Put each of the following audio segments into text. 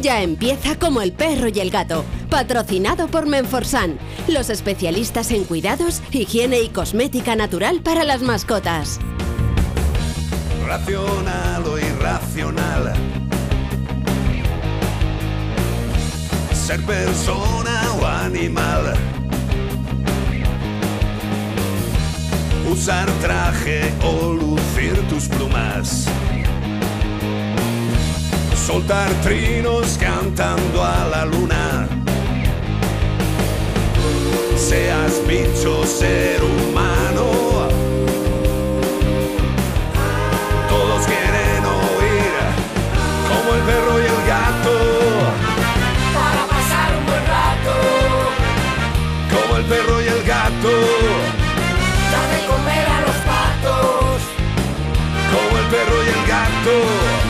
Ya empieza como el perro y el gato, patrocinado por Menforsan, los especialistas en cuidados, higiene y cosmética natural para las mascotas. Racional o irracional. Ser persona o animal. Usar traje o lucir tus plumas. Soltar trinos cantando a la luna. Seas bicho, ser humano. Todos quieren oír como el perro y el gato. Para pasar un buen rato, Como el perro y el gato. dar de comer a los patos. Como el perro y el gato.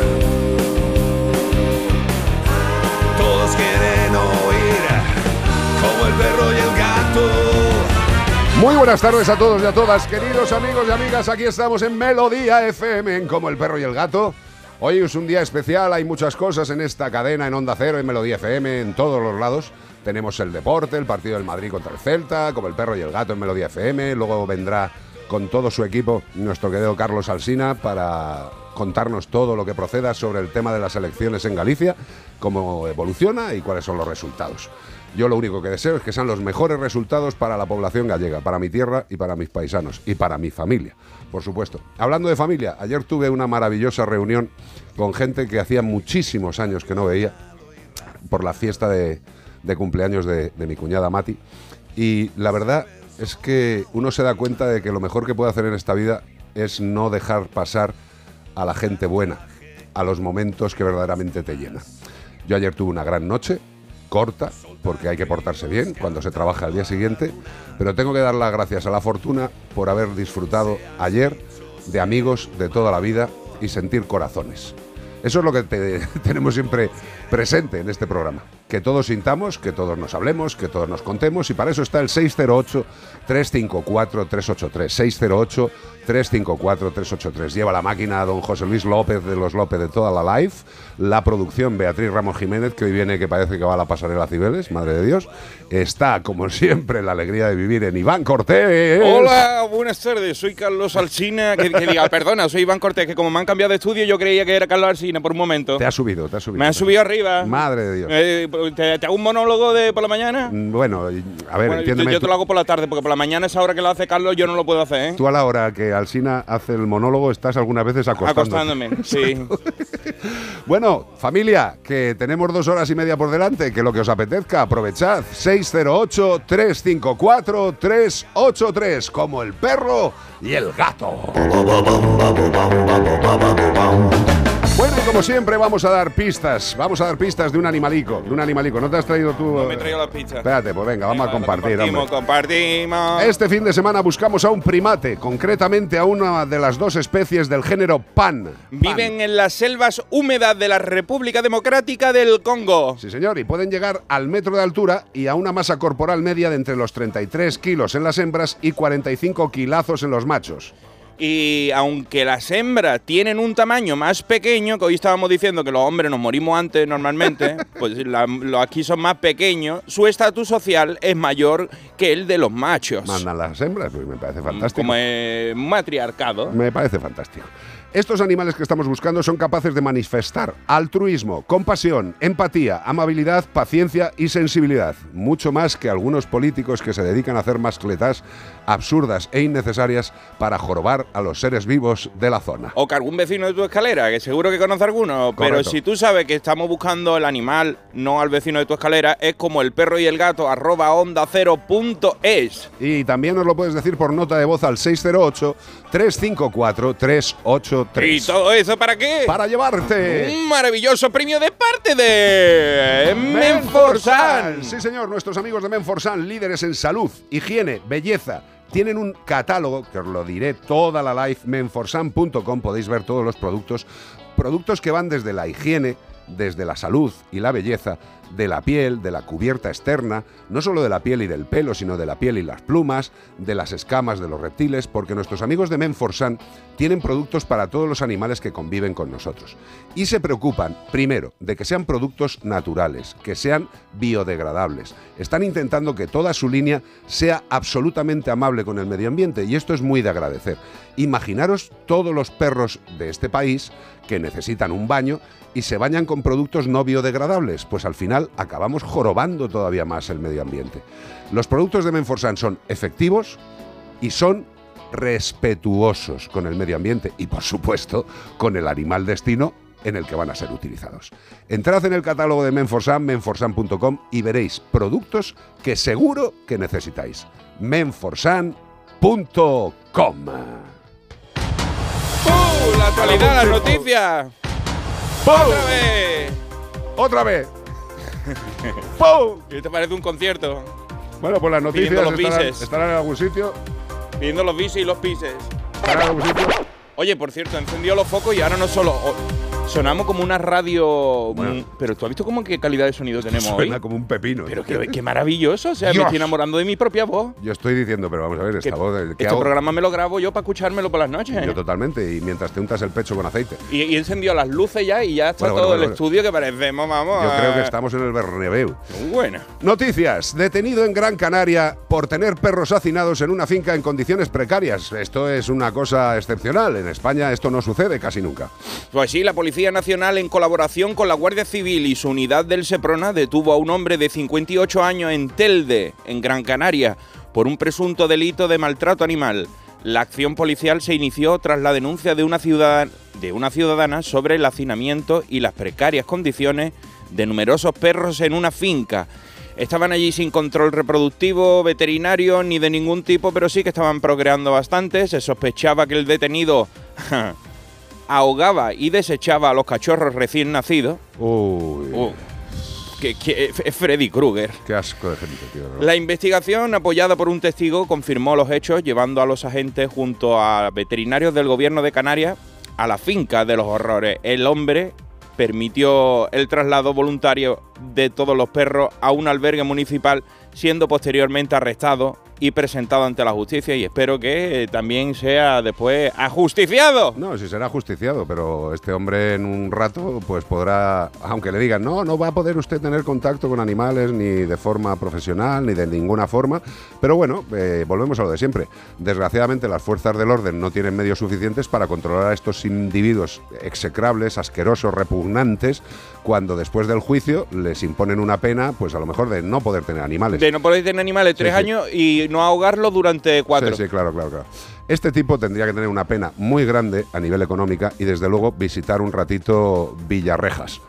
Quieren oír como el perro y el gato. Muy buenas tardes a todos y a todas, queridos amigos y amigas. Aquí estamos en Melodía FM, en Como el Perro y el Gato. Hoy es un día especial, hay muchas cosas en esta cadena, en Onda Cero, en Melodía FM, en todos los lados. Tenemos el deporte, el partido del Madrid contra el Celta, como el perro y el gato en Melodía FM. Luego vendrá con todo su equipo nuestro querido Carlos Alsina para contarnos todo lo que proceda sobre el tema de las elecciones en Galicia, cómo evoluciona y cuáles son los resultados. Yo lo único que deseo es que sean los mejores resultados para la población gallega, para mi tierra y para mis paisanos y para mi familia, por supuesto. Hablando de familia, ayer tuve una maravillosa reunión con gente que hacía muchísimos años que no veía por la fiesta de, cumpleaños de, de mi cuñada Mati. Y la verdad es que uno se da cuenta de que lo mejor que puede hacer en esta vida es no dejar pasar a la gente buena, a los momentos que verdaderamente te llenan. Yo ayer tuve una gran noche, corta, porque hay que portarse bien cuando se trabaja al día siguiente, pero tengo que dar las gracias a la fortuna por haber disfrutado ayer de amigos de toda la vida y sentir corazones. Eso es lo que te- tenemos siempre presente en este programa. Que todos sintamos, que todos nos hablemos, que todos nos contemos y para eso está el 608-354-383. 608-354-383. Lleva la máquina a don José Luis López de los López de toda la live. La producción Beatriz Ramos Jiménez, que hoy viene que parece que va a la pasarela Cibeles, madre de Dios. Está, como siempre, la alegría de vivir en Iván Cortés. Hola, buenas tardes. Soy Carlos Alsina. Que, que diga, perdona, soy Iván Cortés, que como me han cambiado de estudio, yo creía que era Carlos Alsina por un momento. Te ha subido, te ha subido. Me han subido arriba. Madre de Dios. Eh, ¿te, te hago un monólogo de por la mañana? Mm, Bueno, a ver, Bueno, yo, entiéndeme. yo te lo hago por la tarde, porque por la mañana esa hora que lo hace Carlos yo no lo puedo hacer, ¿eh? Tú a la hora que Alsina hace el monólogo estás algunas veces acostándote. Acostándome, sí. Bueno, familia, que tenemos dos horas y media por delante, que lo que os apetezca, aprovechad. 608-354-383, como el perro y el gato. Bueno, y como siempre vamos a dar pistas, vamos a dar pistas de un animalico, de un animalico. ¿No te has traído tú? No me traigo las pizzas. Espérate, pues venga, vamos a compartir, Compartimos, hombre. compartimos. Este fin de semana buscamos a un primate, concretamente a una de las dos especies del género pan. Pan. Viven en las selvas húmedas de la República Democrática del Congo. Sí, señor, y pueden llegar al metro de altura y a una masa corporal media de entre los 33 kilos en las hembras y 45 kilazos en los machos. Y aunque las hembras tienen un tamaño más pequeño, que hoy estábamos diciendo que los hombres nos morimos antes normalmente, pues la- los aquí son más pequeños, su estatus social es mayor que el de los machos. Mandan las hembras, pues me parece fantástico. Como es matriarcado. Me parece fantástico. Estos animales que estamos buscando son capaces de manifestar altruismo, compasión, empatía, amabilidad, paciencia y sensibilidad. Mucho más que algunos políticos que se dedican a hacer mascletas absurdas e innecesarias para jorobar a los seres vivos de la zona. O que algún vecino de tu escalera, que seguro que conoce alguno, pero Correcto. si tú sabes que estamos buscando el animal, no al vecino de tu escalera, es como el perro y el gato arroba onda cero punto es. Y también nos lo puedes decir por nota de voz al 608-354-383. ¿Y todo eso para qué? Para llevarte... Un maravilloso premio de parte de Menforsan. Sí, señor, nuestros amigos de Menforsan, líderes en salud, higiene, belleza. Tienen un catálogo, que os lo diré toda la live, menforsan.com, podéis ver todos los productos. Productos que van desde la higiene, desde la salud y la belleza, de la piel, de la cubierta externa, no solo de la piel y del pelo, sino de la piel y las plumas, de las escamas de los reptiles, porque nuestros amigos de Menforsan tienen productos para todos los animales que conviven con nosotros. Y se preocupan, primero, de que sean productos naturales, que sean biodegradables. Están intentando que toda su línea sea absolutamente amable con el medio ambiente y esto es muy de agradecer. Imaginaros todos los perros de este país que necesitan un baño y se bañan con productos no biodegradables, pues al final acabamos jorobando todavía más el medio ambiente. Los productos de Menforsan son efectivos y son respetuosos con el medio ambiente y por supuesto con el animal destino en el que van a ser utilizados. Entrad en el catálogo de Menforsan, menforsan.com y veréis productos que seguro que necesitáis. menforsan.com. ¡Uh! La actualidad, las noticias. ¡Otra vez! ¡Otra vez! ¡Pum! ¿Qué te parece un concierto? Bueno, pues las noticias Pidiendo los estarán, bises. estarán en algún sitio. Pidiendo los bises y los pises. Estarán en algún sitio. Oye, por cierto, encendió los focos y ahora no solo. Sonamos como una radio. Bueno. mm, pero tú has visto cómo qué calidad de sonido tenemos Suena hoy. como un pepino. Pero qué, qué maravilloso. O sea, Dios. me estoy enamorando de mi propia voz. Yo estoy diciendo, pero vamos a ver, Que esta voz. ¿qué este hago? programa me lo grabo yo para escuchármelo por las noches. ¿eh? Yo totalmente, y mientras te untas el pecho con aceite. Y, y encendió las luces ya y ya está Bueno, todo bueno, el bueno. estudio que parecemos, vamos. Yo creo que estamos en el Bernabéu. Buena. Noticias. Detenido en Gran Canaria por tener perros hacinados en una finca en condiciones precarias. Esto es una cosa excepcional. En España esto no sucede casi nunca. Pues sí, la Policía Nacional, en colaboración con la Guardia Civil y su unidad del Seprona, detuvo a un hombre de 58 años en Telde, en Gran Canaria, por un presunto delito de maltrato animal. La acción policial se inició tras la denuncia de una, de una ciudadana sobre el hacinamiento y las precarias condiciones de numerosos perros en una finca. Estaban allí sin control reproductivo, veterinario, ni de ningún tipo, pero sí que estaban procreando bastante. Se sospechaba que el detenido ahogaba y desechaba a los cachorros recién nacidos. Uy, Uh, que, que- es Freddy Krueger. qué asco de gente, tío. ¿no? La investigación, apoyada por un testigo, confirmó los hechos, llevando a los agentes junto a veterinarios del gobierno de Canarias a la finca de los horrores. El hombre permitió el traslado voluntario de todos los perros a un albergue municipal, siendo posteriormente arrestado y presentado ante la justicia y espero que eh, también sea después ajusticiado. No, si será justiciado, pero este hombre en un rato pues podrá, aunque le digan, no, no va a poder usted tener contacto con animales ni de forma profesional ni de ninguna forma, pero bueno, eh, volvemos a lo de siempre. Desgraciadamente las fuerzas del orden no tienen medios suficientes para controlar a estos individuos execrables, asquerosos, repugnantes, cuando después del juicio les imponen una pena, pues a lo mejor de no poder tener animales. De no poder tener animales tres sí. años y no ahogarlos durante cuatro. Sí, sí, claro, claro, claro. Este tipo tendría que tener una pena muy grande a nivel económica y desde luego visitar un ratito Villarrejas.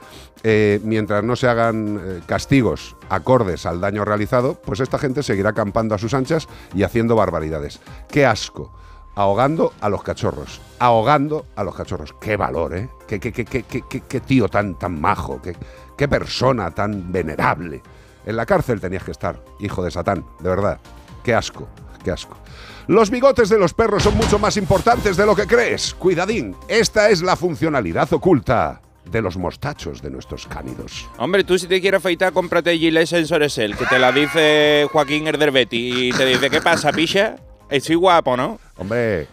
Eh, mientras no se hagan eh, castigos acordes al daño realizado, pues esta gente seguirá acampando a sus anchas y haciendo barbaridades. ¡Qué asco! Ahogando a los cachorros. Ahogando a los cachorros. ¡Qué valor, eh! ¡Qué, qué, qué, qué, tío tan, tan majo! Qué, ¡Qué persona tan venerable! En la cárcel tenías que estar, hijo de Satán, de verdad. ¡Qué asco! ¡Qué asco! Los bigotes de los perros son mucho más importantes de lo que crees. Cuidadín, esta es la funcionalidad oculta de los mostachos de nuestros cánidos. Hombre, tú si te quieres afeitar, cómprate Gillette Sensor Excel, que te la dice Joaquín Herderbetti y te dice, ¿qué pasa, picha? Estoy guapo, ¿no? Hombre,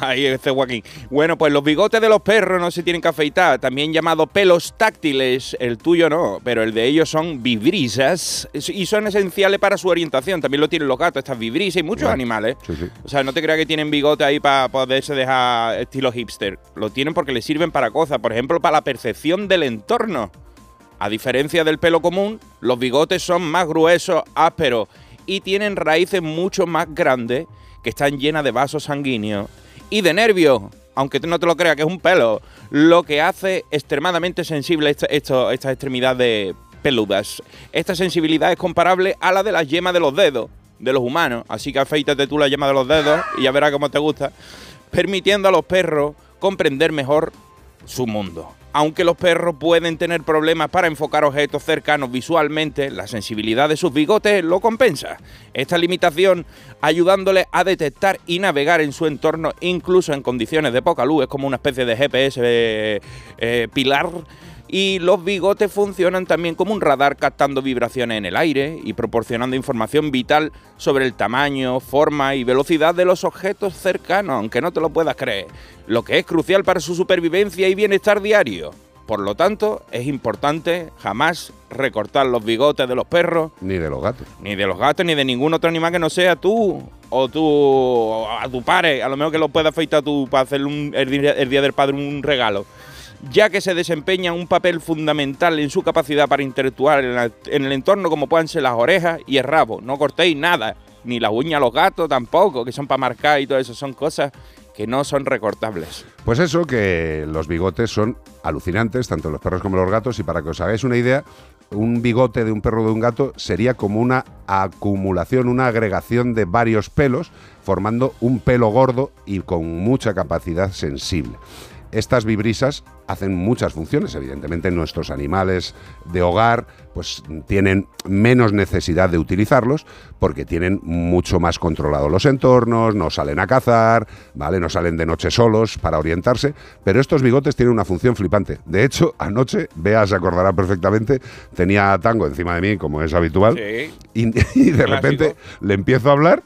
ahí este Joaquín. Bueno, pues los bigotes de los perros no se tienen que afeitar, también llamados pelos táctiles. El tuyo no, pero el de ellos son vibrisas y son esenciales para su orientación. También lo tienen los gatos, estas vibrisas y muchos animales. sí, sí. O sea, no te creas que tienen bigote ahí para poderse dejar estilo hipster. Lo tienen porque les sirven para cosas. Por ejemplo, para la percepción del entorno. A diferencia del pelo común, los bigotes son más gruesos, ásperos y tienen raíces mucho más grandes que están llenas de vasos sanguíneos y de nervios, aunque tú no te lo creas que es un pelo, lo que hace extremadamente sensible estas extremidades peludas. Esta sensibilidad es comparable a la de las yemas de los dedos de los humanos, así que afeítate tú la yema de los dedos y ya verás cómo te gusta, permitiendo a los perros comprender mejor su mundo. Aunque los perros pueden tener problemas para enfocar objetos cercanos visualmente, la sensibilidad de sus bigotes lo compensa. Esta limitación, ayudándoles a detectar y navegar en su entorno, incluso en condiciones de poca luz, es como una especie de GPS eh, eh, pilar. Y los bigotes funcionan también como un radar captando vibraciones en el aire y proporcionando información vital sobre el tamaño, forma y velocidad de los objetos cercanos, aunque no te lo puedas creer, lo que es crucial para su supervivencia y bienestar diario. Por lo tanto, es importante jamás recortar los bigotes de los perros, Ni de los gatos. ni de los gatos, ni de ningún otro animal que no sea tú o tú o a tu padre. A lo mejor que lo puedas afeitar tú para hacerle un- el Día del Padre un regalo. Ya que se desempeña un papel fundamental en su capacidad para interactuar en, la- en el entorno, como puedan ser las orejas y el rabo. No cortéis nada, ni las uñas a los gatos tampoco, que son para marcar y todo eso. Son cosas que no son recortables. Pues eso, que los bigotes son alucinantes, tanto los perros como los gatos, y para que os hagáis una idea, un bigote de un perro o de un gato sería como una acumulación, una agregación de varios pelos, formando un pelo gordo y con mucha capacidad sensible. Estas vibrisas hacen muchas funciones, evidentemente nuestros animales de hogar pues tienen menos necesidad de utilizarlos porque tienen mucho más controlados los entornos, no salen a cazar, ¿vale? No salen de noche solos para orientarse, pero estos bigotes tienen una función flipante. De hecho, anoche, Bea se acordará perfectamente, tenía a Tango encima de mí, como es habitual, Sí. y, y de repente le empiezo a hablar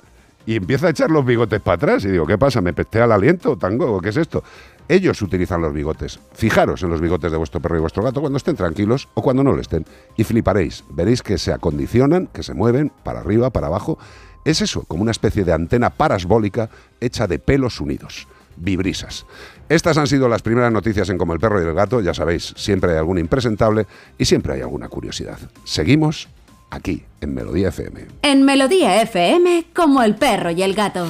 y empieza a echar los bigotes para atrás. Y digo, ¿qué pasa? ¿Me pestea el aliento, tango? ¿O qué es esto? Ellos utilizan los bigotes. Fijaros en los bigotes de vuestro perro y vuestro gato cuando estén tranquilos o cuando no lo estén. Y fliparéis. Veréis que se acondicionan, que se mueven para arriba, para abajo. Es eso, como una especie de antena parasbólica hecha de pelos unidos. Vibrisas. Estas han sido las primeras noticias en Como el perro y el gato. Ya sabéis, siempre hay algún impresentable y siempre hay alguna curiosidad. Seguimos aquí, en Melodía FM. En Melodía FM, como el perro y el gato.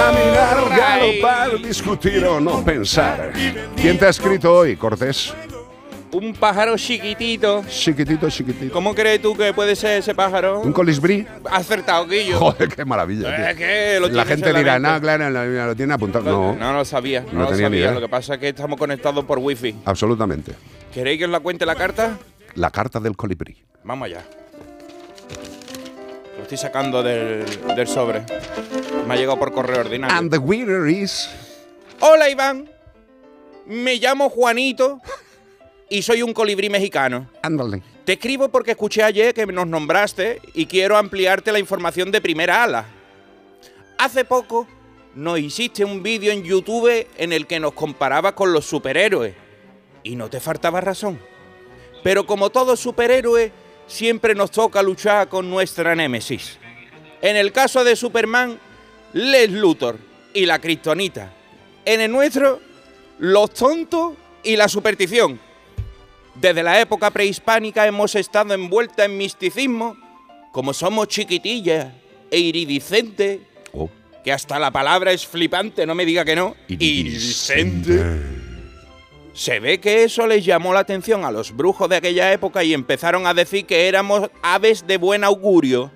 Caminar, galopar, discutir o no pensar. ¿Quién te ha escrito hoy, Cortés? Un pájaro chiquitito. Chiquitito, chiquitito. ¿Cómo crees tú que puede ser ese pájaro? ¿Un colisbrí? Acertado, Guillo. Joder, qué maravilla. tío. Es que lo La gente dirá, no, claro, lo, lo tiene apuntado. No, No lo sabía, no, lo tenía ni sabía. idea. Lo que pasa es que estamos conectados por wifi. absolutamente. ¿Queréis que os la cuente la carta? La carta del colibrí. Vamos allá. Estoy sacando del, del sobre. Me ha llegado por correo ordinario. And the winner is... Hola Iván, me llamo Juanito y soy un colibrí mexicano. Ándale. Te escribo porque escuché ayer que nos nombraste y quiero ampliarte la información de primera ala. Hace poco nos hiciste un vídeo en YouTube en el que nos comparabas con los superhéroes y no te faltaba razón. Pero como todo superhéroe, siempre nos toca luchar con nuestra némesis. En el caso de Superman, Les Luthor y la Kryptonita. En el nuestro, los tontos y la superstición. Desde la época prehispánica hemos estado envueltas en misticismo, como somos chiquitillas e iridiscentes, Oh. que hasta la palabra es flipante, no me diga que no. Iridiscente. Se ve que eso les llamó la atención a los brujos de aquella época y empezaron a decir que éramos aves de buen augurio.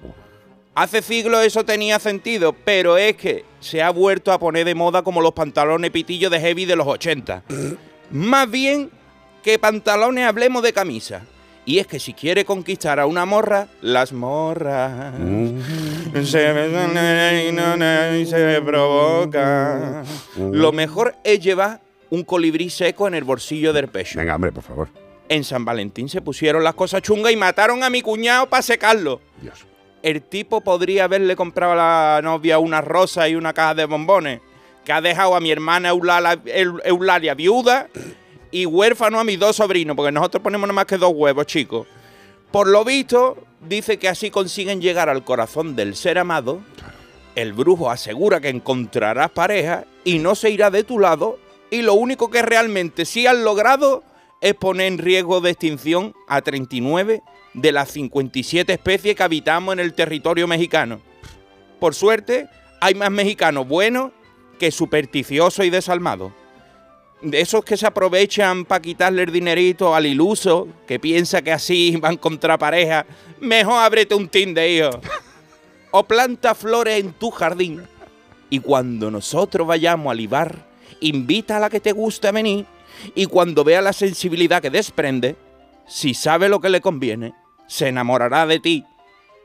Hace siglos eso tenía sentido, pero es que se ha vuelto a poner de moda como los pantalones pitillos de heavy de los 80. Más bien que pantalones hablemos de camisa. Y es que si quiere conquistar a una morra, las morras se besan y se provoca. Lo mejor es llevar un colibrí seco en el bolsillo del pecho. Venga, hombre, por favor. En San Valentín se pusieron las cosas chungas y mataron a mi cuñado para secarlo. Dios. El tipo podría haberle comprado a la novia una rosa y una caja de bombones, que ha dejado a mi hermana Eulalia, Eu- Eulalia viuda y huérfano a mis dos sobrinos, porque nosotros ponemos nada más que dos huevos, chicos. Por lo visto, dice que así consiguen llegar al corazón del ser amado. El brujo asegura que encontrarás pareja y no se irá de tu lado. Y lo único que realmente sí han logrado es poner en riesgo de extinción a 39 de las 57 especies que habitamos en el territorio mexicano. Por suerte, hay más mexicanos buenos que supersticiosos y desalmados. De esos que se aprovechan para quitarle el dinerito al iluso, que piensa que así van contra pareja, mejor ábrete un Tinder, hijo. O planta flores en tu jardín. Y cuando nosotros vayamos al Ibar, invita a la que te guste venir. Y cuando vea la sensibilidad que desprende, si sabe lo que le conviene, se enamorará de ti.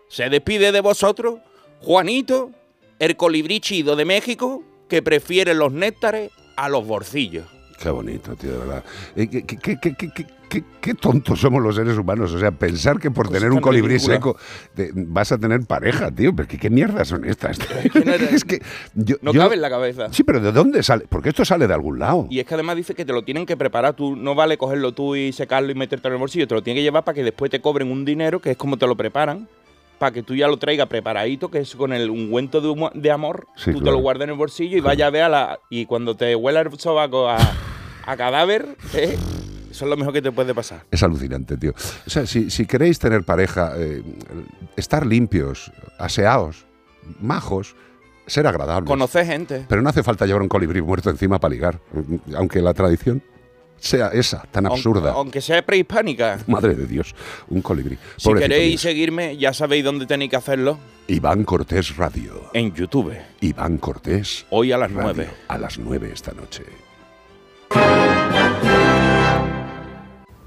Se despide de vosotros, Juanito, el colibrí chido de México, que prefiere los néctares a los bolsillos. Qué bonito, tío, de verdad. Eh, ¿Qué, qué, qué, qué, tontos somos los seres humanos. O sea, pensar que por tener un colibrí ridícula. seco te- vas a tener pareja, tío. Pero ¿qué, qué mierdas son estas? es que yo, No yo- cabe en la cabeza. Sí, pero ¿de dónde sale? Porque esto sale de algún lado. Y es que además dice que te lo tienen que preparar tú. No vale cogerlo tú y secarlo y meterte en el bolsillo. Te lo tienen que llevar para que después te cobren un dinero, que es como te lo preparan. Para que tú ya lo traigas preparadito, que es con el ungüento de, humo- de amor. Sí, tú te lo guardas en el bolsillo y vaya a ver a la. Y cuando te huela el sobaco a, a cadáver, ¿eh? Eso es lo mejor que te puede pasar. Es alucinante, tío. O sea, si, si queréis tener pareja, eh, estar limpios, aseados, majos, ser agradables. Conocer gente. Pero no hace falta llevar un colibrí muerto encima para ligar, aunque la tradición sea esa, tan absurda. Aunque, aunque sea prehispánica. Madre de Dios, un colibrí. Si queréis mío. seguirme, ya sabéis dónde tenéis que hacerlo. Iván Cortés Radio. En YouTube. Iván Cortés. Hoy a las 9. A las 9 esta noche.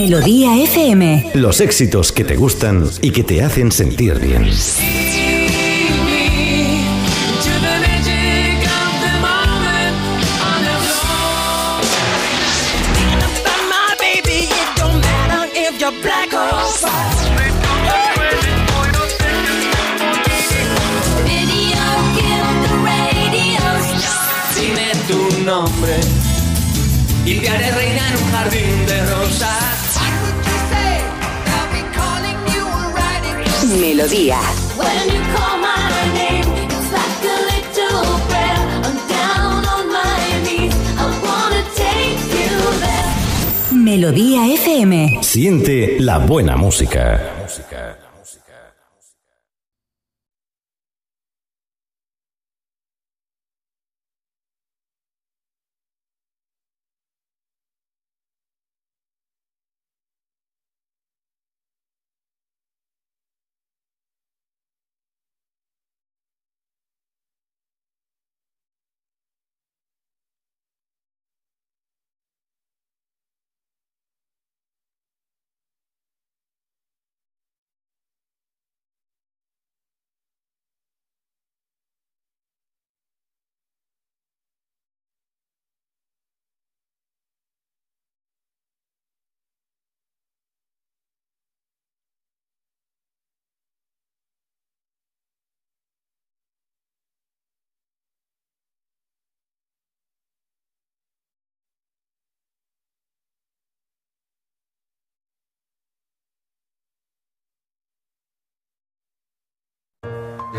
Melodía FM. Los éxitos que te gustan y que te hacen sentir bien. Dime tu nombre y te haré reina there. Melodía FM. Siente la buena música.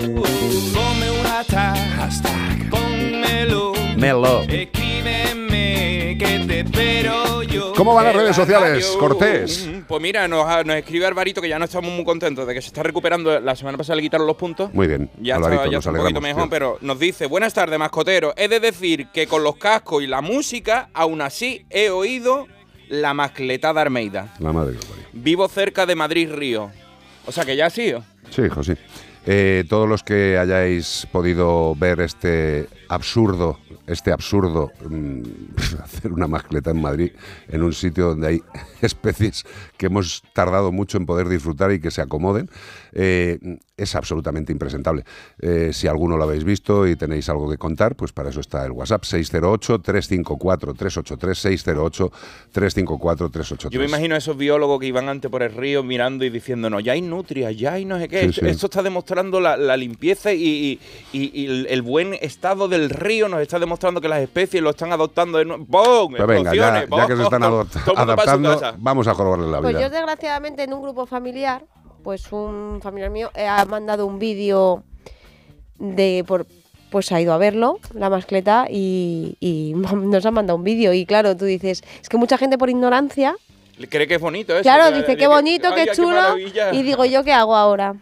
Ponme un hashtag. Pónmelo. Melo. Escríbeme que te espero yo. ¿Cómo van las redes sociales, radio. Cortés? Pues mira, nos, nos escribe Alvarito que ya no estamos muy contentos de que se está recuperando. La semana pasada le quitaron los puntos. Muy bien, Ya Alvarito, está, ya nos está un poquito mejor, tío. pero nos dice, buenas tardes, mascotero. He de decir que con los cascos y la música, aún así he oído la mascletada Armeida. La madre que. Vivo cerca de Madrid Río. O sea que ya ha sido. Sí, hijo, sí. Eh, todos los que hayáis podido ver este absurdo, este absurdo, mm, hacer una mascleta en Madrid, en un sitio donde hay especies que hemos tardado mucho en poder disfrutar y que se acomoden, eh, es absolutamente impresentable. Eh, si alguno lo habéis visto y tenéis algo que contar, pues para eso está el WhatsApp 608-354-383, 608-354-383. Yo me imagino a esos biólogos que iban antes por el río mirando y diciéndonos, ya hay nutrias, ya hay no sé qué. Sí, esto, sí. esto está demostrando la, la limpieza y, y- y- y el, el buen estado del río, nos está demostrando que las especies lo están adoptando de nuevo. ¡Bum! Pues venga, ya, que se están ¡bum! adop- Todo el mundo para su adaptando, casa. vamos a jorobarle la Pues vida. yo desgraciadamente en un grupo familiar, pues un familiar mío eh, ha mandado un vídeo de por pues ha ido a verlo, la mascleta, y, y nos ha mandado un vídeo. Y claro, tú dices, es que mucha gente por ignorancia, Cree que es bonito eso. claro, dice, que- qué bonito, qué ay, chulo. y digo, ¿yo qué hago ahora?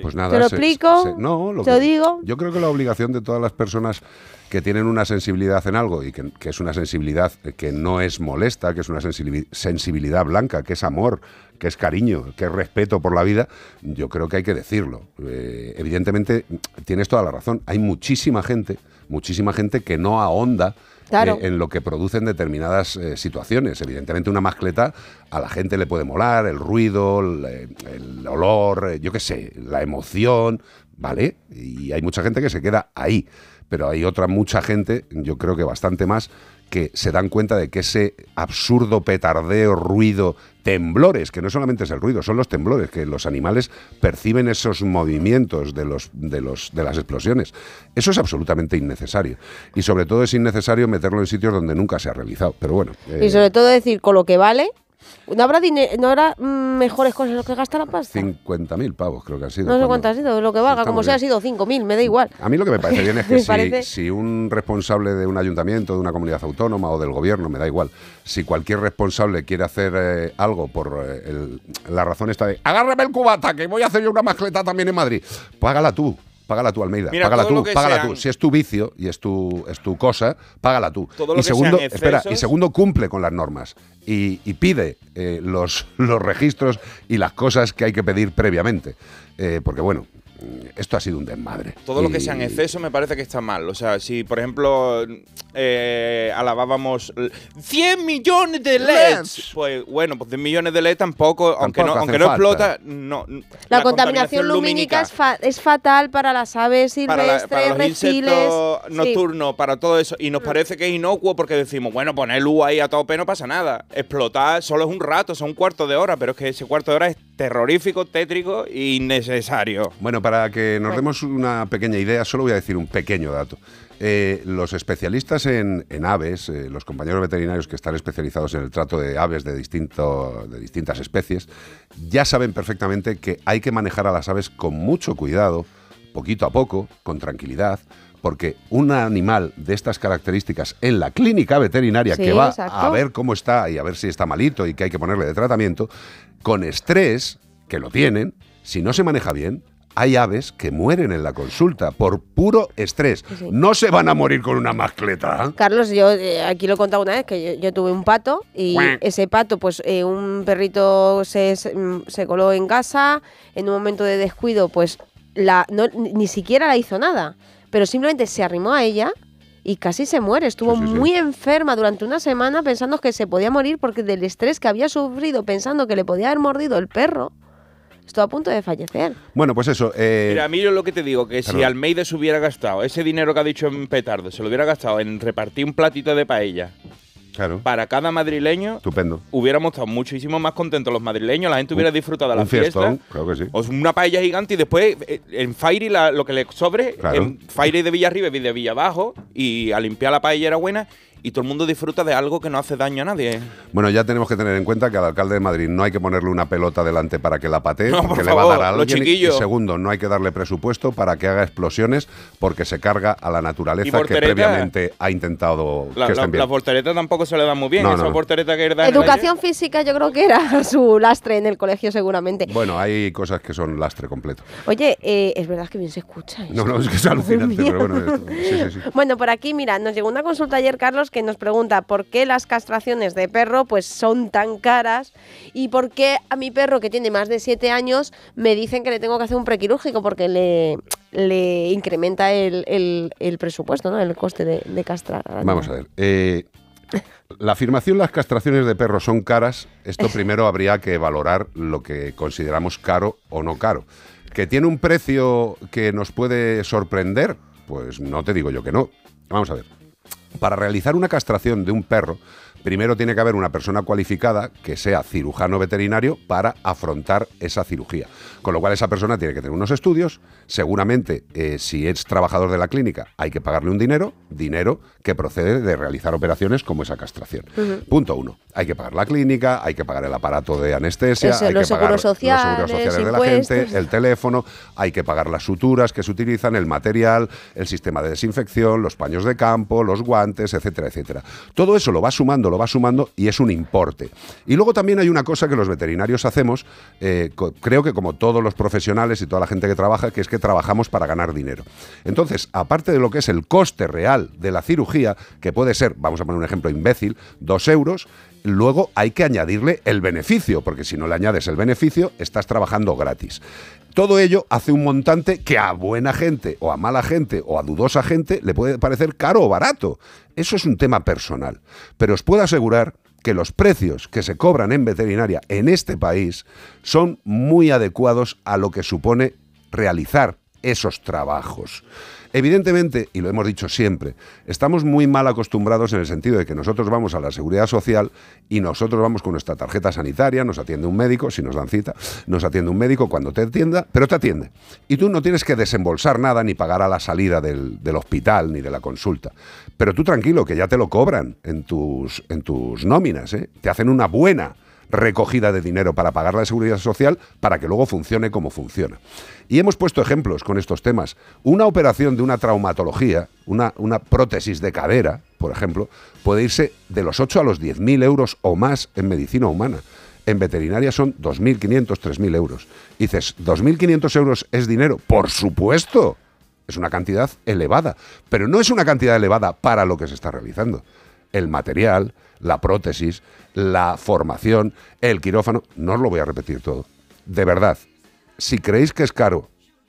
Pues nada, ¿Te lo se- explico? se- no, lo ¿Te que- lo digo? Yo creo que la obligación de todas las personas que tienen una sensibilidad en algo y que, que es una sensibilidad que no es molesta, que es una sensibil- sensibilidad blanca, que es amor, que es cariño, que es respeto por la vida, yo creo que hay que decirlo. Eh, evidentemente, tienes toda la razón. Hay muchísima gente, muchísima gente que no ahonda Eh, en lo que producen determinadas eh, situaciones. Evidentemente una mascleta a la gente le puede molar, el ruido, el, el olor, eh, yo qué sé, la emoción, ¿vale? Y hay mucha gente que se queda ahí, pero hay otra mucha gente, yo creo que bastante más, que se dan cuenta de que ese absurdo petardeo, ruido, temblores, que no solamente es el ruido, son los temblores, que los animales perciben esos movimientos de, los, de, los, de las explosiones. Eso es absolutamente innecesario. Y sobre todo es innecesario meterlo en sitios donde nunca se ha realizado. Pero bueno. eh, Y sobre todo decir, con lo que vale, ¿no habrá, no habrá mm, mejores cosas lo que gasta la pasta? 50.000 pavos creo que ha sido. No sé cuánto ha sido, lo que valga, como sea, ha sido 5.000, me da igual. A mí lo que me parece bien es que Me si, parece- si un responsable de un ayuntamiento, de una comunidad autónoma o del gobierno, me da igual, si cualquier responsable quiere hacer eh, algo por eh, el- la razón esta de agárrame el cubata, que voy a hacer yo una mascleta también en Madrid, págala tú. Págala tú, Almeida. Mira, págala tú, págala sean- tú. Si es tu vicio y es tu, es tu cosa, págala tú. Todo lo y que segundo, sean espera, y segundo, cumple con las normas. Y, y pide eh, los, los registros y las cosas que hay que pedir previamente. Eh, porque bueno, esto ha sido un desmadre. Todo lo que sea en exceso me parece que está mal. O sea, si por ejemplo eh, alabábamos l- 100 millones de LEDs, pues bueno, pues 100 millones de LEDs tampoco, aunque no, aunque no explota, no. La, contaminación lumínica es, fa- es fatal para las aves para, la- silvestres, para los reptiles. insectos Sí. nocturnos, para todo eso. Y nos parece que es inocuo porque decimos, bueno, poner luz ahí a tope no pasa nada. Explotar solo es un rato, son un cuarto de hora, pero es que ese cuarto de hora es terrorífico, tétrico e innecesario. Bueno, para que nos demos una pequeña idea, solo voy a decir un pequeño dato. Eh, los especialistas en, en aves, eh, los compañeros veterinarios que están especializados en el trato de aves de, distinto, de distintas especies, ya saben perfectamente que hay que manejar a las aves con mucho cuidado, poquito a poco, con tranquilidad, porque un animal de estas características en la clínica veterinaria Sí, que va exacto. a ver cómo está y a ver si está malito y que hay que ponerle de tratamiento, con estrés, que lo tienen, si no se maneja bien, hay aves que mueren en la consulta por puro estrés. Sí. No se van a morir con una mascleta. Carlos, yo eh, aquí lo he contado una vez que yo, yo tuve un pato y ese pato, pues eh, un perrito se, se, mm, se coló en casa, en un momento de descuido, pues la, no, ni siquiera la hizo nada, pero simplemente se arrimó a ella y casi se muere. Estuvo Sí, sí, sí. muy enferma durante una semana pensando que se podía morir porque del estrés que había sufrido pensando que le podía haber mordido el perro, estuvo a punto de fallecer. Bueno, pues eso. eh, Mira, a mí yo lo que te digo, que si. Almeida se hubiera gastado ese dinero que ha dicho en Petardo, se lo hubiera gastado en repartir un platito de paella claro, para cada madrileño, estupendo. hubiéramos estado muchísimo más contentos los madrileños, la gente hubiera disfrutado de la Un fiesta. fiestón, creo que sí. O una paella gigante y después eh, en Fairy la- lo que le sobre, Claro. en Fairy de Villa arriba y de Villa abajo, y a limpiar la paella era buena. Y todo el mundo disfruta de algo que no hace daño a nadie. Bueno, ya tenemos que tener en cuenta que al alcalde de Madrid no hay que ponerle una pelota delante para que la patee, No, por porque le favor, va a dar a los alguien. Y chiquillos. segundo, no hay que darle presupuesto para que haga explosiones porque se carga a la naturaleza que previamente ha intentado La, que la, estén bien. las volteretas tampoco se le dan muy bien. No, Esa no. que Educación física yo creo que era su lastre en el colegio seguramente. Bueno, hay cosas que son lastre completo. Oye, eh, es verdad que bien se escucha. No, no, es que es alucinante, pero bueno, esto- sí, sí, sí. Bueno, por aquí, mira, nos llegó una consulta ayer, Carlos, que nos pregunta por qué las castraciones de perro pues son tan caras y por qué a mi perro que tiene más de 7 años me dicen que le tengo que hacer un prequirúrgico porque le, le incrementa el, el- el presupuesto, ¿no? El coste de, de castrar. Vamos a ver. eh, la afirmación las castraciones de perros son caras, esto primero habría que valorar lo que consideramos caro o no caro. ¿Que tiene un precio que nos puede sorprender? Pues no te digo yo que no. Vamos a ver. Para realizar una castración de un perro, primero tiene que haber una persona cualificada que sea cirujano veterinario para afrontar esa cirugía. Con lo cual esa persona tiene que tener unos estudios, seguramente eh, si es trabajador de la clínica hay que pagarle un dinero, dinero que procede de realizar operaciones como esa castración. Punto uno, hay que pagar la clínica, hay que pagar el aparato de anestesia, Eso, hay los que pagar seguros sociales, los seguros sociales de la gente, el teléfono, hay que pagar las suturas que se utilizan, el material, el sistema de desinfección, los paños de campo, los guantes, etcétera, etcétera. Todo eso lo va sumando, lo va sumando y es un importe. Y luego también hay una cosa que los veterinarios hacemos, eh, creo que como todos los profesionales y toda la gente que trabaja, que es que trabajamos para ganar dinero. Entonces, aparte de lo que es el coste real de la cirugía, que puede ser, vamos a poner un ejemplo imbécil, dos euros, luego hay que añadirle el beneficio, porque si no le añades el beneficio, estás trabajando gratis. Todo ello hace un montante que a buena gente o a mala gente o a dudosa gente le puede parecer caro o barato. Eso es un tema personal. Pero os puedo asegurar que los precios que se cobran en veterinaria en este país son muy adecuados a lo que supone realizar esos trabajos. Evidentemente, y lo hemos dicho siempre, estamos muy mal acostumbrados en el sentido de que nosotros vamos a la seguridad social y nosotros vamos con nuestra tarjeta sanitaria, nos atiende un médico, si nos dan cita, nos atiende un médico cuando te atienda, pero te atiende. Y tú no tienes que desembolsar nada ni pagar a la salida del, hospital ni de la consulta. Pero tú tranquilo, que ya te lo cobran en tus, en tus nóminas, ¿eh? te hacen una buena recogida de dinero para pagar la seguridad social para que luego funcione como funciona. Y hemos puesto ejemplos con estos temas. Una operación de una traumatología, una, una prótesis de cadera, por ejemplo, puede irse de los 8 a los 10.000 euros o más en medicina humana. En veterinaria son 2.500, 3.000 euros. Y dices, ¿2.500 euros es dinero? Por supuesto. Es una cantidad elevada, pero no es una cantidad elevada para lo que se está realizando. El material, la prótesis, la formación, el quirófano, no os lo voy a repetir todo. De verdad, si creéis que es caro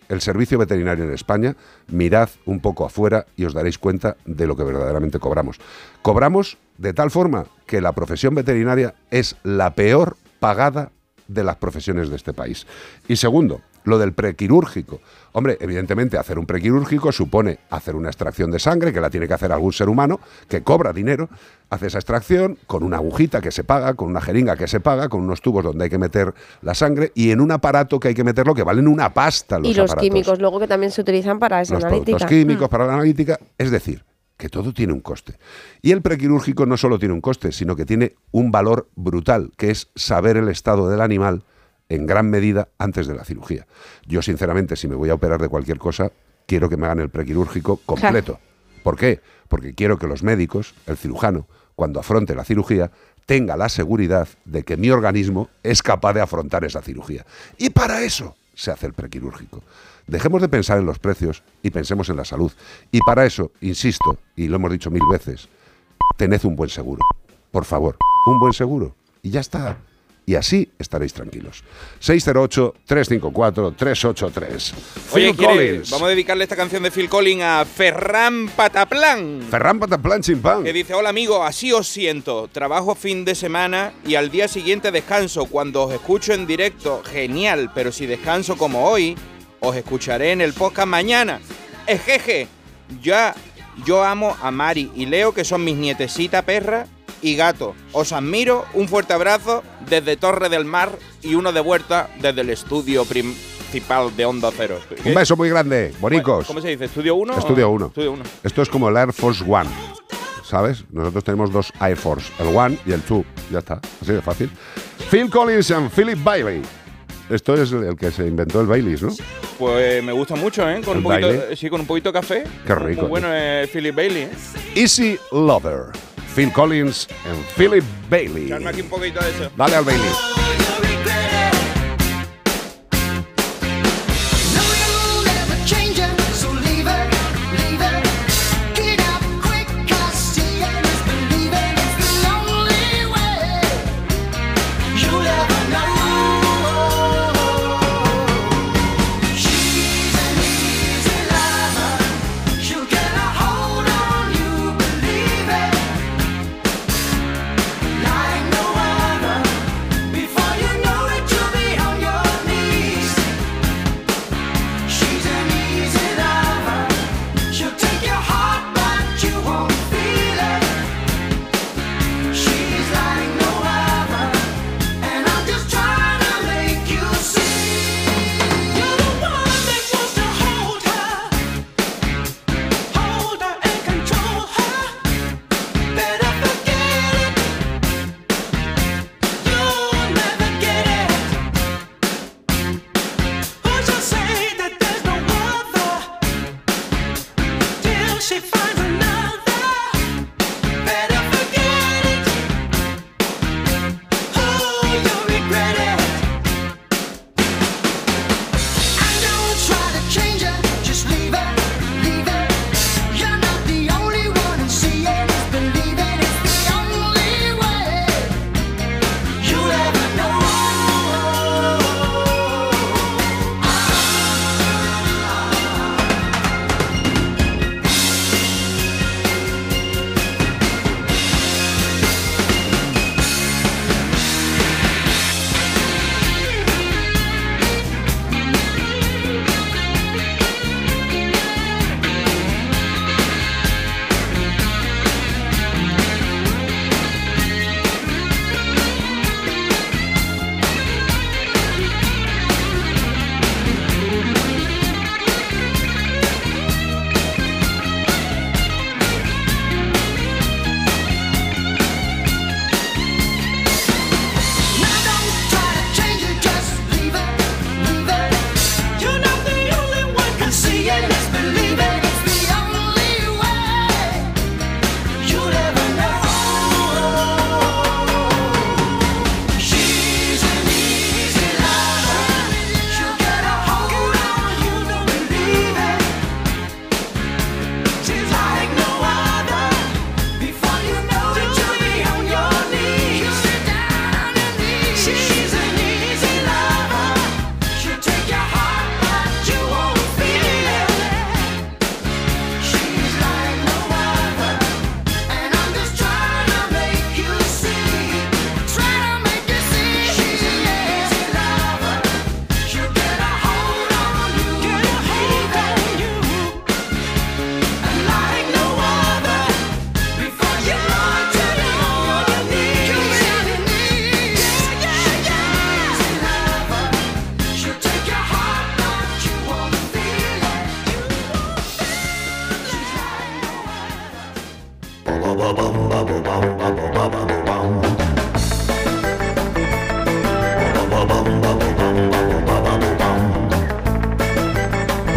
el servicio veterinario en España, mirad un poco afuera y os daréis cuenta de lo que verdaderamente cobramos. Cobramos de tal forma que la profesión veterinaria es la peor pagada de las profesiones de este país. Y segundo, lo del prequirúrgico. Hombre, evidentemente hacer un prequirúrgico supone hacer una extracción de sangre, que la tiene que hacer algún ser humano, que cobra dinero, hace esa extracción con una agujita que se paga, con una jeringa que se paga, con unos tubos donde hay que meter la sangre y en un aparato que hay que meterlo que valen una pasta los y los aparatos químicos luego que también se utilizan para esa los analítica. productos químicos Mm. para la analítica, es decir, que todo tiene un coste. Y el prequirúrgico no solo tiene un coste, sino que tiene un valor brutal, que es saber el estado del animal en gran medida antes de la cirugía. Yo, sinceramente, si me voy a operar de cualquier cosa, quiero que me hagan el prequirúrgico completo. ¿Por qué? Porque quiero que los médicos, el cirujano, cuando afronte la cirugía, tenga la seguridad de que mi organismo es capaz de afrontar esa cirugía. Y para eso se hace el prequirúrgico. Dejemos de pensar en los precios y pensemos en la salud. Y para eso, insisto, y lo hemos dicho mil veces, tened un buen seguro. Por favor, un buen seguro. Y ya está. Y así estaréis tranquilos. 608-354-383. Oye, Phil ¿quiere- Collins. vamos a dedicarle esta canción de Phil Collins a Ferran Pataplan. Ferran Pataplan Chimpán. Que dice, hola amigo, así os siento. Trabajo fin de semana y al día siguiente descanso. Cuando os escucho en directo, genial. Pero si descanso como hoy, os escucharé en el podcast mañana. Ejeje, ya yo amo a Mari y Leo, que son mis nietecita perra y gato. Os admiro, un fuerte abrazo desde Torre del Mar y uno de vuelta desde el estudio principal de Onda Cero. Un beso muy grande, bonicos. ¿Cómo se dice? ¿Estudio 1? Estudio 1. Estudio 1. Esto es como el Air Force One. ¿sabes? Nosotros tenemos dos Air Force, el One y el Two. Ya está, así de fácil. Phil Collins and Philip Bailey. Esto es el que se inventó el Baileys, ¿no? Pues me gusta mucho, ¿eh? Con ¿El un poquito, sí, con un poquito de café. Qué Muy rico, bueno es Philip Bailey, ¿eh? Easy Lover. Phil Collins and Philip Bailey. Echarme aquí un poquito de eso. Dale al Bailey.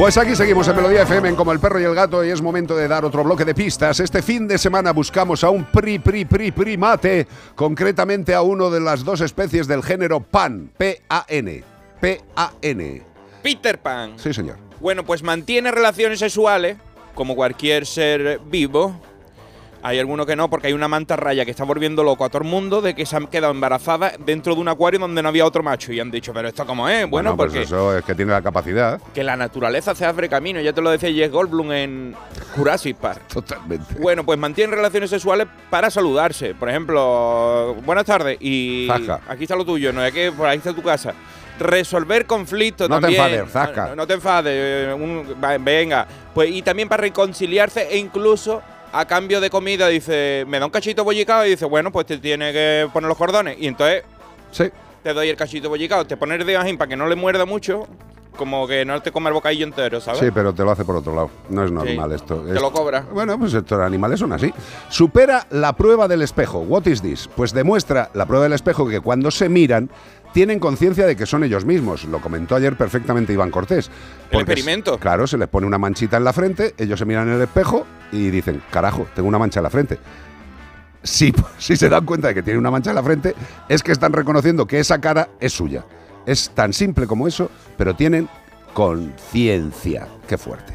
Pues aquí seguimos en Melodía FM en como el perro y el gato y es momento de dar otro bloque de pistas. Este fin de semana buscamos a un pri pri pri primate, concretamente a uno de las dos especies del género Pan, P-A-N, P-A-N. Peter Pan. Sí, señor. Bueno, pues mantiene relaciones sexuales, como cualquier ser vivo. Hay algunos que no, porque hay una mantarraya que está volviendo loco a todo el mundo de que se han quedado embarazadas dentro de un acuario donde no había otro macho. Y han dicho, pero esto cómo es. Bueno, pues porque eso es que tiene la capacidad. que la naturaleza se abre camino. Ya te lo decía Jess Goldblum en Jurassic Park. Totalmente. Bueno, pues mantienen relaciones sexuales para saludarse. Por ejemplo, buenas tardes y aquí está lo tuyo, no es que por ahí está tu casa. Resolver conflictos No te enfades, zasca. No, no te enfades. eh, un- venga. Pues y también para reconciliarse e incluso a cambio de comida dice, me da un cachito bollicado y dice, bueno, pues te tiene que poner los cordones. Y entonces Sí. te doy el cachito bollicado, te pones de ajín para que no le muerda mucho como que no te come el bocadillo entero, ¿sabes? Sí, pero te lo hace por otro lado. No es normal esto. Te Es- lo cobra. Bueno, pues estos animales son así. Supera la prueba del espejo. What is this? Pues demuestra la prueba del espejo que cuando se miran tienen conciencia de que son ellos mismos. Lo comentó ayer perfectamente Iván Cortés. El experimento. Claro, se les pone una manchita en la frente, ellos se miran en el espejo y dicen, carajo, tengo una mancha en la frente. Si, si se dan cuenta de que tienen una mancha en la frente, es que están reconociendo que esa cara es suya. Es tan simple como eso, pero tienen conciencia. Qué fuerte.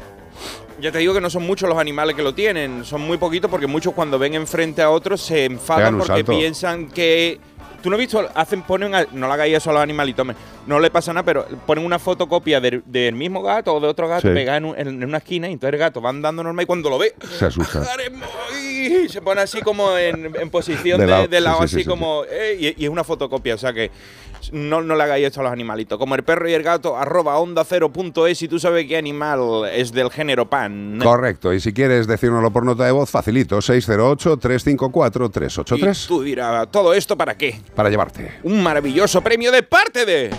Ya te digo que no son muchos los animales que lo tienen, son muy poquitos porque muchos cuando ven enfrente a otros se enfadan porque salto. piensan que tú no has visto hacen ponen a- no le hagáis eso a los animalitos, hombre, no le pasa nada, pero ponen una fotocopia del, del mismo gato o de otro gato Sí. pegada en, un- en una esquina y entonces el gato va andando normal y cuando lo ve Se asusta. ¡ay! se pone así como en, en posición De lado, de sí, lado, sí, así sí, sí, como eh, y, y es una fotocopia, o sea que no, no le hagáis esto a los animalitos. Como el perro y el gato, arroba onda cero punto y tú sabes qué animal es del género pan. Correcto, y si quieres decírnoslo por nota de voz, facilito, 608-354-383 Y tú dirás, ¿todo esto para qué? para llevarte. Un maravilloso premio de parte de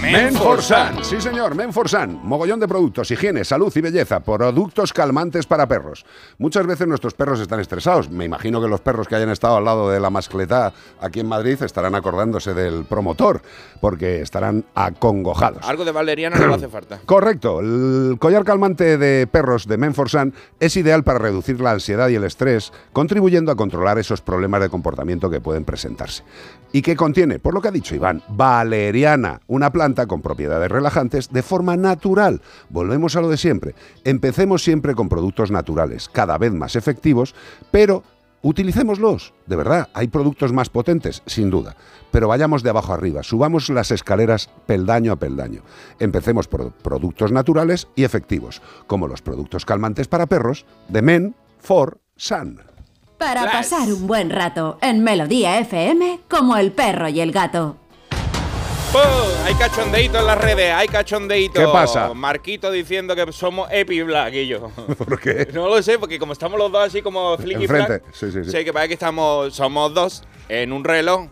Menforsan, sí señor, Menforsan, mogollón de productos, higiene, salud y belleza, productos calmantes para perros. Muchas veces nuestros perros están estresados. Me imagino que los perros que hayan estado al lado de la mascletá aquí en Madrid estarán acordándose del promotor, porque estarán acongojados. Algo de valeriana no hace falta. Correcto. El collar calmante de perros de Menforsan es ideal para reducir la ansiedad y el estrés, contribuyendo a controlar esos problemas de comportamiento que pueden presentarse. ¿Y qué contiene? Por lo que ha dicho Iván, valeriana, una planta con propiedades relajantes de forma natural. Volvemos a lo de siempre. Empecemos siempre con productos naturales, cada vez más efectivos, pero utilicémoslos. De verdad, hay productos más potentes, sin duda. Pero vayamos de abajo arriba, subamos las escaleras peldaño a peldaño. Empecemos por productos naturales y efectivos, como los productos calmantes para perros de Men for Sun. Para pasar un buen rato en Melodía FM como el perro y el gato. ¡Pum! Hay cachondeito en las redes, hay cachondeito. ¿Qué pasa? Marquito diciendo que somos Epi Black y yo. ¿Por qué? No lo sé, porque como estamos los dos así como flicky Enfrente, sí, sí, sí. sé que parece que estamos, somos dos en un reloj.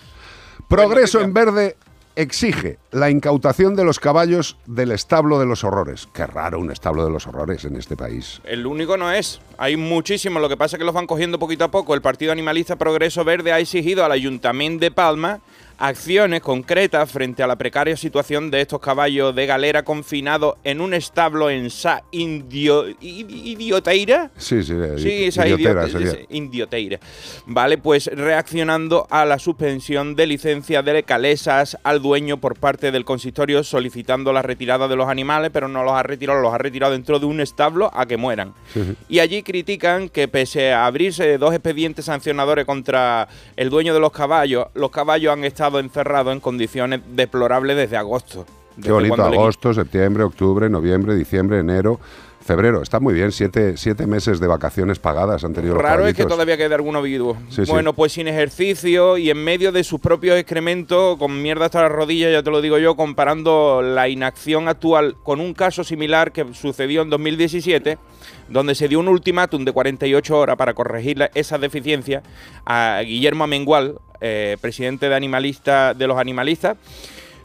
Progreso en verde exige la incautación de los caballos del establo de los horrores. Qué raro un establo de los horrores en este país. El único no es. Hay muchísimos. Lo que pasa es que los van cogiendo poquito a poco. El Partido Animalista Progreso Verde ha exigido al Ayuntamiento de Palma acciones concretas frente a la precaria situación de estos caballos de galera confinados en un establo en Sa Indio, Idioteira. Sí, sí, Sí, esa idiotera ese- indioteira. Vale, pues reaccionando a la suspensión de licencia de calesas al dueño por parte del consistorio solicitando la retirada de los animales, pero no los ha retirado, los ha retirado dentro de un establo a que mueran. Sí. Y allí critican que pese a abrirse dos expedientes sancionadores contra el dueño de los caballos, los caballos han estado encerrados en condiciones deplorables desde agosto. Qué Desde bonito, cuando le agosto, septiembre, octubre, noviembre, diciembre, enero, febrero. Está muy bien, siete, siete meses de vacaciones pagadas han tenido los Raro es que todavía quede alguno vivo. Sí, sí. bueno, pues sin ejercicio y en medio de sus propios excrementos, con mierda hasta las rodillas, ya te lo digo yo, comparando la inacción actual con un caso similar que sucedió en 2017, donde se dio un ultimátum de 48 horas para corregir la- esa deficiencia a Guillermo Amengual, eh, presidente de, animalista, de los animalistas,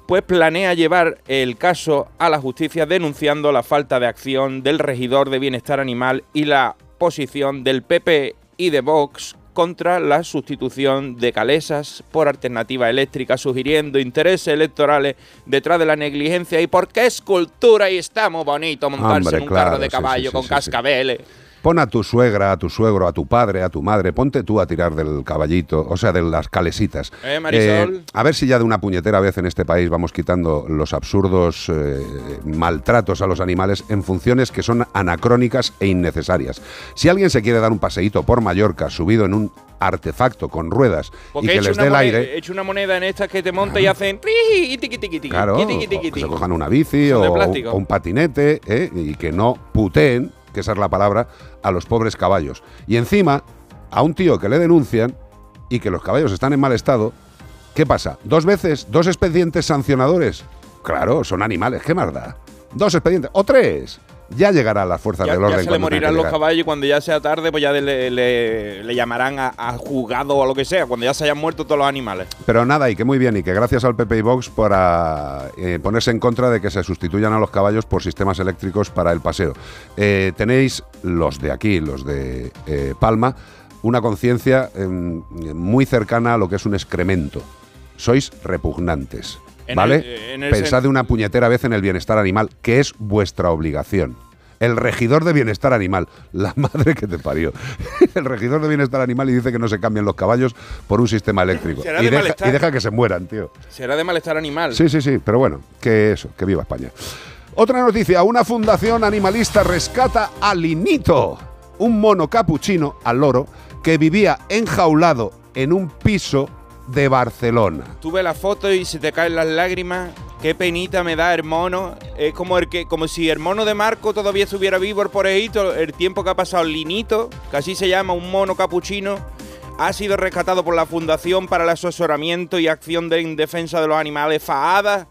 pues planea llevar el caso a la justicia denunciando la falta de acción del regidor de bienestar animal y la posición del PP y de Vox contra la sustitución de calesas por alternativa eléctrica, sugiriendo intereses electorales detrás de la negligencia y porque es cultura y está muy bonito montarse Hombre, en un claro, carro de caballo sí, sí, con sí. cascabeles. Pon a tu suegra, a tu suegro, a tu padre, a tu madre, ponte tú a tirar del caballito, o sea, de las calesitas. Eh, Marisol. a ver si ya de una puñetera vez en este país vamos quitando los absurdos eh, maltratos a los animales en funciones que son anacrónicas e innecesarias. Si alguien se quiere dar un paseíto por Mallorca subido en un artefacto con ruedas Porque y que les dé el aire, he hecho una moneda en estas que te monta y hacen y tiqui, tiqui, tiqui, Claro, o que se cojan una bici o un patinete ¿eh? y que no puteen, que esa es la palabra, a los pobres caballos. Y encima, a un tío que le denuncian y que los caballos están en mal estado, ¿qué pasa? ¿Dos veces? ¿Dos expedientes sancionadores? Claro, son animales, ¿qué más da? Dos expedientes, o tres. Ya llegará las fuerzas Ya, del ya orden. se le morirán los caballos y cuando ya sea tarde, pues ya le, le- le llamarán a, a juzgado o a lo que sea, cuando ya se hayan muerto todos los animales. Pero nada, y que muy bien, y que gracias al PP y Vox para eh, ponerse en contra de que se sustituyan a los caballos por sistemas eléctricos para el paseo. Eh, tenéis los de aquí, los de eh, Palma, una conciencia em, muy cercana a lo que es un excremento. Sois repugnantes, En ¿vale? el- en el Pensad de una puñetera vez en el bienestar animal, que es vuestra obligación. El regidor de bienestar animal, la madre que te parió. El regidor de bienestar animal y dice que no se cambien los caballos por un sistema eléctrico. Será Y de deja, y deja que se mueran, tío. Será de malestar animal. Sí, sí, sí, pero bueno, que eso, que viva España. Otra noticia, una fundación animalista rescata a Linito, un mono capuchino al loro que vivía enjaulado en un piso de Barcelona. Tú ves la foto y se te caen las lágrimas. Qué penita me da el mono. Es como el que, como si el mono de Marco todavía estuviera vivo por todo el tiempo que ha pasado Linito, que así se llama, un mono capuchino, ha sido rescatado por la Fundación para el Asesoramiento y Acción de, en Defensa de los Animales FAADA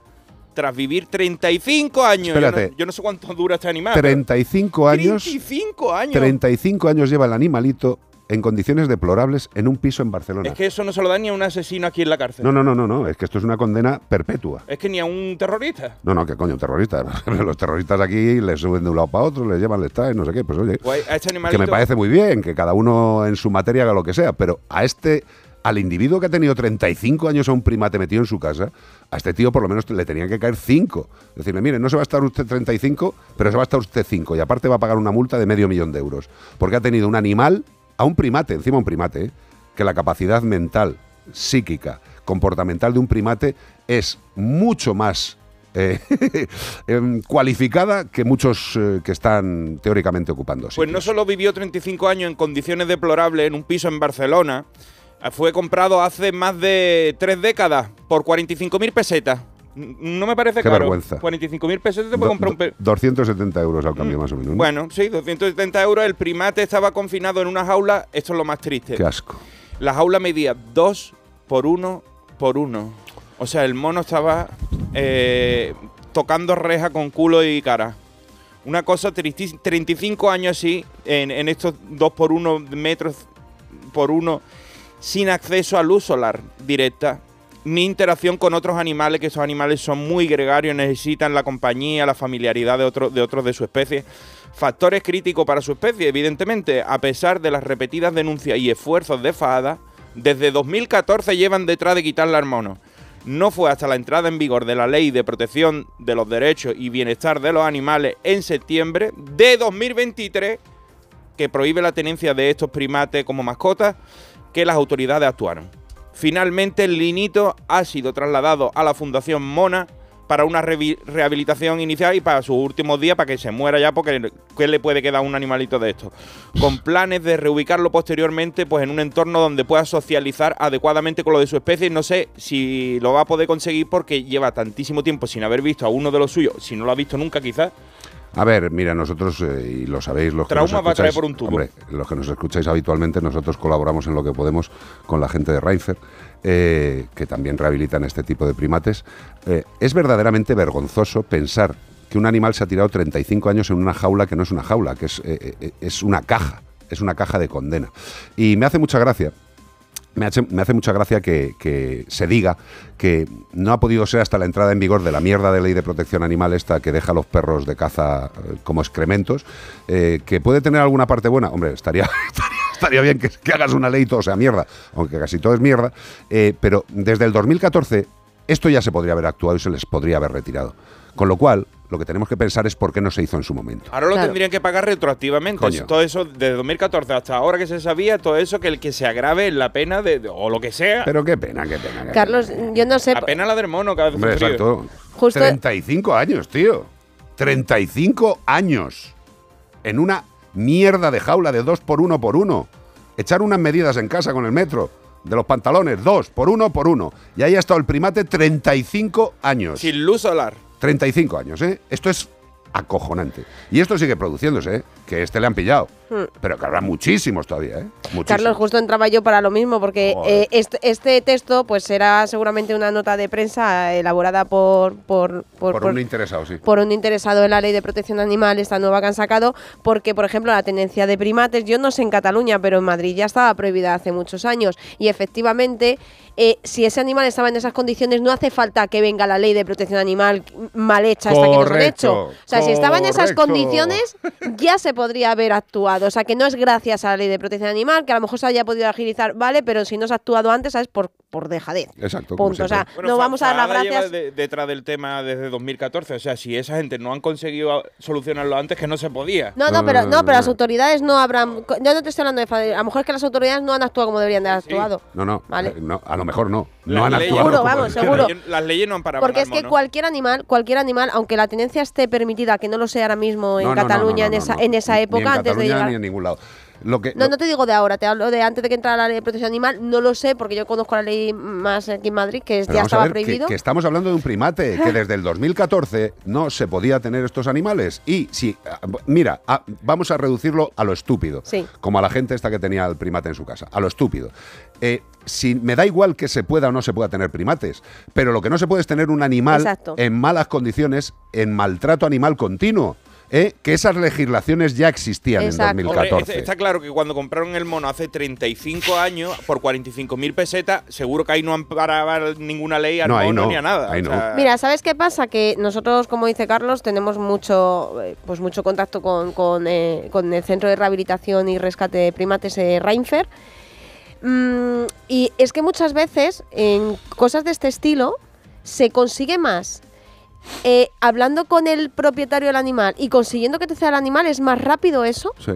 tras vivir 35 años. Yo no- Espérate. Yo no, sé cuánto dura este animal. pero 35 años, 35 años. 35 años lleva el animalito en condiciones deplorables en un piso en Barcelona. Es que eso no se lo da ni a un asesino aquí en la cárcel. No, no, no, no, no, es que esto es una condena perpetua. Es que ni a un terrorista. No, no, que coño, un terrorista. Los terroristas aquí les suben de un lado para otro, les llevan, les traen, no sé qué. Pues oye, a este que me parece muy bien, que cada uno en su materia haga lo que sea, pero a este, al individuo que ha tenido 35 años a un primate metido en su casa, a este tío por lo menos le tenían que caer 5. Decirle, mire, no se va a estar usted 35, pero se va a estar usted 5 y aparte va a pagar una multa de medio millón de euros, porque ha tenido un animal, a un primate, encima un primate, ¿eh? que la capacidad mental, psíquica, comportamental de un primate es mucho más eh, em, cualificada que muchos eh, que están teóricamente ocupando. Pues no solo vivió 35 años en condiciones deplorables en un piso en Barcelona, fue comprado hace más de tres décadas por 45.000 pesetas. No me parece Qué caro. vergüenza. 45.000 pesetas te puede comprar un... pe- 270 euros al cambio más o menos. ¿no? Bueno, sí, 270 euros. El primate estaba confinado en una jaula. Esto es lo más triste. Qué asco. La jaula medía 2 por 1 por 1. O sea, el mono estaba eh, tocando reja con culo y cara. Una cosa tristísima. 35 años así, en, en estos 2 por 1 metros por 1, sin acceso a luz solar directa, ni interacción con otros animales, que esos animales son muy gregarios, necesitan la compañía, la familiaridad de, de otros de su especie. Factores críticos para su especie, evidentemente, a pesar de las repetidas denuncias y esfuerzos de FADA, desde 2014 llevan detrás de quitarle al mono. No fue hasta la entrada en vigor de la Ley de Protección de los Derechos y Bienestar de los Animales en septiembre de 2023 que prohíbe la tenencia de estos primates como mascotas que las autoridades actuaron. Finalmente, el linito ha sido trasladado a la Fundación Mona para una rehabilitación inicial y para sus últimos días, para que se muera ya, porque ¿qué le puede quedar a un animalito de esto? Con planes de reubicarlo posteriormente pues, en un entorno donde pueda socializar adecuadamente con lo de su especie. No sé si lo va a poder conseguir porque lleva tantísimo tiempo sin haber visto a uno de los suyos, si no lo ha visto nunca quizás. A ver, mira, nosotros, eh, y lo sabéis, los que nos va a traer escucháis- por un tubo. hombre, los que nos escucháis habitualmente, nosotros colaboramos en lo que podemos con la gente de Reinfer, eh, que también rehabilitan este tipo de primates. Eh, es verdaderamente vergonzoso pensar que un animal se ha tirado 35 años en una jaula que no es una jaula, que es, es una caja, es una caja de condena. Y me hace mucha gracia me hace, mucha gracia que, se diga que no ha podido ser hasta la entrada en vigor de la mierda de ley de protección animal esta que deja a los perros de caza eh, como excrementos, eh, que puede tener alguna parte buena. Hombre, estaría, estaría, bien que, que hagas una ley y todo sea mierda, aunque casi todo es mierda, eh, pero desde el 2014 esto ya se podría haber actuado y se les podría haber retirado. Con lo cual, lo que tenemos que pensar es por qué no se hizo en su momento. Ahora lo Claro. tendrían que pagar retroactivamente. Coño. Todo eso, desde 2014 hasta ahora que se sabía, todo eso, que el que se agrave la pena de, de- o lo que sea. Pero qué pena, qué pena. qué Carlos, yo no sé. la pena la del mono que ha Hombre, exacto. Justo- 35 años, tío. 35 años. En una mierda de jaula de 2 por 1 por 1. Echar unas medidas en casa con el metro. De los pantalones, 2 por 1 por 1. Y ahí ha estado el primate 35 años. Sin luz solar. 35 años, ¿eh? Esto es acojonante. Y esto sigue produciéndose, ¿eh? Que este le han pillado. Hmm. Pero que habrá muchísimos todavía, ¿eh? Muchísimos. Carlos, justo entraba yo para lo mismo, porque eh, este, este texto pues será seguramente una nota de prensa elaborada por, por, por, por, por- un interesado, sí. por un interesado en la ley de protección animal, esta nueva que han sacado, porque, por ejemplo, la tenencia de primates, yo no sé en Cataluña, pero en Madrid ya estaba prohibida hace muchos años. Y efectivamente, eh, si ese animal estaba en esas condiciones, no hace falta que venga la ley de protección animal mal hecha esta que nos han Correcto, hecho. O sea, si estaba en esas correcto. condiciones, ya se podría haber actuado. O sea, que no es gracias a la ley de protección animal, que a lo mejor se haya podido agilizar, vale, pero si no se ha actuado antes, ¿sabes? Por, por dejadez. Exacto. Punto. O sea. Bueno, no vamos a dar las gracias. de- detrás del tema desde 2014. O sea, si esa gente no han conseguido solucionarlo antes, que no se podía. No, no, pero, no, pero las autoridades no habrán. Yo no te estoy hablando de. A lo mejor es que las autoridades no han actuado como deberían de haber actuado. No, no, Vale. eh, no, a lo mejor no. Las No han leyes- actuado. Seguro, vamos, seguro. Las leyes- no han parado Porque es que mono. cualquier animal, cualquier animal, aunque la tenencia esté permitida, que no lo sea ahora mismo en No, no, no, Cataluña no, no, en, esa, en esa Ni época, en antes de llegar. ni en ningún lado. Lo que, No, lo- no te digo de ahora, te hablo de antes de que entrara la ley de protección animal, no lo sé, porque yo conozco la ley más aquí en Madrid, que Pero ya estaba ver prohibido. Que, estamos hablando de un primate que desde el 2014 no se podía tener estos animales. Y si, mira, vamos a reducirlo a lo estúpido. Sí. Como a la gente esta que tenía el primate en su casa. A lo estúpido. Eh, si me da igual que se pueda o no se pueda tener primates, pero lo que no se puede es tener un animal Exacto. en malas condiciones, en maltrato animal continuo. ¿Eh? Que esas legislaciones ya existían Exacto. en Hombre, 2014. está, está claro que cuando compraron el mono hace 35 años, por 45.000 pesetas, seguro que ahí no han parado ninguna ley al No, mono no, ni a nada. ahí O no. sea, Mira, ¿sabes qué pasa? Que nosotros, como dice Carlos, tenemos mucho, eh, pues mucho contacto con, con, eh, con el Centro de Rehabilitación y Rescate de Primates eh, Reinfer. Mm, y es que muchas veces en cosas de este estilo se consigue más eh, hablando con el propietario del animal y consiguiendo que te ceda el animal, es más rápido eso Sí.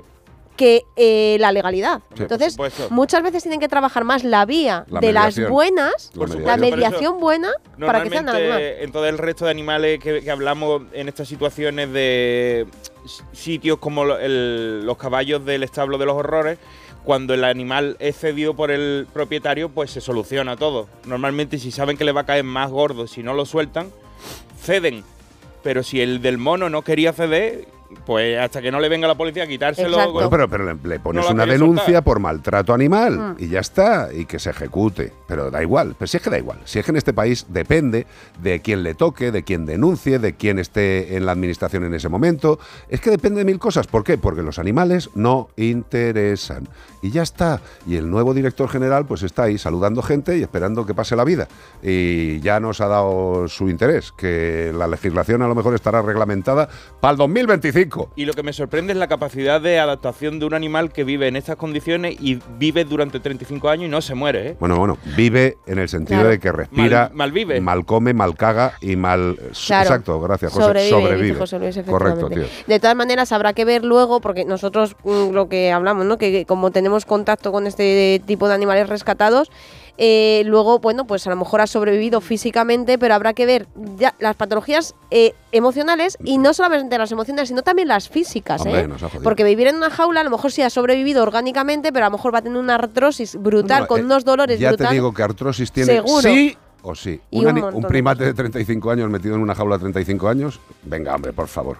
que eh, la legalidad. Sí. Entonces, muchas veces tienen que trabajar más la vía La de las buenas, la mediación buena, para que cedan al animal. En todo el resto de animales que, que hablamos en estas situaciones de sitios como lo- el- los caballos del establo de los horrores, cuando el animal es cedido por el propietario, pues se soluciona todo. Normalmente, si saben que le va a caer más gordo si no lo sueltan, ceden. Pero si el del mono no quería ceder, pues hasta que no le venga la policía a quitárselo. Bueno, pero, pero le, le pones No una denuncia soltar. por maltrato animal Mm. y ya está, y que se ejecute. Pero da igual, pero si es que da igual. Si es que en este país depende de quién le toque, de quién denuncie, de quién esté en la administración en ese momento. Es que depende de mil cosas. ¿Por qué? Porque los animales no interesan. Y ya está. Y el nuevo director general pues está ahí saludando gente y esperando que pase la vida. Y ya nos ha dado su interés, que la legislación a lo mejor estará reglamentada para el 2025. Y lo que me sorprende es la capacidad de adaptación de un animal que vive en estas condiciones y vive durante 35 años y no se muere, ¿eh? Bueno, bueno, vive en el sentido Claro. de que respira, Mal- malvive. mal come, mal caga y mal... Claro. Exacto, gracias, José. Sobrevive, Sobrevive. dice José Luis, Correcto, tío. De todas maneras, habrá que ver luego, porque nosotros mm, lo que hablamos, ¿no? Que como tenemos contacto con este tipo de animales rescatados, eh, luego, bueno, pues a lo mejor ha sobrevivido físicamente, pero habrá que ver ya las patologías eh, emocionales y no solamente las emocionales, sino también las físicas, Hombre, ¿eh? Porque vivir en una jaula a lo mejor sí ha sobrevivido orgánicamente, pero a lo mejor va a tener una artrosis brutal, No, con eh, unos dolores Ya brutales. te digo que artrosis tiene Seguro. sí o sí. Un, un primate de 35 años metido en una jaula de 35 años. Venga, hombre, por favor.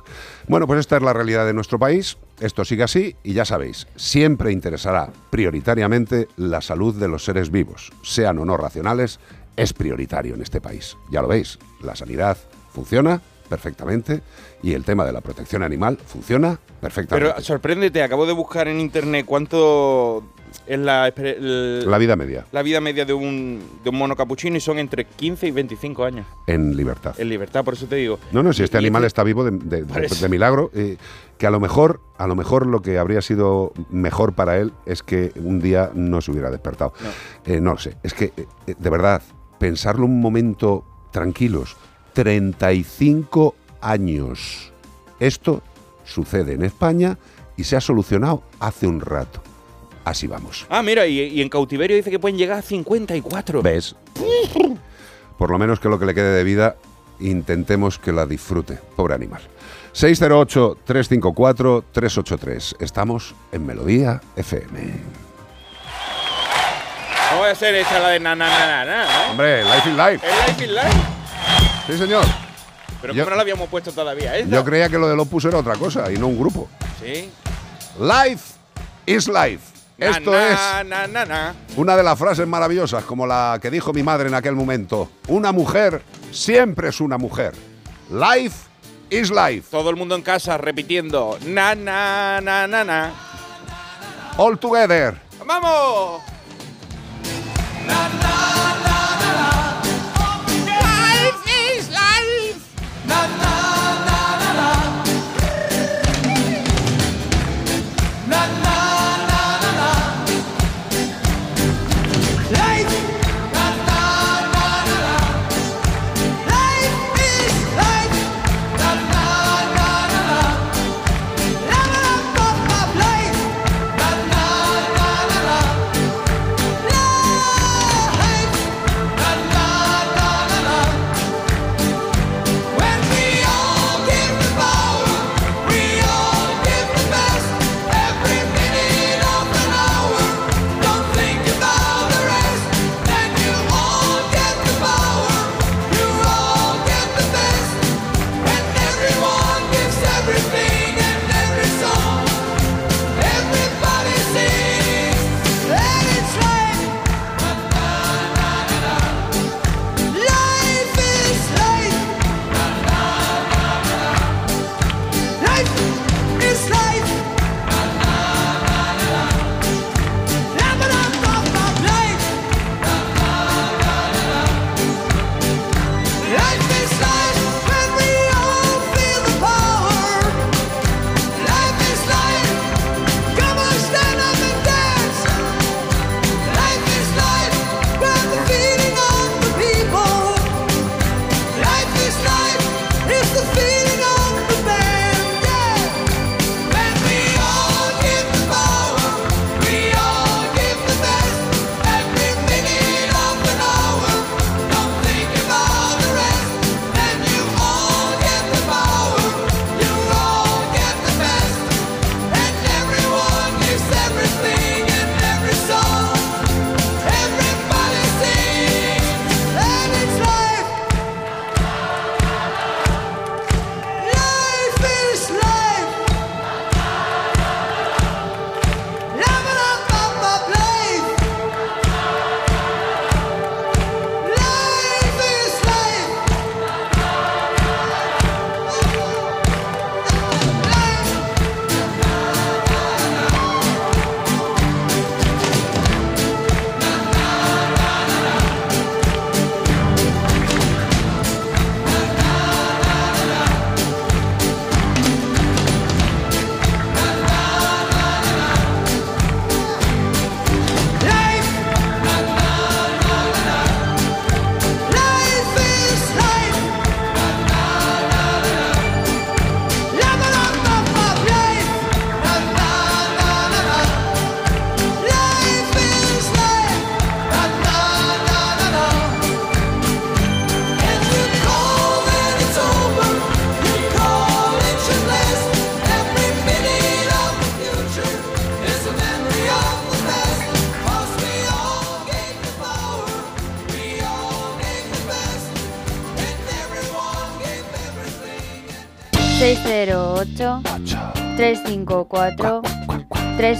Bueno, pues esta es la realidad de nuestro país. Esto sigue así y ya sabéis, siempre interesará prioritariamente la salud de los seres vivos, sean o no racionales, es prioritario en este país. Ya lo veis, la sanidad funciona perfectamente y el tema de la protección animal funciona perfectamente. Pero sorpréndete, acabo de buscar en internet cuánto es la, el- la vida media la vida media de un, de un mono capuchino y son entre 15 y 25 años en libertad. en libertad, por eso te digo. No, no, si este Y- animal este- está vivo de, de- Por de- eso. de milagro, eh, que a lo mejor, a lo mejor lo que habría sido mejor para él es que un día no se hubiera despertado. Eh, no lo sé. Es que, eh, eh, de verdad, pensarlo un momento tranquilos. 35 años. Esto sucede en España y se ha solucionado hace un rato. Así vamos. Ah, mira, y, y en cautiverio dice que pueden llegar a 54. ¿Ves? Por lo menos que lo que le quede de vida, intentemos que la disfrute. Pobre animal. 608-354-383. Estamos en Melodía FM. No voy a hacer esta la de na na na na, na, ¿no? Hombre, Life Life. ¿Es Life in Life? Sí, señor. Pero Yo- que no la habíamos puesto todavía, ¿eh? Yo creía que lo del Opus era otra cosa y no un grupo. Sí. Life is life. Esto Na, es na, na, na. una de las frases maravillosas, como la que dijo mi madre en aquel momento. Una mujer siempre es una mujer. Life is life. Todo el mundo en casa repitiendo. Na, na, na, na, na. All together. ¡Vamos!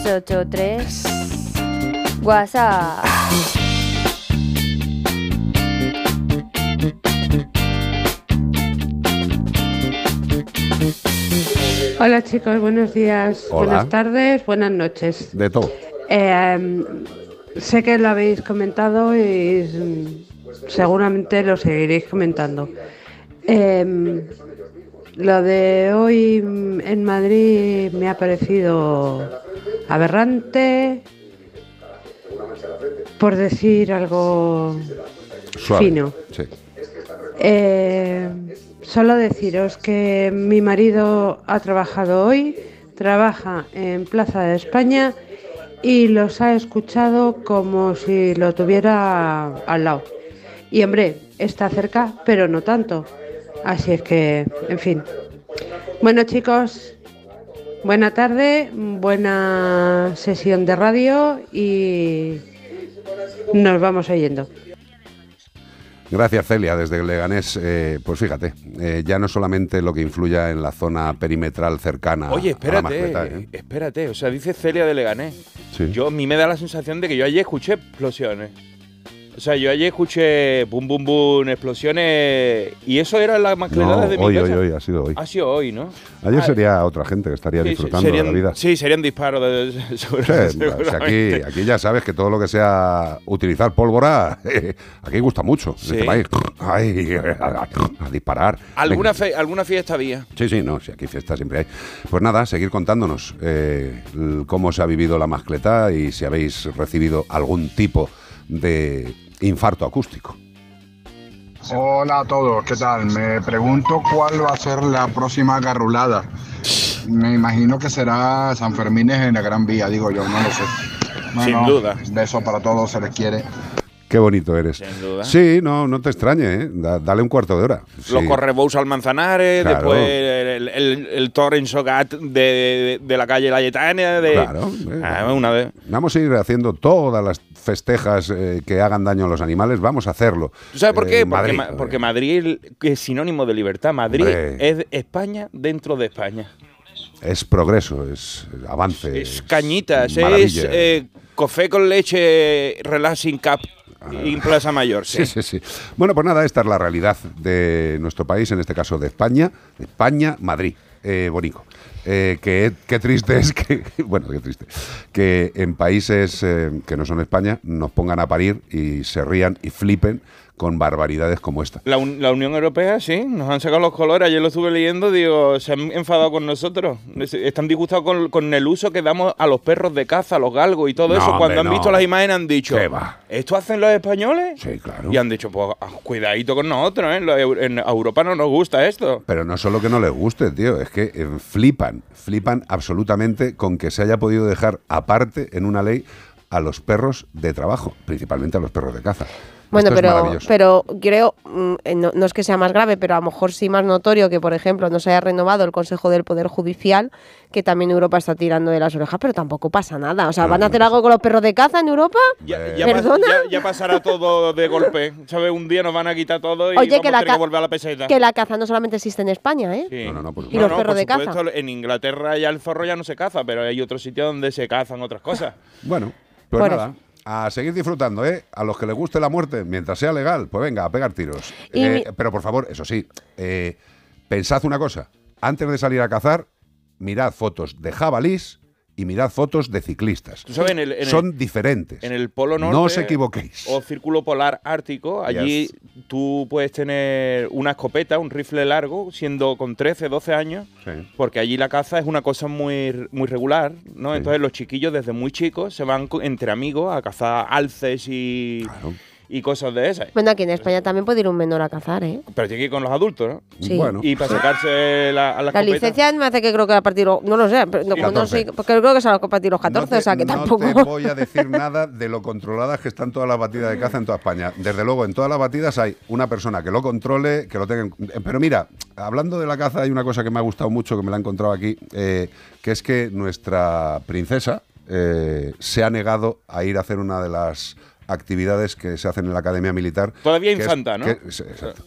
383 WhatsApp. Hola chicos, buenos días, Hola. buenas tardes, buenas noches. De todo. Eh, sé que lo habéis comentado y seguramente lo seguiréis comentando. Eh, lo de hoy en Madrid me ha parecido aberrante, por decir algo Suave. fino. Sí. Eh, solo deciros que mi marido ha trabajado hoy, trabaja en Plaza de España y los ha escuchado como si lo tuviera al lado. Y hombre, está cerca, pero no tanto. Así es que, en fin. Bueno chicos, buena tarde, buena sesión de radio y nos vamos oyendo. Gracias, Celia, desde Leganés. Eh, pues fíjate, eh, ya no solamente lo que influya en la zona perimetral cercana Oye, a la espérate, mascleta, ¿eh? espérate. O sea, dice Celia de Leganés. Sí. Yo, a mí me da la sensación de que yo ayer escuché explosiones. O sea, yo ayer escuché bum, bum, bum, explosiones. Y eso era la mascleta No, de mi hoy, casa. hoy, hoy, ha sido hoy. Ha sido hoy, ¿no? Ayer Ah, sería otra gente que estaría sí, disfrutando serían, de la vida. Sí, serían disparos de, seguro- Sí, o sea, aquí, aquí ya sabes que todo lo que sea utilizar pólvora, aquí gusta mucho. Sí. este país, Ay, a, a disparar. ¿Alguna, fe- ¿Alguna fiesta había? Sí, sí, no, sí, aquí fiesta siempre hay. Pues nada, seguir contándonos eh, cómo se ha vivido la mascleta y si habéis recibido algún tipo de infarto acústico. Hola a todos, ¿qué tal? Me pregunto cuál va a ser la próxima garrulada. Me imagino que será San Fermín en la Gran Vía, digo yo, no lo sé. Sin duda. Beso para todos, se les quiere. Qué bonito eres. Sin duda. Sí, no, no te extrañe, ¿eh? Da- dale un cuarto de hora. Los Sí. correbous al Manzanares, Claro. después el, el, el Torrent Sogat de, de, de la calle Layetana. De, Claro, eh, Ah, una vez. Vamos a ir haciendo todas las festejas eh, que hagan daño a los animales, vamos a hacerlo. ¿Tú sabes por Eh, qué? en porque, Madrid. Ma- porque Madrid es sinónimo de libertad. Madrid Hombre. es España dentro de España. Es progreso, es avance. Es cañitas, es eh, café con leche Relaxing Cup en Plaza Mayor. Sí, sí, sí. Bueno, pues nada, esta es la realidad de nuestro país, en este caso de España. España, Madrid, eh, Bonico. Eh, que, qué triste es que, bueno, qué triste, que en países eh, que no son España nos pongan a parir y se rían y flipen con barbaridades como esta. La, Un- la Unión Europea, sí, nos han sacado los colores. Ayer lo estuve leyendo, digo, se han enfadado con nosotros. Es- Están disgustados con, con el uso que damos a los perros de caza, a los galgos y todo No, eso. Cuando hombre, han no. visto las imágenes han dicho, ¿Qué va? ¿esto hacen los españoles? Sí, claro. Y han dicho, pues ah, cuidadito con nosotros, ¿eh? En Europa no nos gusta esto. Pero no solo que no les guste, tío, es que eh, flipan, flipan absolutamente con que se haya podido dejar aparte en una ley a los perros de trabajo, principalmente a los perros de caza. Bueno, Esto pero, pero creo, mm, eh, no, no es que sea más grave, pero a lo mejor sí más notorio que, por ejemplo, no se haya renovado el Consejo del Poder Judicial, que también Europa está tirando de las orejas, pero tampoco pasa nada. O sea, ¿van a hacer algo con los perros de caza en Europa? Ya, ¿Perdona? ya- ya pasará todo de golpe. ¿Sabes? Un día nos van a quitar todo y Oye, vamos que a la, tener que volver a la peseta. que la caza no solamente existe en España, ¿eh? Sí. Y los No, perros por de caza. En Inglaterra ya el zorro ya no se caza, pero hay otros sitios donde se cazan otras cosas. Bueno, pues Por nada, a seguir disfrutando, ¿eh? A los que les guste la muerte, mientras sea legal, pues venga, a pegar tiros. Eh, mi- Pero por favor, eso sí, eh, pensad una cosa, antes de salir a cazar, mirad fotos de jabalís y mirad fotos de ciclistas. Tú sabes, en el- en el- Son diferentes. En el Polo Norte. No os equivoquéis. O Círculo Polar Ártico, allí Yes. tú puedes tener una escopeta, un rifle largo, siendo con 13, 12 años, Sí. porque allí la caza es una cosa muy, muy regular, ¿no? Entonces los chiquillos desde muy chicos se van entre amigos a cazar alces y, y cosas de esas. Bueno, aquí en España también puede ir un menor a cazar, ¿eh? Pero tiene que ir con los adultos, ¿no? Sí. Bueno. Y para sacarse la, a la, La escopeta. licencia me hace que creo que a partir los, no lo sé, pero no, no 14. sé, porque creo que es a partir de los 14, o sea que no tampoco. te voy a decir nada de lo controladas que están todas las batidas de caza en toda España. Desde luego, en todas las batidas hay una persona que lo controle, que lo tenga. en- Pero mira, hablando de la caza, hay una cosa que me ha gustado mucho, que me la he encontrado aquí, eh, que es que nuestra princesa eh, se ha negado a ir a hacer una de las actividades que se hacen en la Academia Militar. Todavía es- infanta, ¿no? que- exacto.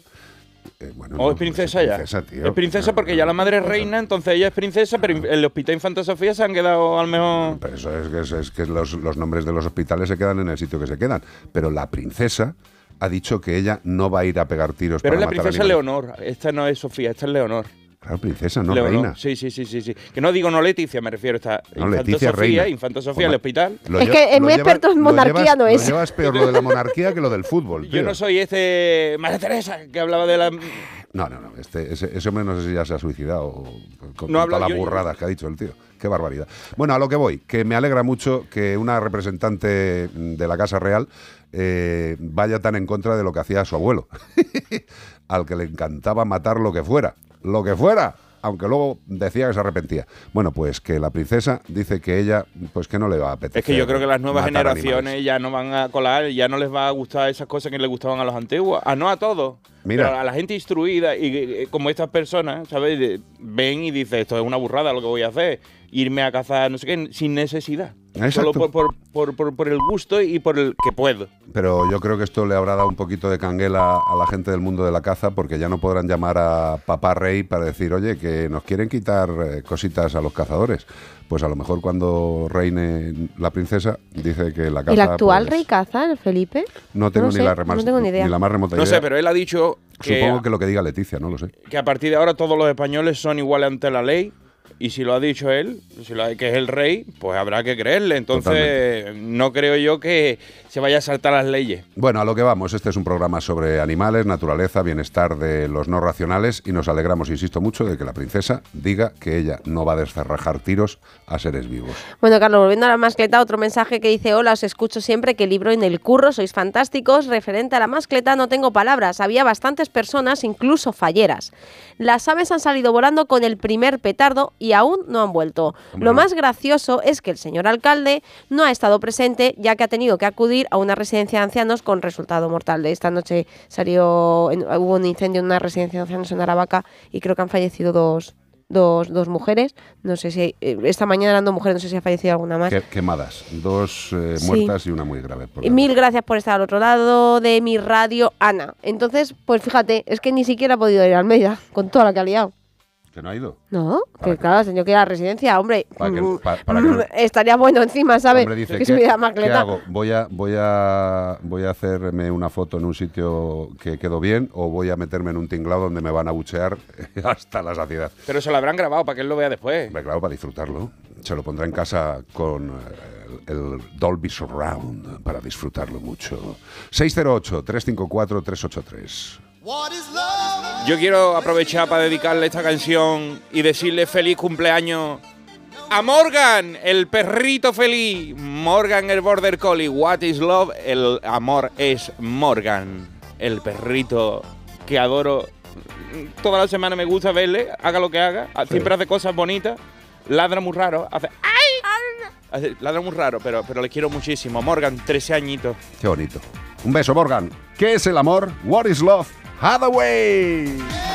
Eh, bueno, ¿O no, es princesa ya? princesa, tío. Es princesa porque ya la madre es reina, entonces ella es princesa, pero en el Hospital Infanta Sofía se han quedado al mejor... Pero eso es que, es, es que los, los nombres de los hospitales se quedan en el sitio que se quedan. Pero la princesa ha dicho que ella no va a ir a pegar tiros Pero es la matar princesa. Leonor, esta no es Sofía, esta es Leonor. Claro, princesa, no Leonor, reina. Sí, sí, sí, sí, sí. Que no digo no Leticia, me refiero. Está No, Infanta Leticia Sofía, reina. Infanta Sofía, Hombre, el hospital. Lo Es que es muy experto en lo monarquía, llevas- no es. Lo llevas peor lo de la monarquía que lo del fútbol, Yo no soy este María Teresa que hablaba de la. No, no, no. Este, ese, ese hombre no sé si ya se ha suicidado o con, con No todas las yo- burradas que ha dicho el tío. Qué barbaridad. Bueno, a lo que voy, que me alegra mucho que una representante de la Casa Real eh, vaya tan en contra de lo que hacía su abuelo, al que le encantaba matar lo que fuera. Lo que fuera. Aunque luego decía que se arrepentía. Bueno, pues que la princesa dice que ella, pues que no le va a apetecer. Es que yo creo que las nuevas generaciones animales. ya no van a colar, ya no les va a gustar esas cosas que les gustaban a los antiguos. A no a todos. Mira. Pero a la gente instruida y eh, como estas personas, ¿sabes? Ven y dicen, esto es una burrada lo que voy a hacer. Irme a cazar, no sé qué, sin necesidad. Solo Exacto. por, por, por, por- por el gusto y por el que puedo. Pero yo creo que esto le habrá dado un poquito de canguela a la gente del mundo de la caza porque ya no podrán llamar a papá rey para decir, oye, que nos quieren quitar eh, cositas a los cazadores. Pues a lo mejor cuando reine la princesa dice que la caza... ¿El actual pues, rey caza, el Felipe? No tengo, ni, sé, la no tengo ni idea. ni la más remota No idea. sé, pero él ha dicho que, Supongo que lo que diga Leticia, no lo sé. que a partir de ahora todos los españoles son iguales ante la ley. Y si lo ha dicho él, si lo ha- que es el rey, pues habrá que creerle. Entonces, no creo yo que se vaya a saltar las leyes. Bueno, a lo que vamos, este es un programa sobre animales, naturaleza, bienestar de los no racionales y nos alegramos, insisto mucho, de que la princesa diga que ella no va a descerrajar tiros a seres vivos. Bueno, Carlos, volviendo a la mascleta, otro mensaje que dice, hola, os escucho siempre que libro en el curro, sois fantásticos. Referente a la mascleta, no tengo palabras. Había bastantes personas, incluso falleras. Las aves han salido volando con el primer petardo y aún no han vuelto. Lo más gracioso es que el señor alcalde no ha estado presente, ya que ha tenido que acudir a una residencia de ancianos con resultado mortal. Esta noche salió, hubo un incendio en una residencia de ancianos en Aravaca y creo que han fallecido dos, dos, dos mujeres. No sé si hay- eh, esta mañana eran dos mujeres, no sé si ha fallecido alguna más. Que- quemadas, dos eh, Sí. muertas y una muy grave. por Mil gracias por estar al otro lado de mi radio, Ana. Entonces, pues fíjate, es que ni siquiera ha podido ir a Almeida con toda la que ha liado. Que no ha ido. No, que claro, el señor que ir a la residencia, hombre. Para que- mm, pa- para que no- Estaría bueno encima, ¿sabes? Hombre, dice, que ¿qué, qué hago? ¿Voy a, voy, a, ¿Voy a hacerme una foto en un sitio que quedó bien o voy a meterme en un tinglado donde me van a buchear hasta la saciedad? Pero se lo habrán grabado para que él lo vea después. Hombre, claro, para disfrutarlo. Se lo pondrá en casa con eh, el, el Dolby Surround para disfrutarlo mucho. 608-354-383. Yo quiero aprovechar para dedicarle esta canción y decirle feliz cumpleaños a Morgan, el perrito feliz. Morgan, el Border Collie. What is love? El amor es Morgan, el perrito que adoro. Toda la semana me gusta verle, haga lo que haga. Siempre hace cosas bonitas. Ladra muy raro. Hace. ¡Ay! Hace- ladra muy raro, pero, pero le quiero muchísimo. Morgan, 13 añitos. Qué bonito. Un beso, Morgan. ¿Qué es el amor? What is love? Hathaway.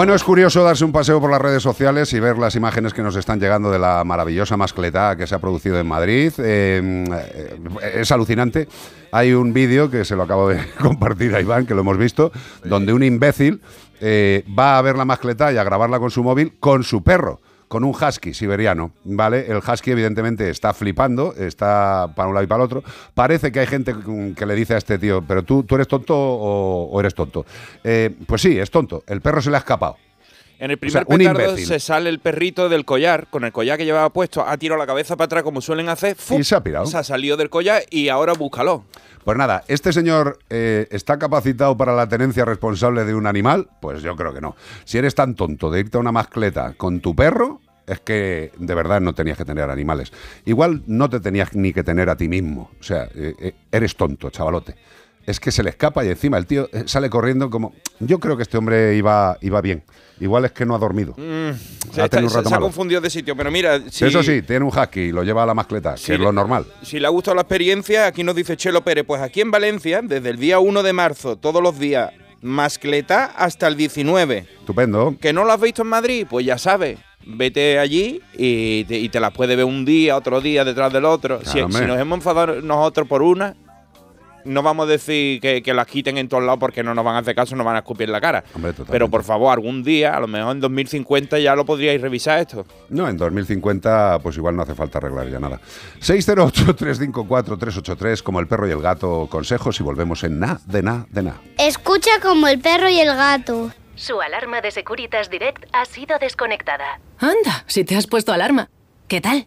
Bueno, es curioso darse un paseo por las redes sociales y ver las imágenes que nos están llegando de la maravillosa mascleta que se ha producido en Madrid. Eh, eh, es alucinante. Hay un vídeo que se lo acabo de compartir a Iván, que lo hemos visto, donde un imbécil eh, va a ver la mascleta y a grabarla con su móvil con su perro. Con un husky siberiano, ¿vale? El husky, evidentemente, está flipando, está para un lado y para el otro. Parece que hay gente mm, que le dice a este tío, ¿pero tú, tú eres tonto o, eres tonto? Eh, pues sí, es tonto. El perro se le ha escapado. En el O sea, primer un petardo se sale el perrito del collar, con el collar que llevaba puesto, ha tirado la cabeza para atrás como suelen hacer, ¡fup! Y se ha pirado. se ha salido del collar y ahora búscalo. Pues nada, ¿este señor eh, está capacitado para la tenencia responsable de un animal? Pues yo creo que no. Si eres tan tonto de irte a una mascleta con tu perro, es que de verdad no tenías que tener animales. Igual no te tenías ni que tener a ti mismo. O sea, eh, eh, eres tonto, chavalote. Es que se le escapa y encima el tío eh, sale corriendo como... Yo creo que este hombre iba, iba bien. Igual es que no ha dormido. Mm, Ha está- un rato se ha confundido de sitio, pero mira, si, Eso sí, tiene un husky y lo lleva a la mascleta, que es lo normal. si le ha gustado la experiencia, aquí nos dice Chelo Pérez, pues aquí en Valencia, desde el día 1 de marzo, todos los días, mascleta hasta el 19. Estupendo. ¿Que no lo has visto en Madrid? Pues ya sabes. Vete allí y te, y te las puedes ver un día, otro día detrás del otro. Si, si nos hemos enfadado nosotros por una, no vamos a decir que, que las quiten en todos lados porque no nos van a hacer caso, nos van a escupir en la cara. Hombre, totalmente. Pero por favor, algún día, a lo mejor en 2050 ya lo podríais revisar esto. No, en 2050 pues igual no hace falta arreglar ya nada. 608-354-383 como el perro y el gato consejos y volvemos en na, de na, de na. Escucha como el perro y el gato. Su alarma de Securitas Direct ha sido desconectada. Anda, si te has puesto alarma. ¿Qué tal?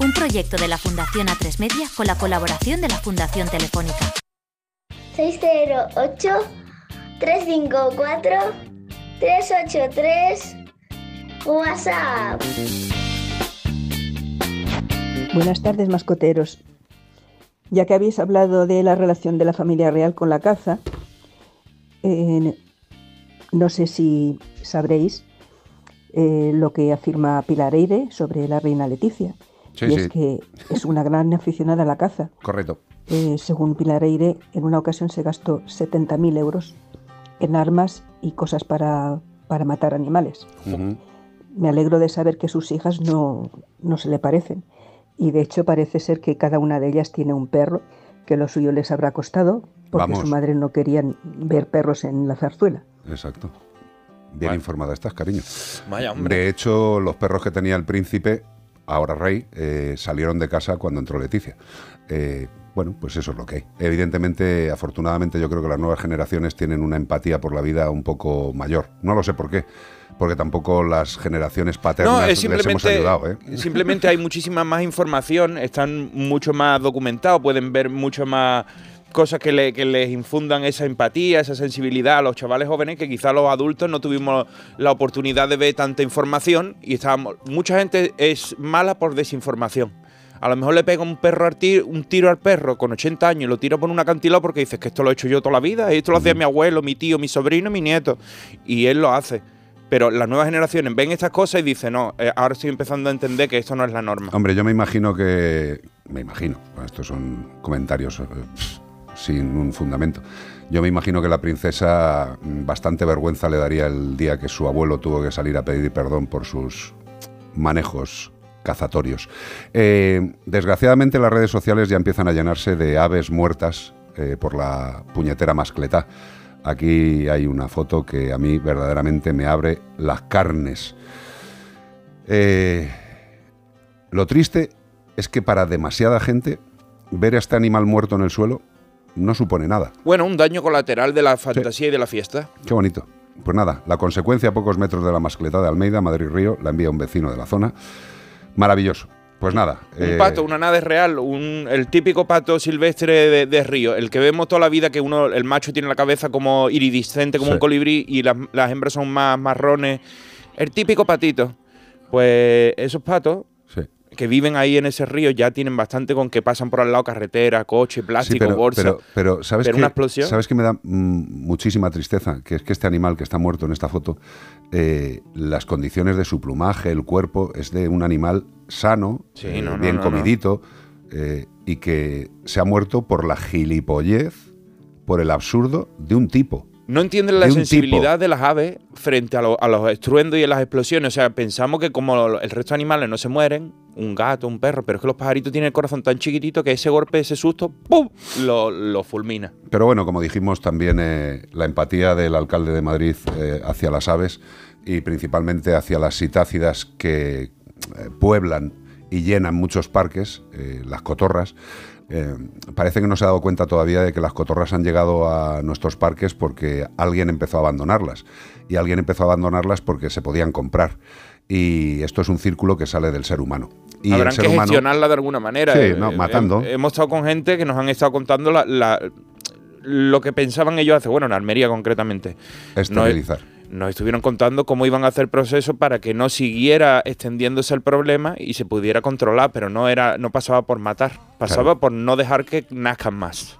Un proyecto de la Fundación A3 Media con la colaboración de la Fundación Telefónica. 608 354 383 WhatsApp. Buenas tardes, mascoteros. Ya que habéis hablado de la relación de la familia real con la caza, eh, no sé si sabréis eh, lo que afirma Pilar Eire sobre la reina Leticia. Sí, y sí. es que es una gran aficionada a la caza. Correcto. Eh, según Pilar Eire, en una ocasión se gastó 70.000 euros en armas y cosas para, para matar animales. Me alegro de saber que sus hijas no, no se le parecen. Y de hecho parece ser que cada una de ellas tiene un perro que lo suyo les habrá costado porque Vamos. su madre no quería ver perros en la zarzuela. Exacto. Bien informada estás, cariño. Vaya, hombre. De hecho, los perros que tenía el príncipe, ahora rey, eh, salieron de casa cuando entró Leticia. Eh, bueno, pues eso es lo que hay. Evidentemente, afortunadamente, yo creo que las nuevas generaciones tienen una empatía por la vida un poco mayor. No lo sé por qué, porque tampoco las generaciones paternas No, es les hemos ayudado. ¿eh? simplemente hay muchísima más información, están mucho más documentados, pueden ver mucho más cosas que, le- que les infundan esa empatía, esa sensibilidad a los chavales jóvenes que quizá los adultos no tuvimos la oportunidad de ver tanta información y estábamos, mucha gente es mala por desinformación. A lo mejor le pega un perro al tiro, un tiro al perro con 80 años y lo tira por un acantilado porque dices que esto lo he hecho yo toda la vida, esto lo hacía mi abuelo, mi tío, mi sobrino, mi nieto. Y él lo hace. Pero las nuevas generaciones ven estas cosas y dicen, no, eh, ahora estoy empezando a entender que esto no es la norma. Hombre, yo me imagino que. Me imagino, bueno, estos son comentarios eh, sin un fundamento. Yo me imagino que la princesa mm, bastante vergüenza le daría el día que su abuelo tuvo que salir a pedir perdón por sus manejos cazatorios. Eh, desgraciadamente las redes sociales ya empiezan a llenarse de aves muertas eh, por la puñetera mascleta. Aquí hay una foto que a mí verdaderamente me abre las carnes. Eh, lo triste es que para demasiada gente ver a este animal muerto en el suelo no supone nada. Bueno, un daño colateral de la fantasía y de la fiesta. Qué bonito. Pues nada, la consecuencia a pocos metros de la mascleta de Almeida, Madrid-Río, la envía un vecino de la zona. Maravilloso. Pues nada. Un eh, pato, una nave real, un, el típico pato silvestre de, de río, el que vemos toda la vida que uno, el macho tiene la cabeza como iridiscente, como Sí. un colibrí, y las, las hembras son más marrones. El típico patito. Pues esos patos. Que viven ahí en ese río ya tienen bastante con que pasan por al lado carretera, coche, Sí, plástico, pero, bolsa. pero, pero ¿sabes Pero qué? una explosión. ¿Sabes que me da mm, muchísima tristeza? Que es que este animal que está muerto en esta foto, eh, las condiciones de su plumaje, el cuerpo, es de un animal sano, Sí, eh, no, no, bien no. comidito, eh, y que se ha muerto por la gilipollez, por el absurdo de un tipo. No entienden la de sensibilidad de las aves frente a, lo- a los estruendos y a las explosiones. O sea, pensamos que como el resto de animales no se mueren, un gato, un perro, pero es que los pajaritos tienen el corazón tan chiquitito que ese golpe, ese susto, ¡pum! lo, lo fulmina. Pero bueno, como dijimos, también eh, la empatía del alcalde de Madrid eh, hacia las aves y principalmente hacia las sitácidas que eh, pueblan y llenan muchos parques, las cotorras. Eh, parece que no se ha dado cuenta todavía de que las cotorras han llegado a nuestros parques porque alguien empezó a abandonarlas. Y alguien empezó a abandonarlas porque se podían comprar. Y esto es un círculo que sale del ser humano. Y Habrán el ser que humano, gestionarla de alguna manera. Sí, Eh, no, eh, matando. eh, hemos estado con gente que nos han estado contando la- la- lo que pensaban ellos hace, bueno, en Almería concretamente. Esterilizar. Nos estuvieron contando cómo iban a hacer el proceso para que no siguiera extendiéndose el problema y se pudiera controlar, pero no era, no pasaba por matar, pasaba por no dejar que nazcan más.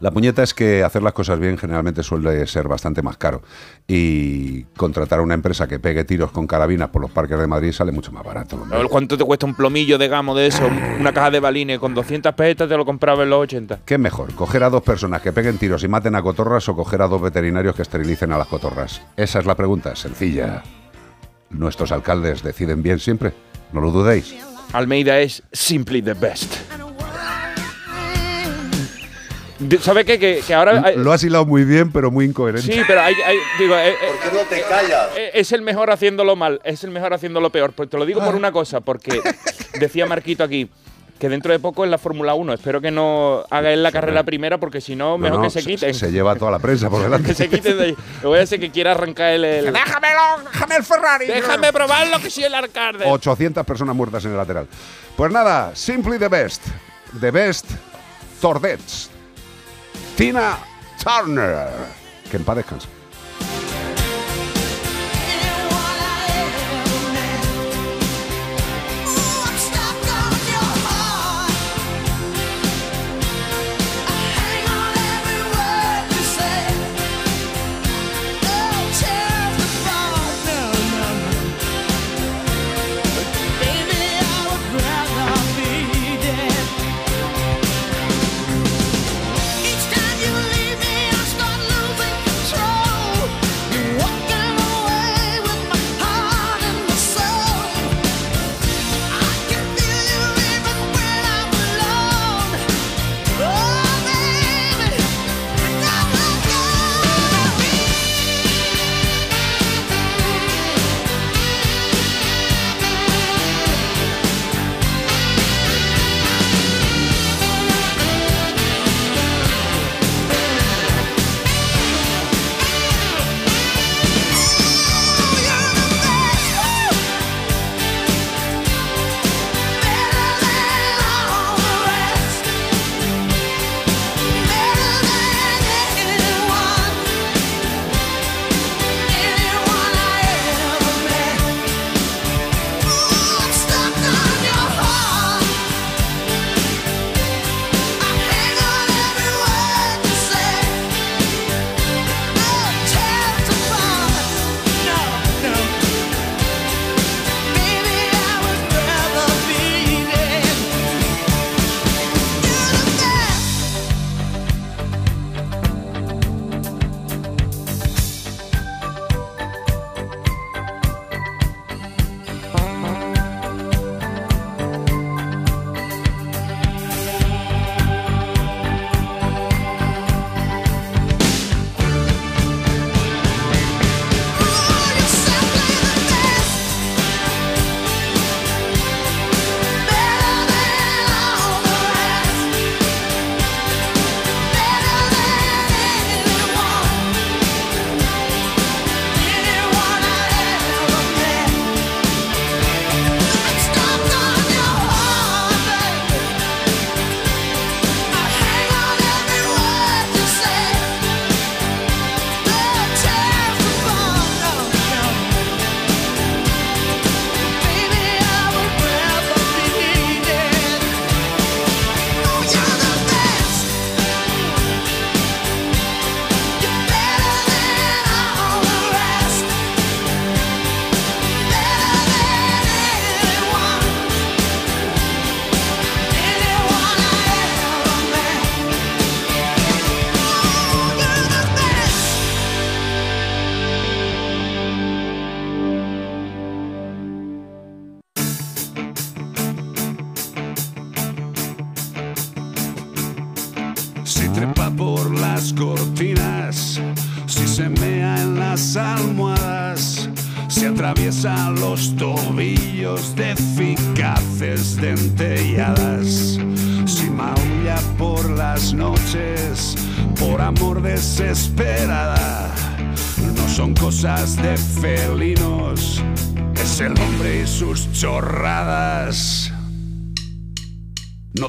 La puñeta es que hacer las cosas bien generalmente suele ser bastante más caro. Y contratar a una empresa que pegue tiros con carabinas por los parques de Madrid sale mucho más barato. ¿Cuánto te cuesta un plomillo de gamo de eso? Una caja de balines con 200 pesetas te lo compraba en los 80. ¿Qué es mejor? ¿Coger a dos personas que peguen tiros y maten a cotorras o coger a dos veterinarios que esterilicen a las cotorras? Esa es la pregunta, sencilla. ¿Nuestros alcaldes deciden bien siempre? No lo dudéis. Almeida es simply the best. ¿Sabe qué? Que, que ahora... hay- Lo has hilado muy bien, pero muy incoherente. Sí, pero hay, hay- digo, eh, eh, ¿Por qué no te callas? eh, es el mejor haciéndolo mal, es el mejor haciéndolo peor. Pues te lo digo por una cosa, porque decía Marquito aquí que dentro de poco en la Fórmula 1, espero que no haga él la carrera primera, porque si no, mejor no, que se quiten. Se lleva toda la prensa por delante. que se quiten de ahí. Le voy a hacer que quiera arrancar el... el- ¡Déjamelo! ¡Déjame el Ferrari! Déjame probarlo que soy el alcalde. 800 personas muertas en el lateral. Pues nada, simply the best. The best Tordets. Tina Turner. Que en paz descanse.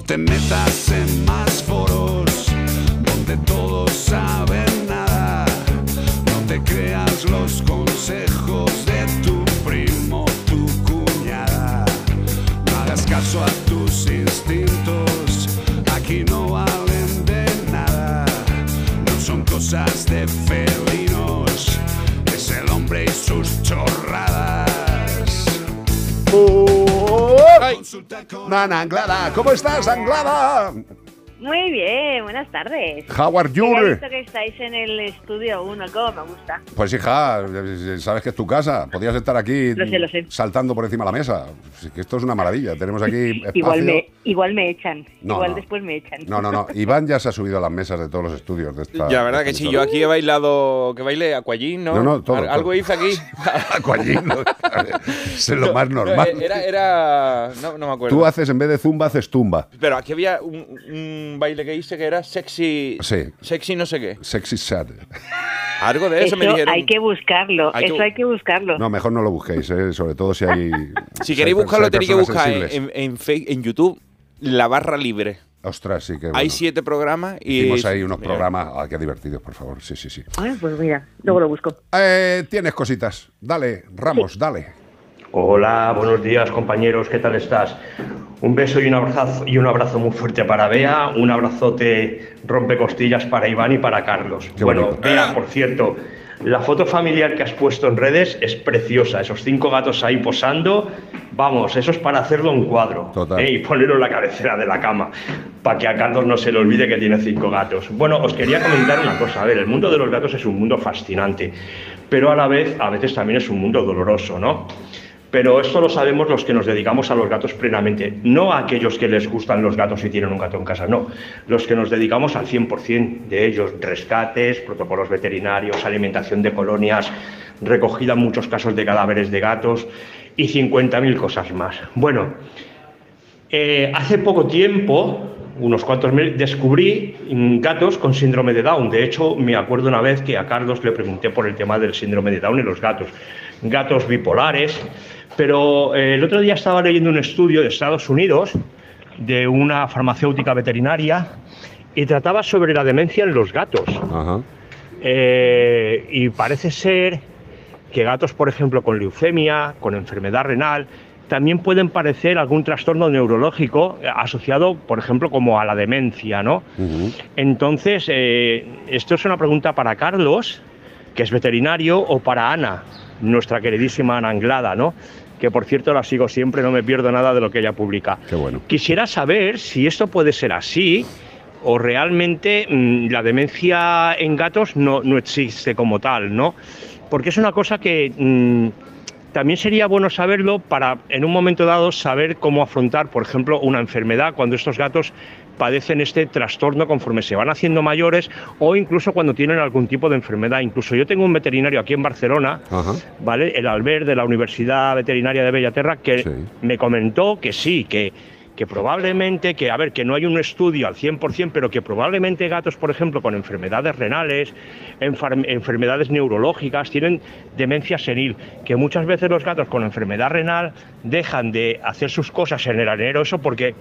Te metas en más foros Nana Anglada, ¿cómo estás, Anglada? Muy bien, buenas tardes. How are you? Ya he visto que estáis en el estudio 1, como me gusta. Pues hija, sabes que es tu casa. Podías estar aquí Lo sé, lo sé. saltando por encima de la mesa. Esto es una maravilla. Tenemos aquí espacio. Igual me, igual me echan. No, igual no. después me echan. No, no, no. Iván ya se ha ha a las mesas de todos los estudios de esta. Ya, verdad de que sí. Yo aquí he bailado, que baile aquallín, ¿no? No, no, todo, Al- Algo todo. hice aquí. Aquallín, ¿no? es lo más normal. No, Era, era, no, no me acuerdo. Tú haces, en vez de zumba, haces tumba. Pero aquí había un, un baile que hice que era sexy. Sí. Sexy no sé qué. Sexy sad. Algo de eso, me dijeron. hay que buscarlo. Hay que- eso hay que buscarlo. No, mejor no lo busquéis, ¿eh? sobre todo si hay. Si queréis buscarlo, tenéis que buscar en, en, en YouTube la barra libre. Ostras, sí que Hay siete programas y... Hicimos ahí unos Mira, programas. Ah, qué divertidos, por favor. Sí, sí, sí. Ah, pues mira, luego lo busco. Eh, tienes cositas. Dale, Ramos, dale. Hola, buenos días compañeros, ¿qué tal estás? Un beso y un abrazo y un abrazo muy fuerte para Bea, un abrazote rompecostillas para Iván y para Carlos. Qué bueno, bonito. Bea, por cierto, la foto familiar que has puesto en redes es preciosa, esos cinco gatos ahí posando, vamos, eso es para hacerlo un cuadro ¿eh? y ponerlo en la cabecera de la cama, para que a Carlos no se le olvide que tiene cinco gatos. Bueno, os quería comentar una cosa, a ver, el mundo de los gatos es un mundo fascinante, pero a la vez, a veces también es un mundo doloroso, ¿no? Pero esto lo sabemos los que nos dedicamos a los gatos plenamente, no a aquellos que les gustan los gatos y tienen un gato en casa, no, los que nos dedicamos al 100% de ellos, rescates, protocolos veterinarios, alimentación de colonias, recogida en muchos casos de cadáveres de gatos y 50.000 cosas más. Bueno, eh, hace poco tiempo, unos cuantos meses, descubrí gatos con síndrome de Down. De hecho, me acuerdo una vez que a Carlos le pregunté por el tema del síndrome de Down en los gatos. Gatos bipolares. Pero eh, el otro día estaba leyendo un estudio de Estados Unidos de una farmacéutica veterinaria y trataba sobre la demencia en los gatos. Eh, y parece ser que gatos, por ejemplo, con leucemia, con enfermedad renal, también pueden padecer algún trastorno neurológico asociado, por ejemplo, como a la demencia, ¿no? Entonces, eh, esto es una pregunta para Carlos, que es veterinario, o para Ana, nuestra queridísima Ana Anglada, ¿no? Que por cierto la sigo siempre, no me pierdo nada de lo que ella publica. Qué bueno. Quisiera saber si esto puede ser así o realmente mm, la demencia en gatos no, no existe como tal, ¿no? Porque es una cosa que mm, también sería bueno saberlo para en un momento dado saber cómo afrontar, por ejemplo, una enfermedad cuando estos gatos padecen este trastorno conforme se van haciendo mayores o incluso cuando tienen algún tipo de enfermedad. Incluso yo tengo un veterinario aquí en Barcelona, ¿vale? El Albert de la Universidad Veterinaria de Bellaterra, que me comentó que sí, que, que probablemente, que a ver, que no hay un estudio al 100%, pero que probablemente gatos, por ejemplo, con enfermedades renales, enfermedades neurológicas, tienen demencia senil, que muchas veces los gatos con enfermedad renal dejan de hacer sus cosas en el arenero, eso porque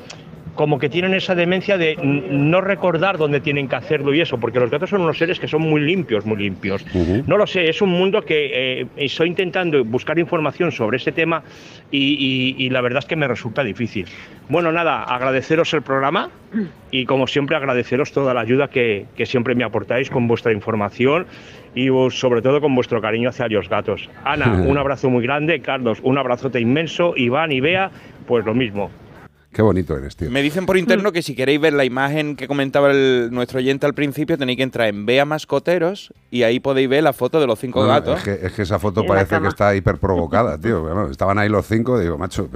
como que tienen esa demencia de no recordar dónde tienen que hacerlo y eso, porque los gatos son unos seres que son muy limpios, muy limpios. No lo sé, es un mundo que eh, estoy intentando buscar información sobre este tema y, y- y la verdad es que me resulta difícil. Bueno, nada, agradeceros el programa y como siempre agradeceros toda la ayuda que, que siempre me aportáis con vuestra información y sobre todo con vuestro cariño hacia los gatos. Ana, un abrazo muy grande, Carlos, un abrazote inmenso, Iván y Bea, pues lo mismo. Qué bonito eres, tío. Me dicen por interno que si queréis ver la imagen que comentaba el- nuestro oyente al principio, tenéis que entrar en Vea Mascoteros y ahí podéis ver la foto de los cinco No, gatos. Es que, es que esa foto parece que está hiper provocada, tío. Bueno, estaban ahí los cinco, digo, macho,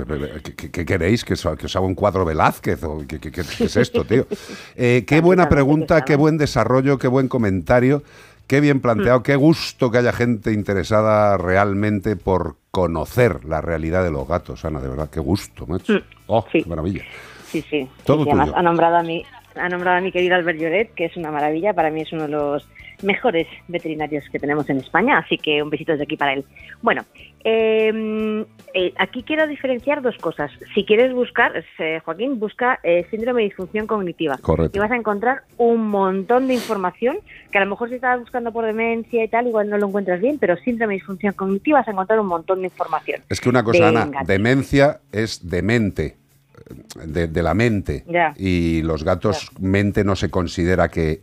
¿qué, qué- qué queréis? ¿Que os, que os haga un cuadro Velázquez? ¿O qué, qué- qué- qué es esto, tío? Eh, qué buena pregunta, qué buen desarrollo, qué buen comentario, qué bien planteado, qué gusto que haya gente interesada realmente por conocer la realidad de los gatos, Ana, de verdad, qué gusto, macho. Oh, qué maravilla. Sí, sí. Todo Sí, además tuyo. ha nombrado a mi ha nombrado a mi querido Albert Lloret, que es una maravilla, para mí es uno de los mejores veterinarios que tenemos en España, así que un besito desde aquí para él. Bueno, eh, eh, aquí quiero diferenciar dos cosas. Si quieres buscar, eh, Joaquín, busca eh, síndrome de disfunción cognitiva. Correcto. Y vas a encontrar un montón de información que a lo mejor si estás buscando por demencia y tal, igual no lo encuentras bien, pero síndrome de disfunción cognitiva vas a encontrar un montón de información. Es que una cosa, de Ana, demencia es demente, de, de la mente. Ya. Y los gatos, mente no se considera que,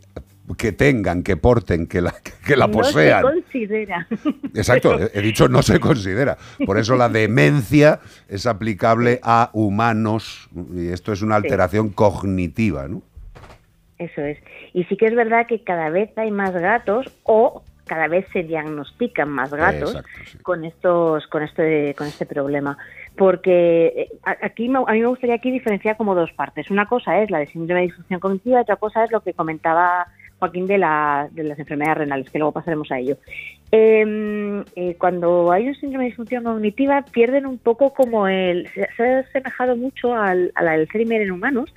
que tengan, que porten, que la, que la No posean. se considera. Exacto, he dicho no se considera. Por eso la demencia es aplicable a humanos y esto es una Sí. alteración cognitiva, ¿no? Eso es. Y sí que es verdad que cada vez hay más gatos o cada vez se diagnostican más gatos Exacto, con estos con este con este problema porque eh, aquí a mí me gustaría aquí diferenciar como dos partes una cosa es la de síndrome de disfunción cognitiva y otra cosa es lo que comentaba Joaquín de, la, de las enfermedades renales que luego pasaremos a ello. Eh, eh, cuando hay un síndrome de disfunción cognitiva pierden un poco como el se, se ha asemejado mucho al, al Alzheimer en humanos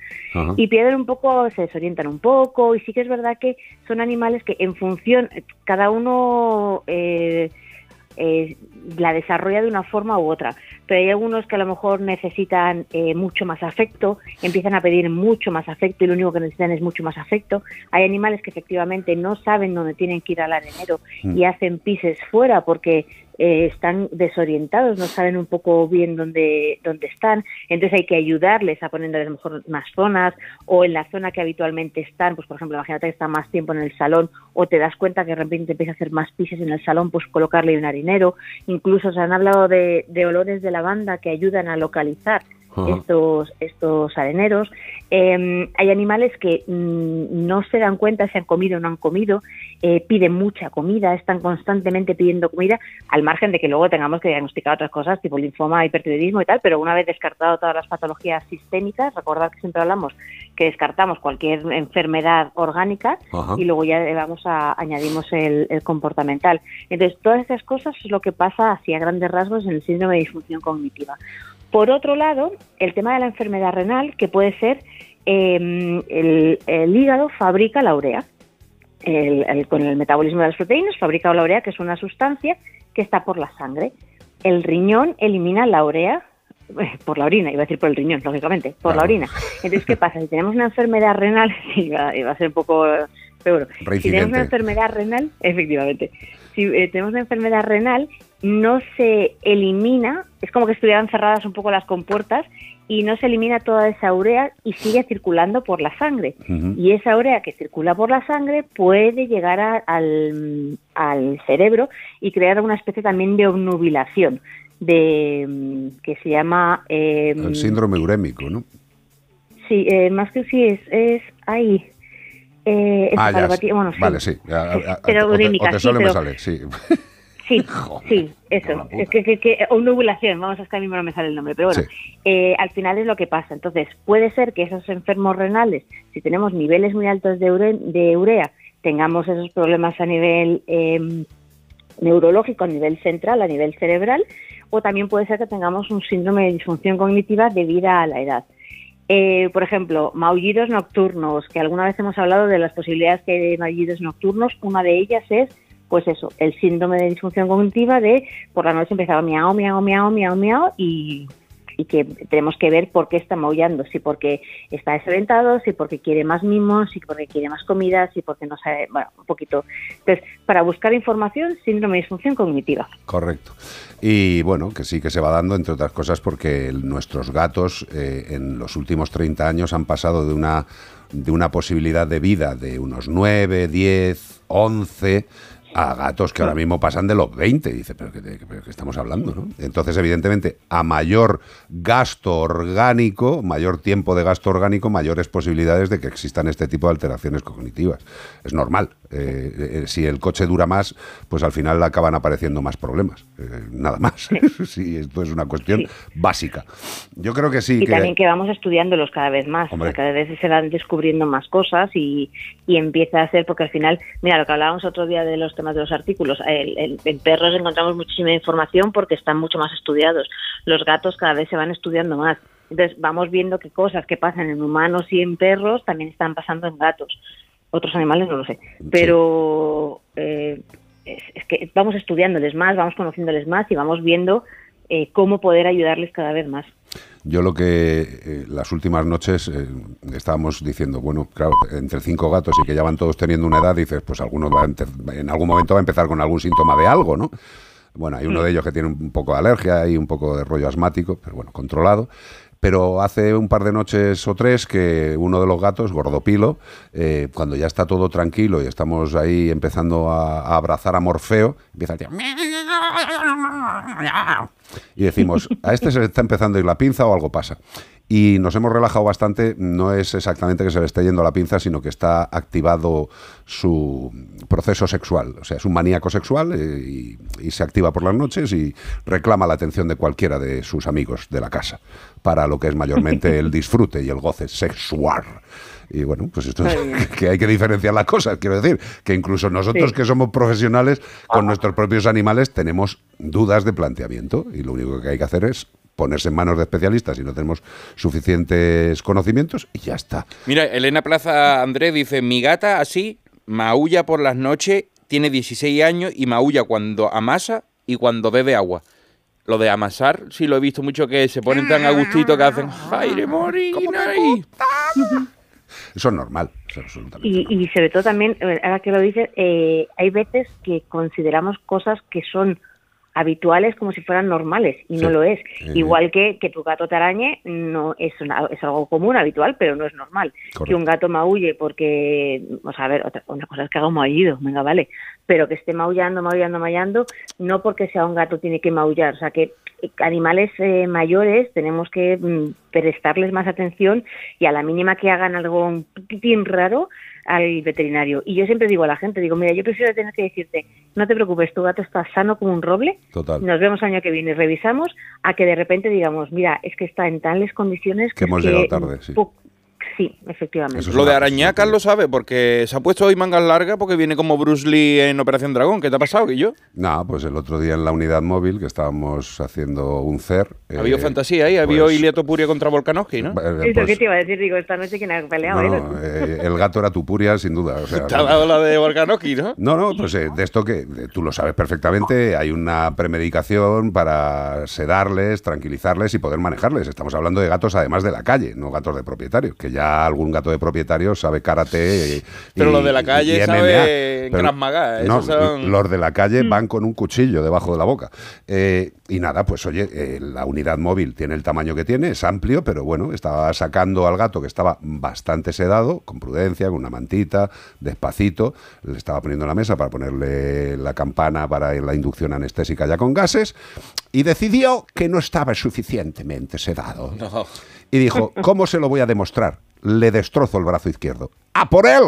y pierden un poco, se desorientan un poco y sí que es verdad que son animales que en función, cada uno eh, eh, la desarrolla de una forma u otra. Pero hay algunos que a lo mejor necesitan eh, mucho más afecto, empiezan a pedir mucho más afecto y lo único que necesitan es mucho más afecto. Hay animales que efectivamente no saben dónde tienen que ir al arenero Mm. y hacen pises fuera porque eh, están desorientados, no saben un poco bien dónde, dónde están. Entonces hay que ayudarles a poner a lo mejor más zonas o en la zona que habitualmente están, pues por ejemplo, imagínate que están más tiempo en el salón o te das cuenta que de repente empieza a hacer más pises en el salón, pues colocarle un harinero. Incluso se han hablado de, de olores de lavanda que ayudan a localizar Ajá. estos, estos areneros. Eh, hay animales que mm, no se dan cuenta si han comido o no han comido, eh, piden mucha comida, están constantemente pidiendo comida, al margen de que luego tengamos que diagnosticar otras cosas, tipo linfoma, hipertiroidismo y tal, pero una vez descartado todas las patologías sistémicas, recordad que siempre hablamos que descartamos cualquier enfermedad orgánica Ajá. y luego ya vamos a añadimos el, el comportamental. Entonces, todas esas cosas es lo que pasa así a grandes rasgos en el síndrome de disfunción cognitiva. Por otro lado, el tema de la enfermedad renal, que puede ser eh, el, el hígado fabrica la urea. El- el- con el metabolismo de las proteínas fabrica la urea, que es una sustancia que está por la sangre. El riñón elimina la urea eh, por la orina, iba a decir por el riñón, lógicamente, por la orina. Entonces, ¿qué pasa? Si tenemos una enfermedad renal, iba, iba a ser un poco eh, seguro. Si tenemos Reincidente. una enfermedad renal, efectivamente, si eh, tenemos una enfermedad renal, no se elimina, es como que estuvieran cerradas un poco las compuertas y no se elimina toda esa urea y sigue circulando por la sangre. Y esa urea que circula por la sangre puede llegar a- al, al cerebro y crear una especie también de obnubilación de mm, que se llama eh, El síndrome urémico, ¿no? sí eh, más que sí es es ahí eh, Ah, ya. bueno, sí. Vale, sí. A- a- a- Pero o te, urémica, o te sí, solo me sale, sí. Sí, sí, eso. Es que, que, que- o nubulación, vamos, es que a mí no me sale el nombre, pero bueno, eh, al final es lo que pasa. Entonces, puede ser que esos enfermos renales, si tenemos niveles muy altos de, ure- de urea, tengamos esos problemas a nivel eh, neurológico, a nivel central, a nivel cerebral, o también puede ser que tengamos un síndrome de disfunción cognitiva debido a la edad. Eh, por ejemplo, maullidos nocturnos, que alguna vez hemos hablado de las posibilidades que hay de maullidos nocturnos. Una de ellas es, pues eso, el síndrome de disfunción cognitiva de por la noche empezaba miau, miau, miau, miau, miau y, y que tenemos que ver por qué está maullando, si porque está desorientado, si porque quiere más mimos, si porque quiere más comida, si porque no sabe, bueno, un poquito. Entonces, para buscar información, síndrome de disfunción cognitiva. Correcto. Y bueno, que sí que se va dando, entre otras cosas, porque nuestros gatos eh, en los últimos 30 años han pasado de una, de una posibilidad de vida de unos 9, 10, 11 a gatos que ahora mismo pasan de los 20. Dice, pero ¿qué, de- pero qué estamos hablando? ¿no? Entonces, evidentemente, a mayor gasto orgánico, mayor tiempo de gasto orgánico, mayores posibilidades de que existan este tipo de alteraciones cognitivas. Es normal. Eh, eh, si el coche dura más, pues al final acaban apareciendo más problemas. Eh, nada más. sí, esto es una cuestión básica. Yo creo que sí. y que también que vamos estudiándolos cada vez más, Hombre. porque cada vez se van descubriendo más cosas y, y empieza a ser, porque al final, mira, lo que hablábamos otro día de los temas de los artículos, el- el- en perros encontramos muchísima información porque están mucho más estudiados, los gatos cada vez se van estudiando más, entonces vamos viendo que cosas que pasan en humanos y en perros también están pasando en gatos, otros animales no lo sé, pero eh, es, es que vamos estudiándoles más, vamos conociéndoles más y vamos viendo eh, cómo poder ayudarles cada vez más. Yo lo que eh, las últimas noches eh, estábamos diciendo, bueno, claro, entre cinco gatos y que ya van todos teniendo una edad, dices, pues alguno va a en algún momento va a empezar con algún síntoma de algo, ¿no? Bueno, hay uno de ellos que tiene un poco de alergia y un poco de rollo asmático, pero bueno, controlado. Pero hace un par de noches o tres que uno de los gatos, Gordopilo, eh, cuando ya está todo tranquilo y estamos ahí empezando a, abrazar a Morfeo, empieza a decir, y decimos, a este se le está empezando a ir la pinza o algo pasa. Y nos hemos relajado bastante, no es exactamente que se le esté yendo la pinza, sino que está activado su proceso sexual. O sea, es un maníaco sexual eh, y, y se activa por las noches y reclama la atención de cualquiera de sus amigos de la casa, para lo que es mayormente el disfrute y el goce sexual. Y bueno, pues esto es que hay que diferenciar las cosas. Quiero decir que incluso nosotros Sí. que somos profesionales con nuestros propios animales tenemos dudas de planteamiento y lo único que hay que hacer es ponerse en manos de especialistas si no tenemos suficientes conocimientos y ya está. Mira, Elena Plaza Andrés dice, mi gata así maulla por las noches, tiene 16 años y maulla cuando amasa y cuando bebe agua. Lo de amasar, sí lo he visto mucho que se ponen tan a gustito que hacen ¡Aire morina! y- Eso es normal. eso es absolutamente. Y, y sobre todo también, eh, ahora que lo dices, eh, hay veces que consideramos cosas que son habituales como si fueran normales y no lo es. Igual que que tu gato te arañe no es, una- es algo común, habitual, pero no es normal. Correcto. Que un gato maulle porque, o sea, a ver, otra, una cosa es que haga un maullido, venga, vale, pero que esté maullando, maullando, maullando, no porque sea un gato tiene que maullar, o sea, que eh, animales eh, mayores tenemos que mm, prestarles más atención y a la mínima que hagan algo un poquitín raro al veterinario. Y yo siempre digo a la gente, digo, mira, yo prefiero tener que decirte, no te preocupes, tu gato está sano como un roble, Total. nos vemos año que viene revisamos, a que de repente digamos, mira, es que está en tales condiciones Que hemos es llegado tarde, sí. po- Sí, efectivamente. Lo de arañar, Carlos sabe, porque se ha puesto hoy mangas largas porque viene como Bruce Lee en Operación Dragón. ¿Qué te ha pasado, Guillo? No, pues el otro día en la unidad móvil que estábamos haciendo un CER. Ha habido eh, fantasía ahí, ha habido pues, Iliato Puria contra Volkanovski, ¿no? eh, Eso pues, que te iba a decir, digo, esta noche quién ha peleado, no, ¿eh? eh, el gato era Tupuria, sin duda. o sea, Te ha dado la de Volkanovski, ¿no? No, no, pues eh, de esto que tú lo sabes perfectamente, hay una premedicación para sedarles, tranquilizarles y poder manejarles. Estamos hablando de gatos además de la calle, no gatos de propietarios, que ya algún gato de propietario sabe karate. y- Pero y- los de la calle saben Krav Maga, no, esos son- los de la calle Mm. van con un cuchillo debajo de la boca. Eh, y nada, pues oye, eh, la unidad móvil tiene el tamaño que tiene, es amplio, pero bueno, estaba sacando al gato que estaba bastante sedado, con prudencia, con una mantita, despacito, le estaba poniendo en la mesa para ponerle la campana para la inducción anestésica ya con gases, y decidió que no estaba suficientemente sedado. No. Y dijo, ¿cómo se lo voy a demostrar? Le destrozo el brazo izquierdo. ¡A por él!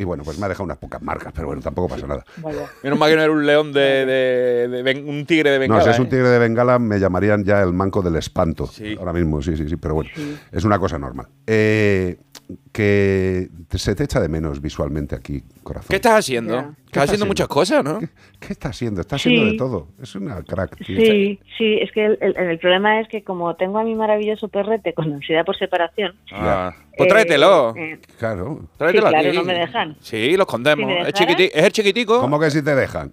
Y bueno, pues me ha dejado unas pocas marcas, pero bueno, tampoco pasa nada. Menos mal que no era un león de, de- de ben- un tigre de Bengala. no, si es un ¿eh? tigre de Bengala, me llamarían ya el manco del espanto. Sí. Ahora mismo, sí, sí, sí, pero bueno, es una cosa normal. Eh, que se te echa de menos visualmente aquí, corazón. ¿Qué estás haciendo? Estás estás haciendo muchas cosas, ¿no? ¿Qué está haciendo? Está haciendo Sí. de todo. Es una crack. tío. Sí, sí, es que el, el- el problema es que como tengo a mi maravilloso perrete con ansiedad por separación, Ah. Pues eh, tráetelo. eh, Claro. Tráetelo sí, claro, aquí. no me dejan. Sí, lo escondemos. Si me es, dejaran- chiquiti- es el chiquitico. ¿Cómo que si te dejan?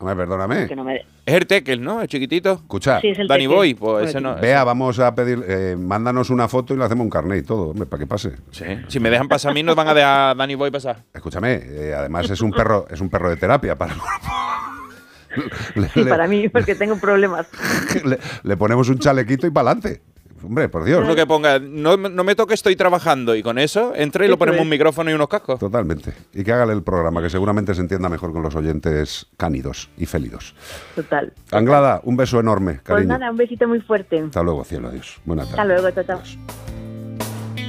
Hombre, perdóname. que no me de- Es el Tekel, ¿no? El chiquitito. Escucha, Sí, es el Danny Tekel. Boy, pues ese no. vea, vamos a pedir, eh, mándanos una foto y le hacemos un carnet y todo, hombre, para que pase. Sí. Si me dejan pasar a mí, nos van a dejar a Danny Boy pasar. Escúchame, eh, además es un perro, es un perro de terapia para el cuerpo. Le- Sí, le- para mí, porque tengo problemas. le, le ponemos un chalequito y para adelante. Hombre, por Dios. Uno que ponga, no, no me toque, estoy trabajando. Y con eso entra y lo ponemos un micrófono y unos cascos. Totalmente. Y que haga el programa, que seguramente se entienda mejor con los oyentes cánidos y félidos. Total. Anglada, un beso enorme, Pues cariño. nada, un besito muy fuerte. Hasta luego, cielo, adiós. Buenas Hasta tardes. luego, chao, chao.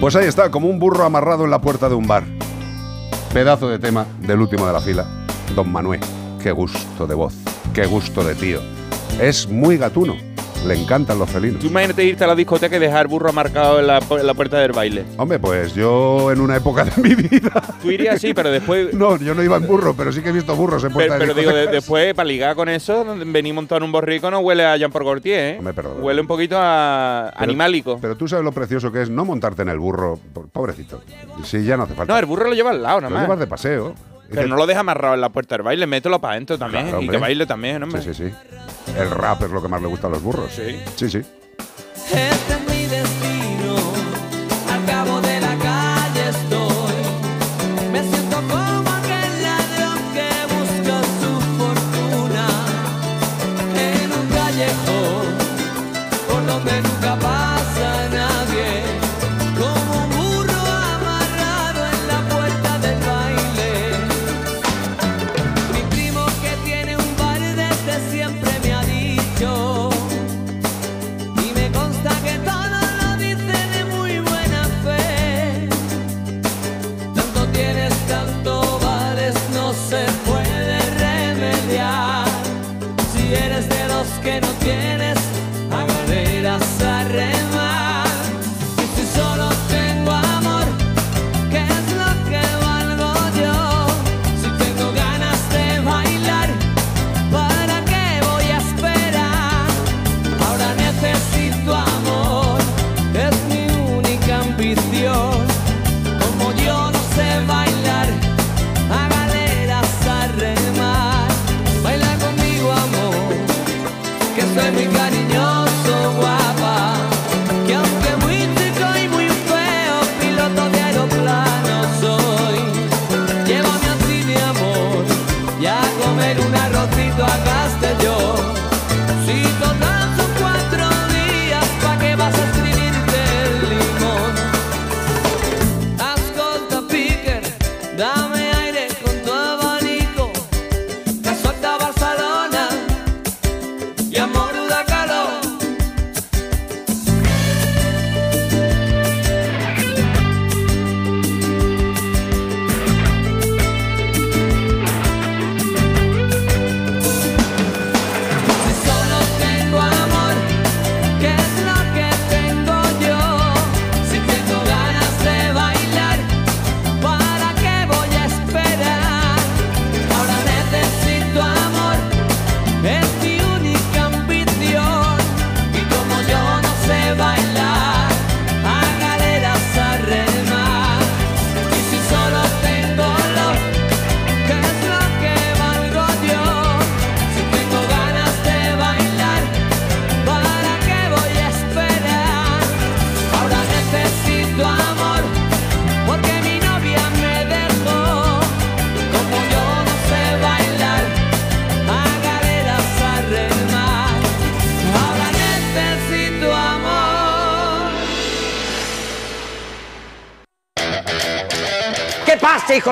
Pues ahí está, como un burro amarrado en la puerta de un bar. Pedazo de tema del último de la fila, Don Manuel. Qué gusto de voz, qué gusto de tío. Es muy gatuno, le encantan los felinos. Tú imagínate irte a la discoteca y dejar burro marcado en la, pu- en la puerta del baile. Hombre, pues yo en una época de mi vida. Tú irías así, pero después. No, yo no iba en burro, pero sí que he visto burros en puerta Pero, de pero digo, de- después, para ligar con eso, venir montado en un borrico no huele a Jean por Gaultier, ¿eh? Hombre, perdón. Huele un poquito a Pero- animálico. Pero tú sabes lo precioso que es no montarte en el burro, po- pobrecito. Sí, ya no hace falta. no, el burro lo lleva al lado, nada lo más. llevas de paseo. Pero no lo deja amarrado en la puerta del baile, mételo para adentro también. Claro, y que baile también, hombre. Sí, sí, sí. El rap es lo que más le gusta a los burros. Sí. Sí, sí.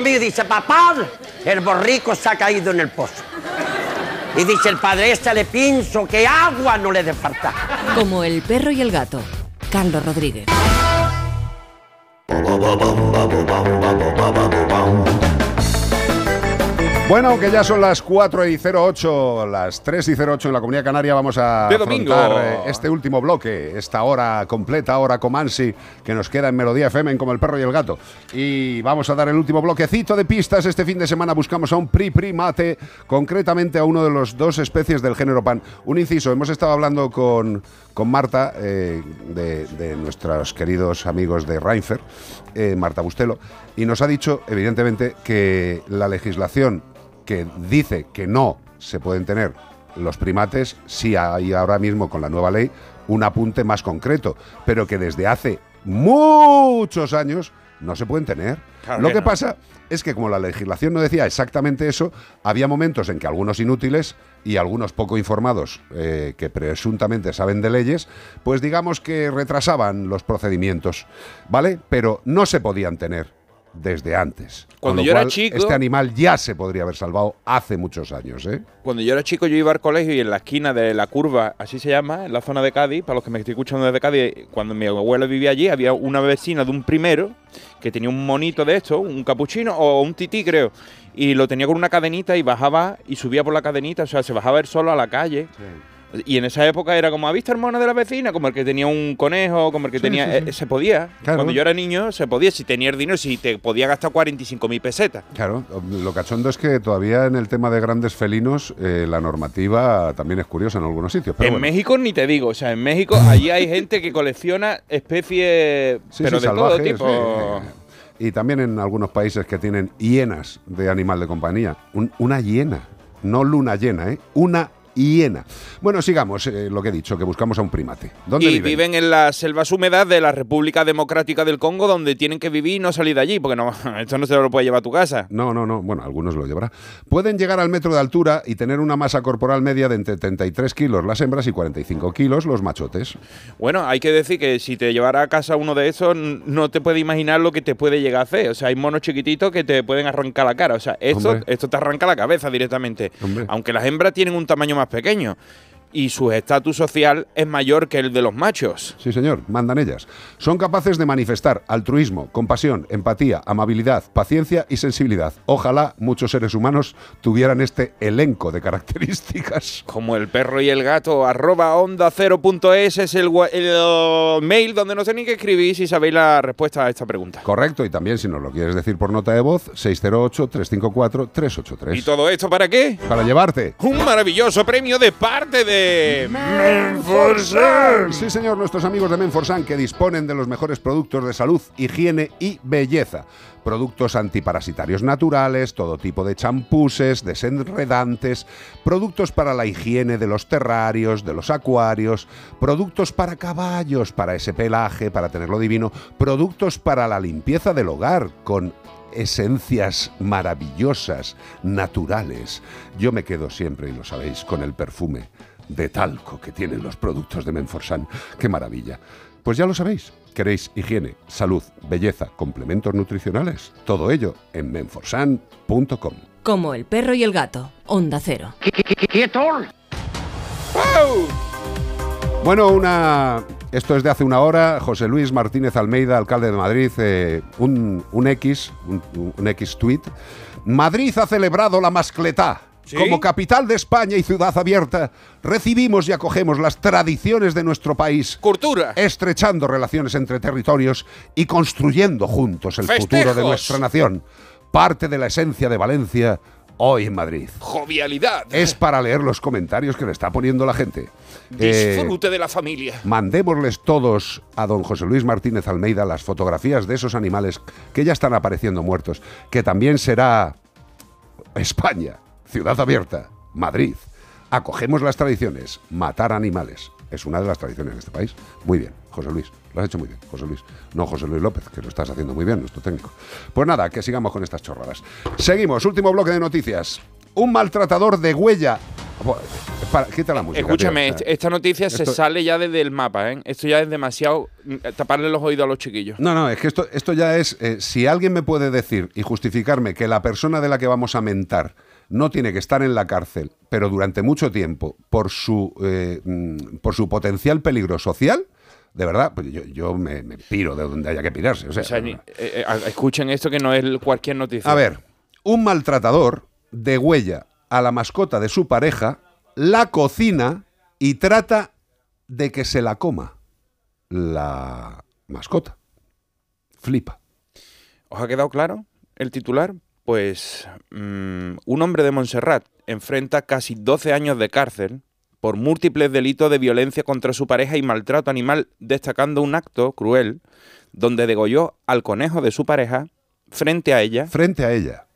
Mío? Dice, papá, el borrico se ha caído en el pozo. Y dice el padre, échale pinzo, que agua no le dé falta. Como el perro y el gato. Carlos Rodríguez. Bueno, aunque ya son las 4 y 08, las 3 y 08 en la Comunidad Canaria, vamos a De afrontar eh, este último bloque, esta hora completa, hora Comansi, que nos queda en Melodía FM en como el perro y el gato. Y vamos a dar el último bloquecito de pistas. Este fin de semana buscamos a un pri primate, concretamente a uno de los dos especies del género pan. Un inciso, hemos estado hablando con, con Marta, eh, de, de nuestros queridos amigos de Reinfer, eh, Marta Bustelo, y nos ha dicho, evidentemente, que la legislación que dice que no se pueden tener los primates, sí hay ahora mismo con la nueva ley un apunte más concreto, pero que desde hace muchos años no se pueden tener. Claro Lo que que no. pasa es que como la legislación no decía exactamente eso, había momentos en que algunos inútiles y algunos poco informados eh, que presuntamente saben de leyes, pues digamos que retrasaban los procedimientos, ¿vale? Pero no se podían tener desde antes. Cuando yo era chico- Este animal ya se podría haber salvado hace muchos años, ¿eh? Cuando yo era chico, yo iba al colegio y en la esquina de la curva, así se llama, en la zona de Cádiz, para los que me estoy escuchando desde Cádiz, cuando mi abuela vivía allí, había una vecina de un primero que tenía un monito de esto, un capuchino o un tití, creo, y lo tenía con una cadenita y bajaba y subía por la cadenita, o sea, se bajaba él solo a la calle. Y en esa época era como, ¿ha visto el mono de la vecina? Como el que tenía un conejo, como el que Sí, tenía... sí, sí. eh, se podía. Claro. Cuando yo era niño, se podía. Si tenía el dinero, si te podía gastar 45.000 pesetas. Claro, lo cachondo es que todavía en el tema de grandes felinos eh, la normativa también es curiosa en algunos sitios. Pero en bueno. México ni te digo, o sea, en México allí hay gente que colecciona especies, pero de todo tipo. Y también en algunos países que tienen hienas de animal de compañía. Un- una hiena, no luna llena, ¿eh? Una hiena. Bueno, sigamos eh, lo que he dicho, que buscamos a un primate. ¿Dónde Y viven? viven en las selvas húmedas de la República Democrática del Congo, donde tienen que vivir y no salir de allí, porque no, esto no se lo puede llevar a tu casa. No, no, no. Bueno, algunos lo llevará. Pueden llegar al metro de altura y tener una masa corporal media de entre 33 kilos las hembras y 45 kilos los machotes. Bueno, hay que decir que si te llevara a casa uno de esos, no te puedes imaginar lo que te puede llegar a hacer. O sea, hay monos chiquititos que te pueden arrancar la cara. O sea, esto, Hombre. esto te arranca la cabeza directamente. Hombre. Aunque las hembras tienen un tamaño más pequeño. Y su estatus social es mayor que el de los machos. Sí, señor, mandan ellas. Son capaces de manifestar altruismo, compasión, empatía, amabilidad, paciencia y sensibilidad. Ojalá muchos seres humanos tuvieran este elenco de características. Como el perro y el gato, arroba onda es es el, el, uh, mail donde no sé ni qué escribir si sabéis la respuesta a esta pregunta. Correcto, y también si nos lo quieres decir por nota de voz, 608-354-383. ¿Y todo esto para qué? Para llevarte. Un maravilloso premio de parte de Menforsan. Sí, señor, nuestros amigos de Menforsan que disponen de los mejores productos de salud, higiene y belleza. Productos antiparasitarios naturales, todo tipo de champuses, desenredantes, productos para la higiene de los terrarios, de los acuarios, productos para caballos, para ese pelaje, para tenerlo divino, productos para la limpieza del hogar con esencias maravillosas, naturales. Yo me quedo siempre, y lo sabéis, con el perfume de talco que tienen los productos de Menforsan. ¡Qué maravilla! Pues ya lo sabéis. ¿Queréis higiene, salud, belleza, complementos nutricionales? Todo ello en menforsan.com. Como el perro y el gato. Onda Cero. Bueno, una. Esto es de hace una hora. José Luis Martínez Almeida, alcalde de Madrid, eh, un, un X, un, un X tweet. Madrid ha celebrado la mascletá. ¿Sí? Como capital de España y ciudad abierta, recibimos y acogemos las tradiciones de nuestro país. Cultura. Estrechando relaciones entre territorios y construyendo juntos el futuro de nuestra nación. Parte de la esencia de Valencia, hoy en Madrid. Jovialidad. Es para leer los comentarios que le está poniendo la gente. Eh, Disfrute de la familia. Mandémosles todos a don José Luis Martínez Almeida las fotografías de esos animales que ya están apareciendo muertos, que también será España, ciudad abierta, Madrid. Acogemos las tradiciones, matar animales. Es una de las tradiciones de este país. Muy bien, José Luis. Lo has hecho muy bien, José Luis. No José Luis López, que lo estás haciendo muy bien, nuestro técnico. Pues nada, que sigamos con estas chorradas. Seguimos, último bloque de noticias. Un maltratador de huella Para, quita la música. Escúchame, tío. Esta noticia se sale ya desde el mapa, ¿eh? Esto ya es demasiado mm, taparle los oídos a los chiquillos. No, no, es que esto, esto ya es. eh, si alguien me puede decir y justificarme que la persona de la que vamos a mentar no tiene que estar en la cárcel, pero durante mucho tiempo, por su, eh, mm, por su potencial peligro social, de verdad, pues yo, yo me, me piro de donde haya que pirarse. O sea, O sea, ni- eh, eh, escuchen esto que no es cualquier noticia. a ver, un maltratador degüella a la mascota de su pareja, la cocina y trata de que se la coma la mascota. Flipa. ¿Os ha quedado claro el titular? Pues mm, un hombre de Montserrat enfrenta casi 12 años de cárcel por múltiples delitos de violencia contra su pareja y maltrato animal, destacando un acto cruel donde degolló al conejo de su pareja frente a ella. Frente a ella.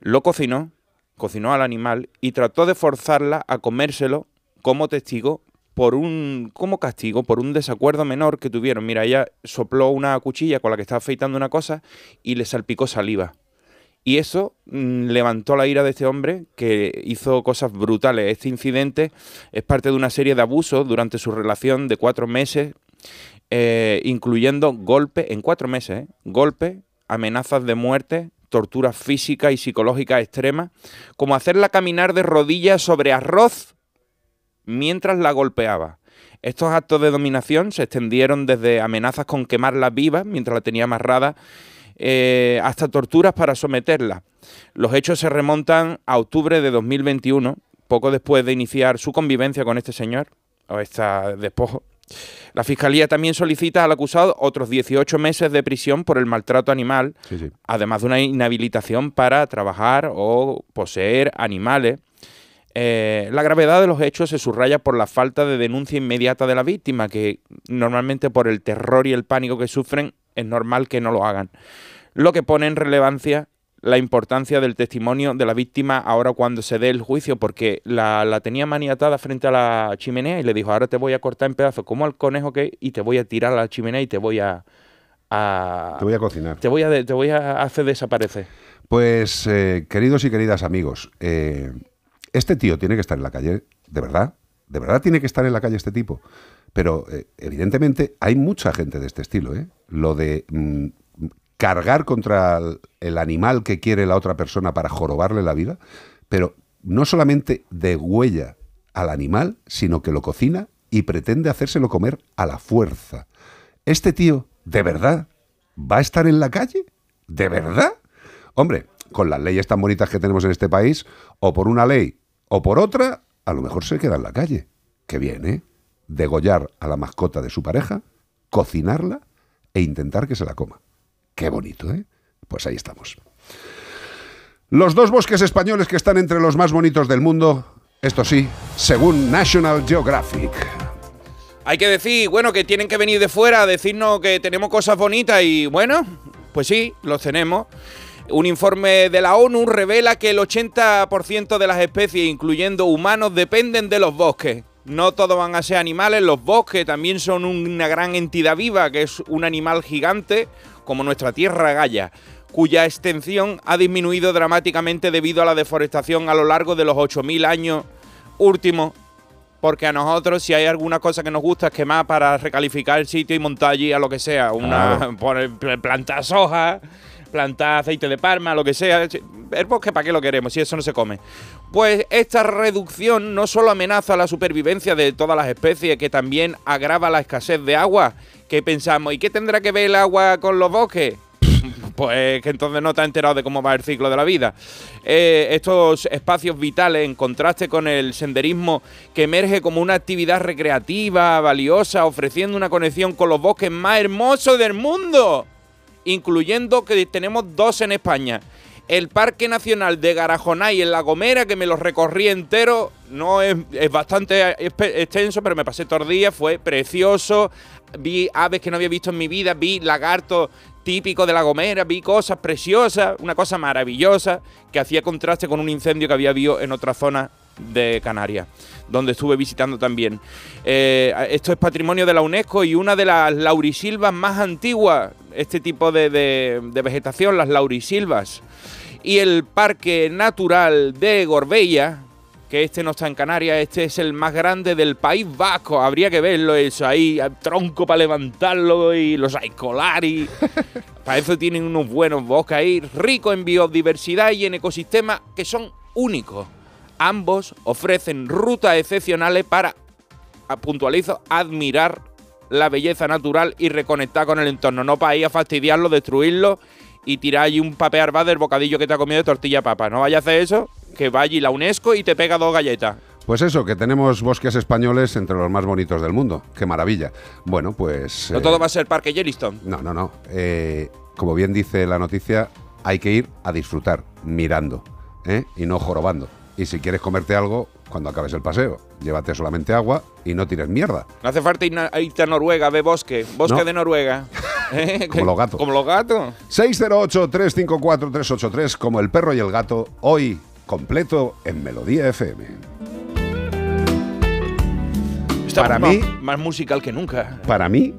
Lo cocinó, cocinó al animal y trató de forzarla a comérselo como testigo por un como castigo por un desacuerdo menor que tuvieron. Mira, ella sopló una cuchilla con la que estaba afeitando una cosa y le salpicó saliva. Y eso mm, levantó la ira de este hombre que hizo cosas brutales. Este incidente es parte de una serie de abusos durante su relación de cuatro meses, eh, incluyendo golpes, en cuatro meses, ¿eh? golpes, amenazas de muerte, tortura física y psicológica extrema, como hacerla caminar de rodillas sobre arroz mientras la golpeaba. Estos actos de dominación se extendieron desde amenazas con quemarla viva mientras la tenía amarrada eh, hasta torturas para someterla. Los hechos se remontan a octubre de 2021, poco después de iniciar su convivencia con este señor, o esta despojo. La Fiscalía también solicita al acusado otros 18 meses de prisión por el maltrato animal, Sí, sí. además de una inhabilitación para trabajar o poseer animales. Eh, la gravedad de los hechos se subraya por la falta de denuncia inmediata de la víctima, que normalmente por el terror y el pánico que sufren es normal que no lo hagan. Lo que pone en relevancia la importancia del testimonio de la víctima ahora cuando se dé el juicio, porque la, la tenía maniatada frente a la chimenea y le dijo, ahora te voy a cortar en pedazos como al conejo que y te voy a tirar a la chimenea y te voy a... a- Te voy a cocinar. te voy a, te voy a hacer desaparecer. Pues, eh, queridos y queridas amigos, eh, este tío tiene que estar en la calle, de verdad. De verdad tiene que estar en la calle este tipo. Pero, eh, evidentemente, hay mucha gente de este estilo, ¿eh? Lo de mm, cargar contra el, animal que quiere la otra persona para jorobarle la vida, pero no solamente degüella al animal, sino que lo cocina y pretende hacérselo comer a la fuerza. Este tío, ¿de verdad va a estar en la calle? ¿De verdad? Hombre, con las leyes tan bonitas que tenemos en este país, o por una ley o por otra, a lo mejor se queda en la calle. Qué bien, ¿eh? Degollar a la mascota de su pareja, cocinarla e intentar que se la coma. Qué bonito, ¿eh? Pues ahí estamos. Los dos bosques españoles que están entre los más bonitos del mundo, esto sí, según National Geographic. Hay que decir, bueno, que tienen que venir de fuera a decirnos que tenemos cosas bonitas y bueno, pues sí, los tenemos. Un informe de la ONU revela que el 80% de las especies, incluyendo humanos, dependen de los bosques. No todos van a ser animales, los bosques también son una gran entidad viva, que es un animal gigante, como nuestra tierra Gaia, cuya extensión ha disminuido dramáticamente debido a la deforestación a lo largo de los 8.000 años últimos porque a nosotros, si hay alguna cosa que nos gusta, es quemar para recalificar el sitio y montar allí a lo que sea. Una, pl- plantar soja, plantar aceite de palma, lo que sea. El bosque, ¿para qué lo queremos? Si eso no se come. Pues esta reducción no solo amenaza la supervivencia de todas las especies, que también agrava la escasez de agua. Que pensamos, ¿y qué tendrá que ver el agua con los bosques? Pues que entonces no te has enterado de cómo va el ciclo de la vida. Eh, estos espacios vitales, en contraste con el senderismo que emerge como una actividad recreativa, valiosa, ofreciendo una conexión con los bosques más hermosos del mundo, incluyendo que tenemos dos en España. El Parque Nacional de Garajonay en La Gomera, que me lo recorrí entero, no es, bastante extenso, pero me pasé todo el día, fue precioso. Vi aves que no había visto en mi vida, vi lagartos típicos de La Gomera, vi cosas preciosas, una cosa maravillosa que hacía contraste con un incendio que había habido en otra zona de Canarias, donde estuve visitando también. Eh, esto es patrimonio de la UNESCO y una de las laurisilvas más antiguas, este tipo de, de- de vegetación, las laurisilvas. Y el Parque Natural de Gorbella, que este no está en Canarias, este es el más grande del País Vasco. Habría que verlo eso ahí, hay tronco para levantarlo y los Aicolari. para eso tienen unos buenos bosques ahí, ricos en biodiversidad y en ecosistemas que son únicos. Ambos ofrecen rutas excepcionales para, a- puntualizo, admirar la belleza natural y reconectar con el entorno. No para ir a fastidiarlo, destruirlo y tirar allí un papear bar del bocadillo que te ha comido de tortilla papa. No vaya a hacer eso, que va allí la UNESCO y te pega dos galletas. Pues eso, que tenemos bosques españoles entre los más bonitos del mundo. Qué maravilla. Bueno, pues... No eh, todo va a ser Parque Yellowstone. No, no, no. Eh, como bien dice la noticia, hay que ir a disfrutar, mirando, ¿eh? y no jorobando. Y si quieres comerte algo, cuando acabes el paseo, llévate solamente agua y no tires mierda. No hace falta irte a Noruega, ve bosque. Bosque No. de Noruega. ¿Eh? Como los gatos. Como los gatos. 608-354-383, como el perro y el gato, hoy completo en Melodía FM. Estamos Para más, mí- más musical que nunca. Para mí,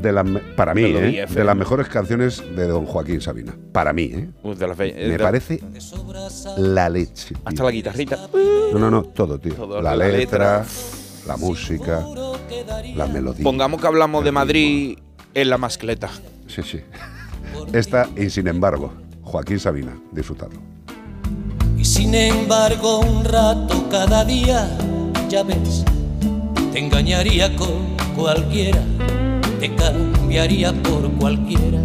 de la, me- para mí, Melodía ¿eh? De las mejores canciones de don Joaquín Sabina. Para mí, ¿eh? De las Me de- parece la leche. tío. Hasta la guitarrita. No, no, no, todo, tío. Todo, la, la letra, letra. la música, la melodía. Pongamos que hablamos de Madrid en la mascleta. Sí, sí. Esta y sin embargo, Joaquín Sabina, disfrutadlo. Y sin embargo un rato cada día, ya ves, te engañaría con cualquiera, te cambiaría por cualquiera.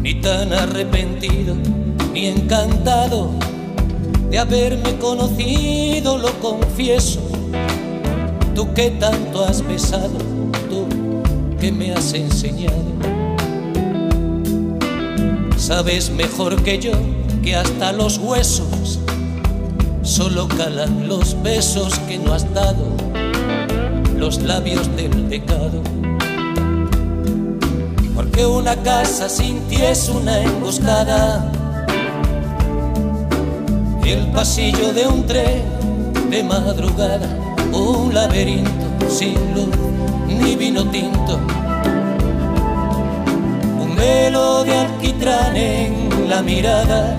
Ni tan arrepentido, ni encantado de haberme conocido, lo confieso. Tú que tanto has besado, tú que me has enseñado. Sabes mejor que yo que hasta los huesos solo calan los besos que no has dado, los labios del pecado. Porque una casa sin ti es una emboscada, el pasillo de un tren de madrugada, un laberinto sin luz ni vino tinto. Un velo de alquitrán en la mirada.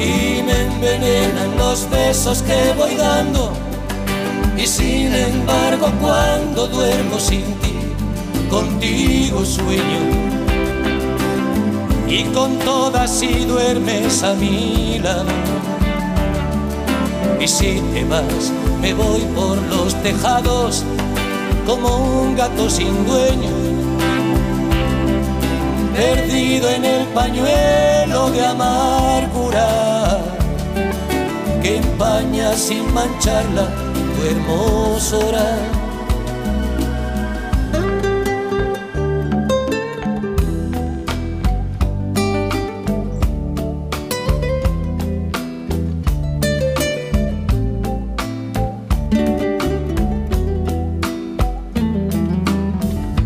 Y me envenenan los besos que voy dando y sin embargo cuando duermo sin ti contigo sueño. Y con todas si duermes a mi lado. Y si te vas me voy por los tejados como un gato sin dueño. Perdido en el pañuelo de amargura que empaña sin mancharla tu hermosura.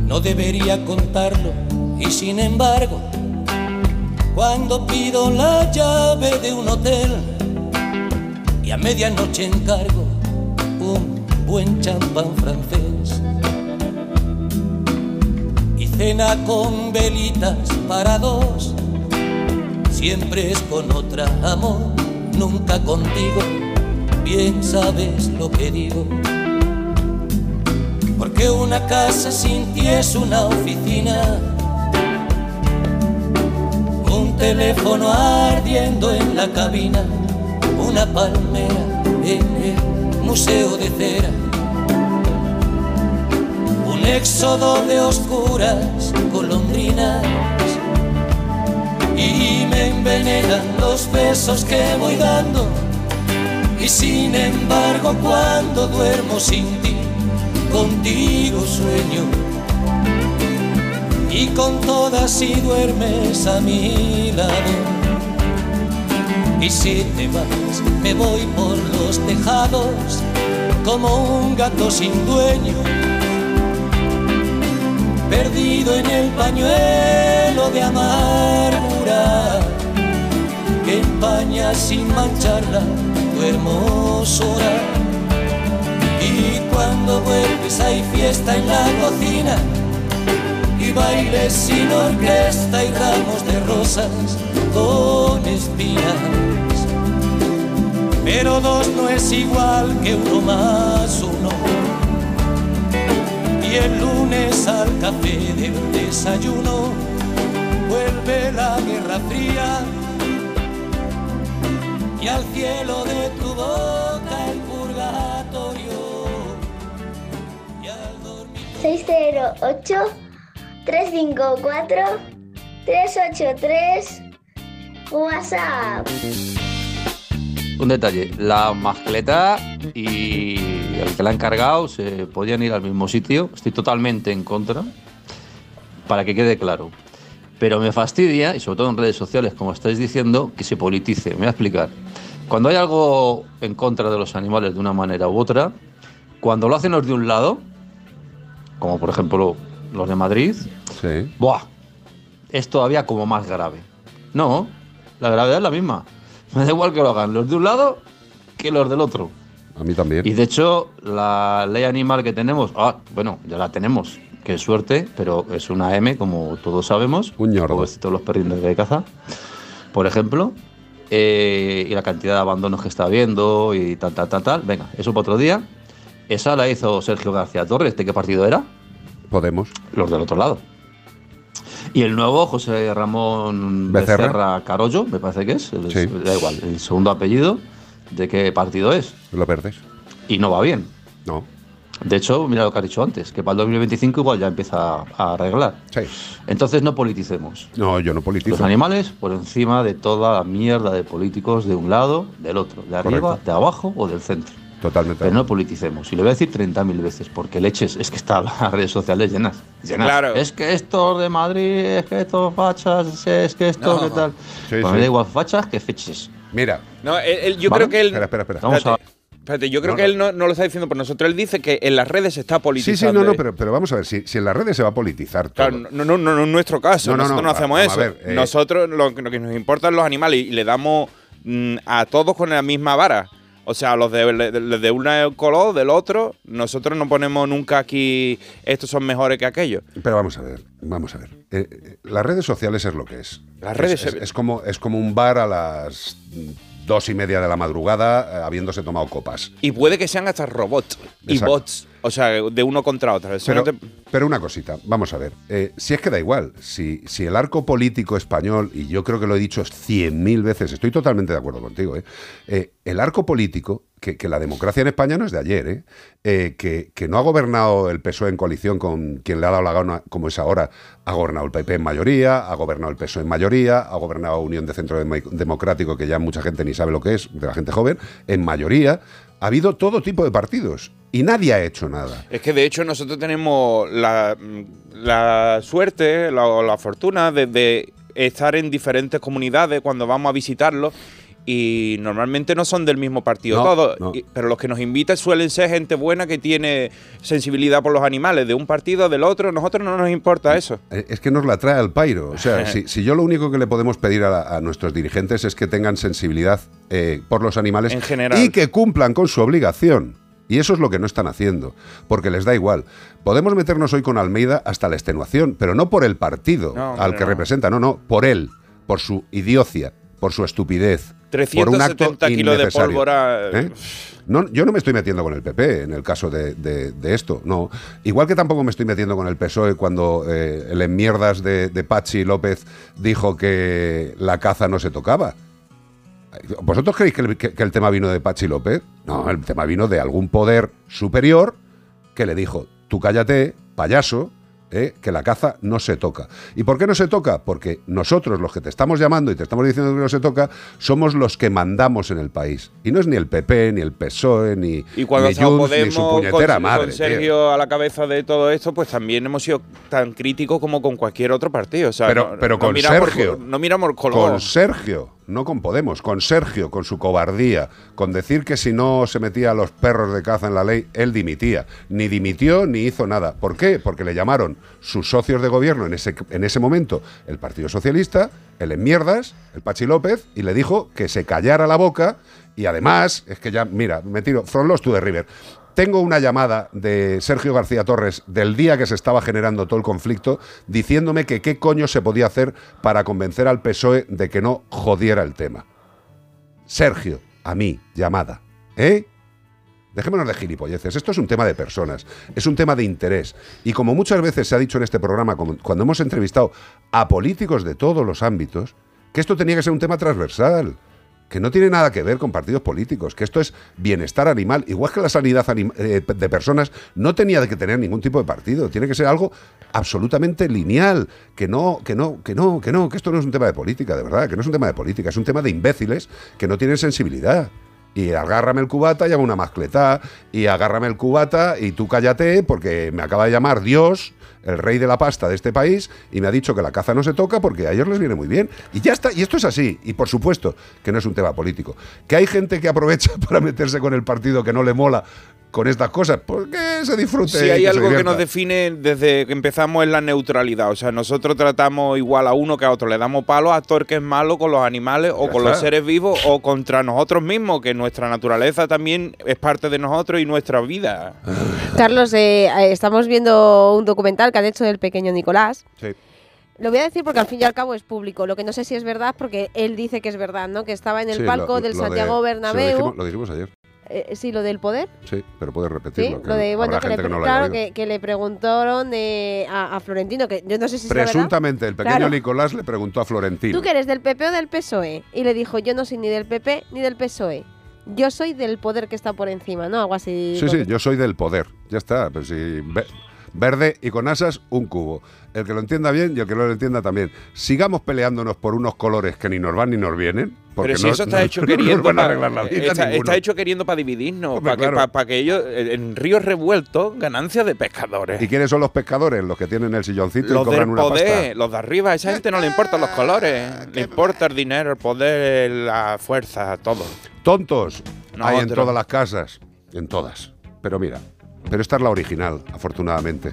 No debería contarlo y sin embargo, cuando pido la llave de un hotel y a medianoche encargo buen champán francés. Y cena con velitas para dos, siempre es con otra amor, nunca contigo, bien sabes lo que digo. Porque una casa sin ti es una oficina. Un teléfono ardiendo en la cabina, una palmera en el museo de cera, un éxodo de oscuras golondrinas. Y me envenenan los besos que voy dando. Y sin embargo cuando duermo sin ti, contigo sueño. Y con todas si duermes a mi lado. Y si te vas, me voy por los tejados como un gato sin dueño, perdido en el pañuelo de amargura que empaña sin mancharla tu hermosura. Y cuando vuelves hay fiesta en la cocina y bailes sin orquesta y ramos de rosas con espinas. pero dos no es igual que uno más al café del desayuno vuelve la guerra fría y al cielo de tu boca el purgatorio. 608 354 383 WhatsApp. Un detalle, la mascleta y el que la ha encargado se podían ir al mismo sitio. Estoy totalmente en contra, para que quede claro. Pero me fastidia, y sobre todo en redes sociales, como estáis diciendo, que se politice. Me voy a explicar. Cuando hay algo en contra de los animales de una manera u otra, cuando lo hacen los de un lado, como por ejemplo los de Madrid, ¡buah! es todavía como más grave. No, la gravedad es la misma. Me da igual que lo hagan los de un lado que los del otro. A mí también. Y de hecho, la ley animal que tenemos, ah, bueno, ya la tenemos, qué suerte, pero es una M, como todos sabemos. Un ñordo. Todos los perritos de caza, por ejemplo. eh, y la cantidad de abandonos que está habiendo y tal, tal, tal, tal. Venga, eso para otro día. Esa la hizo Sergio García Torres. ¿De qué partido era? Podemos. Los del otro lado. Y el nuevo, José Ramón Becerra. Becerra, Carollo, me parece que es. el- Sí. Da igual, el segundo apellido. ¿De qué partido es? Lo verdes. Y no va bien. No. De hecho, mira lo que has dicho antes, que para el 2025 igual ya empieza a arreglar. Entonces no politicemos. No, yo no politizo. Los animales por encima de toda la mierda de políticos de un lado, del otro, de arriba, Correcto. de abajo o del centro. Totalmente. Pero no politicemos. Y lo voy a decir 30.000 veces, porque leches, es que están las redes sociales llenas. llenas. Claro. Es que estos de Madrid, es que estos fachas, es que esto, No. ¿qué tal? Sí, pues sí. me da igual fachas que feches. Mira. No, él- él- yo ¿Vale? creo que él. Espera, espera, espera. Espérate, Vamos espérate, yo creo No, que no. él no, no lo está diciendo por nosotros. Él dice que en las redes se está Sí, politizando. sí, no, no, ¿eh? pero, pero vamos a ver, si, si en las redes se va a politizar todo. Claro, no, no, no, no en nuestro caso. No, no, Nosotros no, no, hacemos vamos a eso. ver, eh. Nosotros lo, que- lo que nos importan los animales y le damos mm, a todos con la misma vara. O sea, los de, de, de un color, del otro, nosotros no ponemos nunca aquí estos son mejores que aquellos. Pero vamos a ver, vamos a ver. Eh, eh, las redes sociales es lo que es. Las redes es, es- es como, es como un bar a las dos y media de la madrugada eh, habiéndose tomado copas. Y puede que sean hasta robots y Exacto. bots. O sea, de uno contra otro. Eso Pero, no te- pero una cosita, vamos a ver. eh, si es que da igual, si, si el arco político español, y yo creo que lo he dicho cien mil veces, estoy totalmente de acuerdo contigo, eh, eh, el arco político, que, la democracia en España no es de ayer, eh, eh, que, que no ha gobernado el PSOE en coalición con quien le ha dado la gana, como es ahora, ha gobernado el PP en mayoría, ha gobernado el PSOE en mayoría, ha gobernado Unión de Centro Demo- Democrático, que ya mucha gente ni sabe lo que es, de la gente joven, en mayoría. Ha habido todo tipo de partidos y nadie ha hecho nada. Es que de hecho nosotros tenemos la, la suerte la, la fortuna de, de estar en diferentes comunidades cuando vamos a visitarlos y normalmente no son del mismo partido No, todos, no. pero los que nos invitan suelen ser gente buena que tiene sensibilidad por los animales, de un partido, del otro, nosotros no nos importa eso. Es que nos la trae al pairo. O sea, si, si yo lo único que le podemos pedir a, la- a nuestros dirigentes es que tengan sensibilidad eh, por los animales En general. y que cumplan con su obligación. Y eso es lo que no están haciendo, porque les da igual. Podemos meternos hoy con Almeida hasta la extenuación, pero no por el partido No, al que representa, no, no, por él, por su idiocia, por su estupidez, 370 kilos de pólvora. ¿Eh? No, yo no me estoy metiendo con el PP en el caso de, de- de esto, no. Igual que tampoco me estoy metiendo con el PSOE cuando eh, el enmierdas de, de Pachi López dijo que la caza no se tocaba. ¿Vosotros creéis que el, que- que el tema vino de Pachi López? No, el tema vino de algún poder superior que le dijo, tú cállate, payaso, ¿eh? que la caza no se toca. ¿Y por qué no se toca? Porque nosotros, los que te estamos llamando y te estamos diciendo que no se toca, somos los que mandamos en el país. Y no es ni el PP, ni el PSOE, ni, Y cuando ni Junts, ni su Podemos puñetera con, madre. con tío. Sergio a la cabeza de todo esto, pues también hemos sido tan críticos como con cualquier otro partido. O sea, Pero- no- pero no con Sergio. no miramos color. Con Sergio, no con Podemos, con Sergio, con su cobardía, con decir que si no se metía a los perros de caza en la ley, él dimitía. Ni dimitió ni hizo nada. ¿Por qué? Porque le llamaron sus socios de gobierno en ese, en ese momento, el Partido Socialista, el Enmierdas, el Pachi López, y le dijo que se callara la boca. Y además, es que ya, mira, me tiro, from Lost to the River. Tengo una llamada de Sergio García Torres del día que se estaba generando todo el conflicto, diciéndome que qué coño se podía hacer para convencer al PSOE de que no jodiera el tema. Sergio, a mí, llamada. ¿Eh? Dejémonos de gilipolleces. Esto es un tema de personas, es un tema de interés. Y como muchas veces se ha dicho en este programa, cuando hemos entrevistado a políticos de todos los ámbitos, que esto tenía que ser un tema transversal, que no tiene nada que ver con partidos políticos, que esto es bienestar animal, igual que la sanidad eh, de personas no tenía que tener ningún tipo de partido, tiene que ser algo absolutamente lineal, que no, que no, que no, que no, que esto no es un tema de política, de verdad, que no es un tema de política, es un tema de imbéciles que no tienen sensibilidad. Y agárrame el cubata, llama una mascletá, y agárrame el cubata y tú cállate porque me acaba de llamar Dios, el rey de la pasta de este país, y me ha dicho que la caza no se toca porque a ellos les viene muy bien. Y ya está, y esto es así, y por supuesto que no es un tema político. Que hay gente que aprovecha para meterse con el partido que no le mola con estas cosas, pues que se disfrute. Si hay algo que nos define desde que empezamos es la neutralidad. O sea, nosotros tratamos igual a uno que a otro. Le damos palos a todo el que es malo con los animales o con está. los seres vivos o contra nosotros mismos, que nuestra naturaleza también es parte de nosotros y nuestra vida. Carlos, eh, eh, estamos viendo un documental que han hecho del pequeño Nicolás. Sí. Lo voy a decir porque al fin y al cabo es público. Lo que no sé si es verdad porque él dice que es verdad, ¿no? Que estaba en el Sí, palco lo- del lo de- Santiago sí, Bernabéu. lo, dijimos, lo dijimos ayer, Eh, sí, lo del poder. sí, pero puedes Sí, repetirlo. que lo de, bueno, que le, gente que no lo haya claro, que, que le preguntaron eh, a, a Florentino, que yo no sé si. Presuntamente, el pequeño Claro. Nicolás le preguntó a Florentino. ¿Tú que eres del PP o del PSOE? Y le dijo, yo no soy ni del PP ni del PSOE. Yo soy del poder que está por encima, ¿no? Algo así. Sí, sí, yo soy del poder. Ya está. Pues sí, ve- verde y con asas, un cubo. El que lo entienda bien y el que no lo entienda también. Sigamos peleándonos por unos colores que ni nos van ni nos vienen. Porque Pero si no- eso está no- hecho queriendo van a pa- arreglar la vida está, hecho queriendo para dividirnos, Hombre, para que, ellos, eh, en ríos revueltos, ganancias de pescadores. ¿Y quiénes son los pescadores? Los que tienen el silloncito y cobran del una poder, pasta. los de arriba, a esa gente no le importan los colores, le importa el dinero, el poder, la fuerza, todo. Tontos hay en todas las casas. En todas. Pero mira, pero esta es la original, afortunadamente.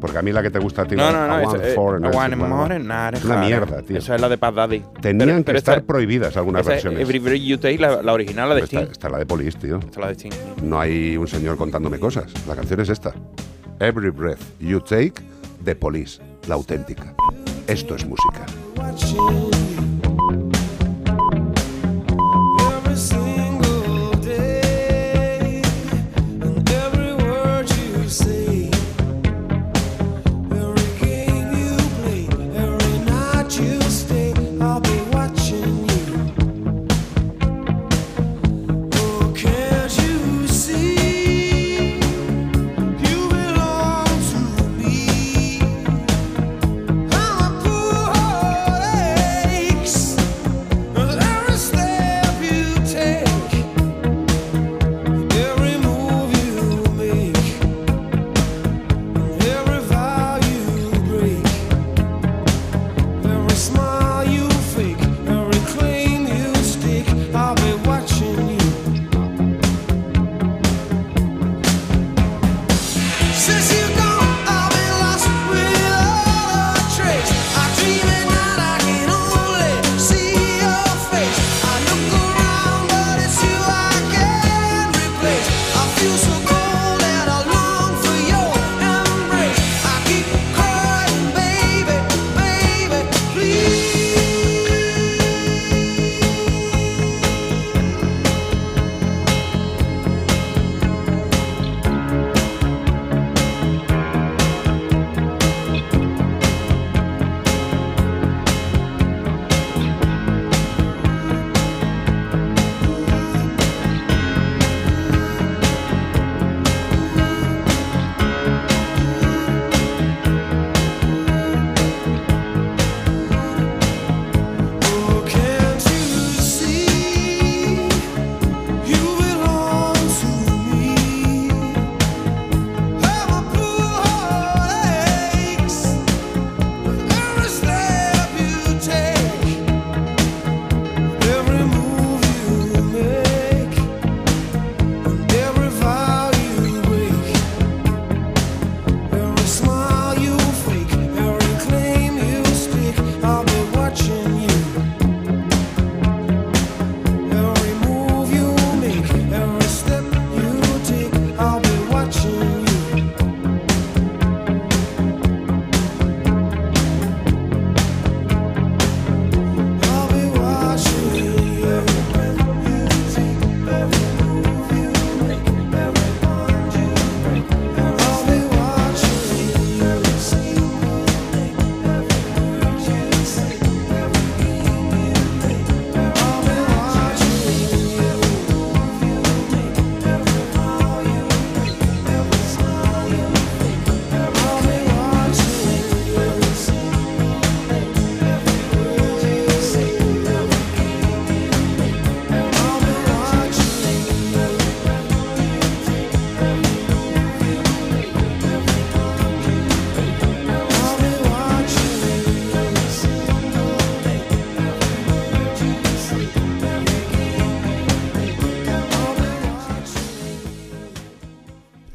Porque a mí la que te gusta a ti, No, no, no, I eso, Want eh, Foreign, I Want More, nada, Es una mierda, tío. Esa es la de Paz Daddy. Tenían Pero- que pero estar esta- prohibidas algunas es versiones. Every Breath You Take, la, la original, la de Sting. esta es la de Police, tío. Esta es la de Sting. No hay un señor contándome cosas. La canción es esta. Every Breath You Take de Police, la auténtica. Esto es música.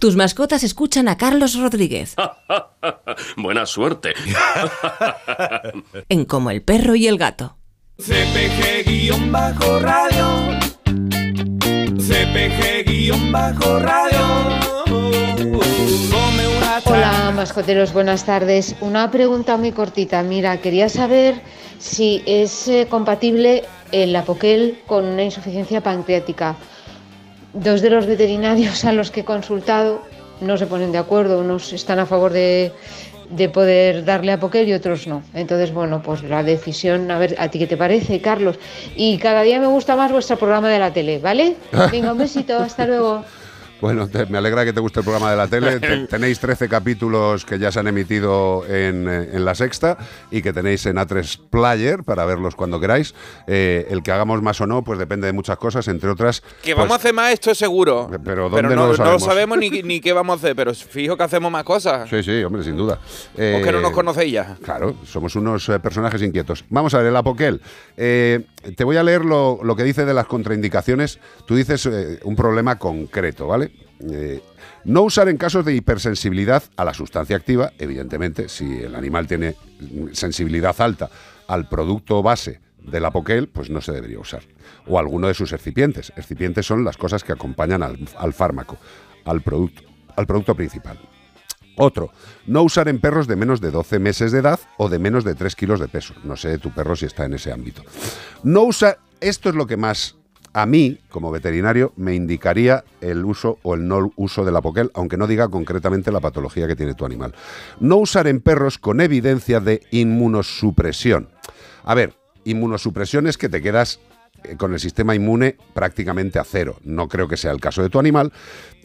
Tus mascotas escuchan a Carlos Rodríguez Buena suerte. en Como el perro y el gato. CPG-radio. CPG-radio. Hola mascoteros, buenas tardes. Una pregunta muy cortita. Mira, quería saber si es eh, compatible el apoquel con una insuficiencia pancreática. Dos de los veterinarios a los que he consultado no se ponen de acuerdo, unos están a favor de, de poder darle apoquel y otros no. Entonces, bueno, pues la decisión, a ver, ¿a ti qué te parece, Carlos? Y cada día me gusta más vuestro programa de la tele, ¿vale? Venga, un besito, hasta luego. Bueno, te- me alegra que te guste el programa de la tele. Te- tenéis 13 capítulos que ya se han emitido en, eh, en la sexta y que tenéis en A3 Player para verlos cuando queráis. Eh, el que hagamos más o no, pues depende de muchas cosas, entre otras. Que pues, vamos a hacer más, esto es seguro. Pero ¿dónde no, no lo sabemos? sabemos ni, ni qué vamos a hacer, pero fijo que hacemos más cosas. Sí, sí, hombre, sin duda. ¿O que no Eh, nos conocéis ya? Claro, somos unos eh, personajes inquietos. Vamos a ver, el Apoquel. Eh, te voy a leer lo, lo que dice de las contraindicaciones. Tú dices eh, un problema concreto, ¿vale? Eh, no usar en casos de hipersensibilidad a la sustancia activa, evidentemente, si el animal tiene sensibilidad alta al producto base del apoquel, pues no se debería usar. O alguno de sus excipientes. Excipientes son las cosas que acompañan al, al fármaco, al producto, al producto principal. Otro, no usar en perros de menos de 12 meses de edad o de menos de 3 kilos de peso. No sé tu perro si está en ese ámbito. No usar, esto es lo que más a mí, como veterinario, me indicaría el uso o el no uso del apoquel, aunque no diga concretamente la patología que tiene tu animal. No usar en perros con evidencia de inmunosupresión. A ver, inmunosupresión es que te quedas eh, con el sistema inmune prácticamente a cero. No creo que sea el caso de tu animal.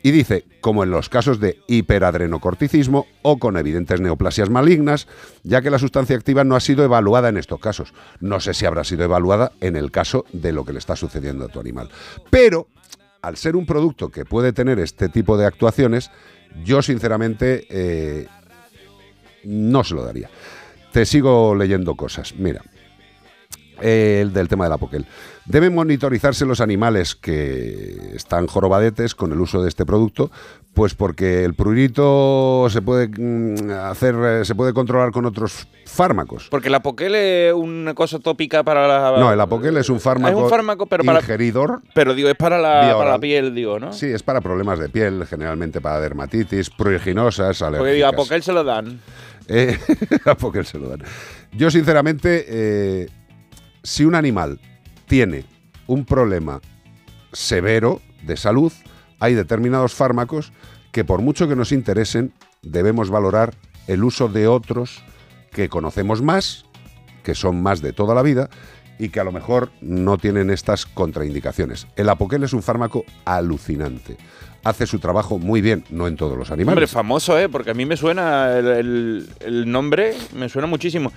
Y dice, como en los casos de hiperadrenocorticismo o con evidentes neoplasias malignas, ya que la sustancia activa no ha sido evaluada en estos casos. No sé si habrá sido evaluada en el caso de lo que le está sucediendo a tu animal. Pero, al ser un producto que puede tener este tipo de actuaciones, yo sinceramente eh, no se lo daría. Te sigo leyendo cosas. Mira, el del tema del apoquel. Deben monitorizarse los animales que están jorobadetes con el uso de este producto, pues porque el prurito se puede mm, hacer, eh, se puede controlar con otros fármacos. Porque el apoquel es una cosa tópica para la... No, el apoquel es un fármaco, Es un fármaco, pero para... ingeridor. Pero digo, es para la, para la piel, digo, ¿no? Sí, es para problemas de piel, generalmente para dermatitis, pruriginosas, Porque digo, apoquel se lo dan. Eh, a Poker se lo dan. Yo, sinceramente, eh, si un animal tiene un problema severo de salud, hay determinados fármacos que, por mucho que nos interesen, debemos valorar el uso de otros que conocemos más, que son más de toda la vida y que a lo mejor no tienen estas contraindicaciones. El apoquel es un fármaco alucinante. Hace su trabajo muy bien, no en todos los animales. Hombre, famoso, ¿eh? Porque a mí me suena el, el- el nombre, me suena muchísimo.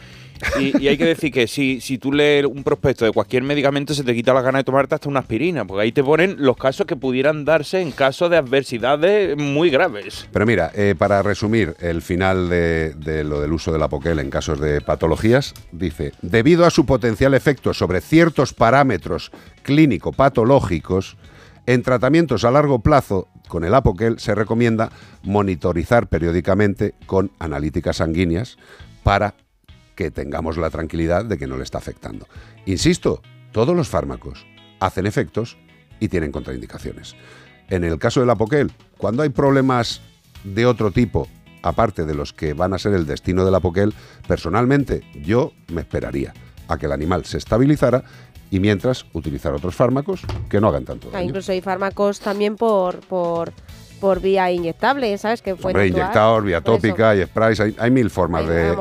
Y, y hay que decir que si, si tú lees un prospecto de cualquier medicamento, se te quita la gana de tomarte hasta una aspirina, porque ahí te ponen los casos que pudieran darse en caso de adversidades muy graves. Pero mira, eh, para resumir el final de, de lo del uso del apoquel en casos de patologías, dice, debido a su potencial efecto sobre ciertos parámetros clínico-patológicos, en tratamientos a largo plazo con el apoquel se recomienda monitorizar periódicamente con analíticas sanguíneas para que tengamos la tranquilidad de que no le está afectando. Insisto, todos los fármacos hacen efectos y tienen contraindicaciones. En el caso del apoquel, cuando hay problemas de otro tipo, aparte de los que van a ser el destino del apoquel, personalmente yo me esperaría a que el animal se estabilizara y mientras utilizar otros fármacos que no hagan tanto Ah, daño. incluso hay fármacos también por, por, por vía inyectable, ¿sabes? Que pueden inyectados, vía tópica, hay sprays, hay, hay mil formas de,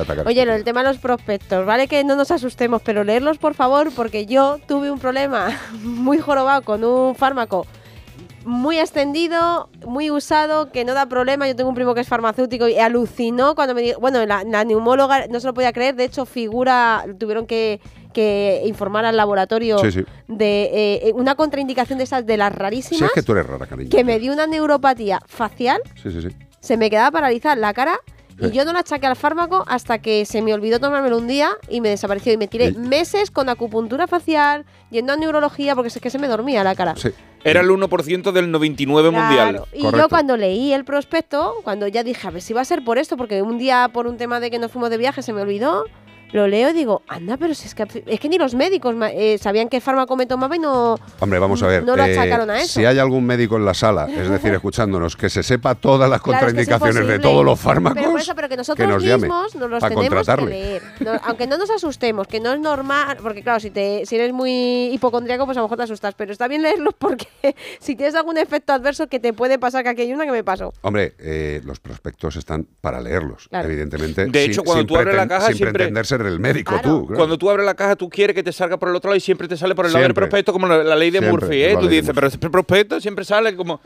atacar. Oye, lo del tema de los prospectos, ¿vale? Que no nos asustemos, pero leerlos por favor, porque yo tuve un problema muy jorobado con un fármaco muy extendido, muy usado, que no da problema. Yo tengo un primo que es farmacéutico y alucinó cuando me dijo, bueno, la, la neumóloga no se lo podía creer, de hecho figura, tuvieron que, que informar al laboratorio Sí, sí. de eh, una contraindicación de esas de las rarísimas, Si es que tú eres rara, cariño. que me dio una neuropatía facial Sí, sí, sí. se me quedaba paralizada la cara Y yo no la achaqué al fármaco hasta que se me olvidó tomármelo un día y me desapareció. Y me tiré meses con acupuntura facial, yendo a neurología, porque es que se me dormía la cara. Era el 1% del 99 mundial. Claro, Y yo cuando leí el prospecto, cuando ya dije, a ver si va a ser por esto, porque un día por un tema de que nos fuimos de viaje se me olvidó, lo leo y digo, anda, pero si es que, es que ni los médicos eh, sabían qué fármaco me tomaba y no... Hombre, vamos a ver. No lo eh, achacaron a eso. Si hay algún médico en la sala, es decir, escuchándonos, que se sepa todas las Claro, es que es contraindicaciones de todos los fármacos, Pero por eso, pero que nosotros nos llame mismos nos los tenemos que contratarle. leer. No, aunque no nos asustemos, que no es normal, porque claro, si te si eres muy hipocondríaco, pues a lo mejor te asustas, pero está bien leerlos porque si tienes algún efecto adverso que te puede pasar, que aquí hay una que me pasó. Hombre, eh, los prospectos están para leerlos, Claro. evidentemente. De sin- hecho, cuando sin tú abres la caja, sin siempre- pretender ser el médico tú. claro. Cuando tú abres la caja, tú quieres que te salga por el otro lado y siempre te sale por el lado del Siempre. prospecto, como la, la ley de Siempre, Murphy, ¿eh? la Tú dices, pero este prospecto siempre sale como.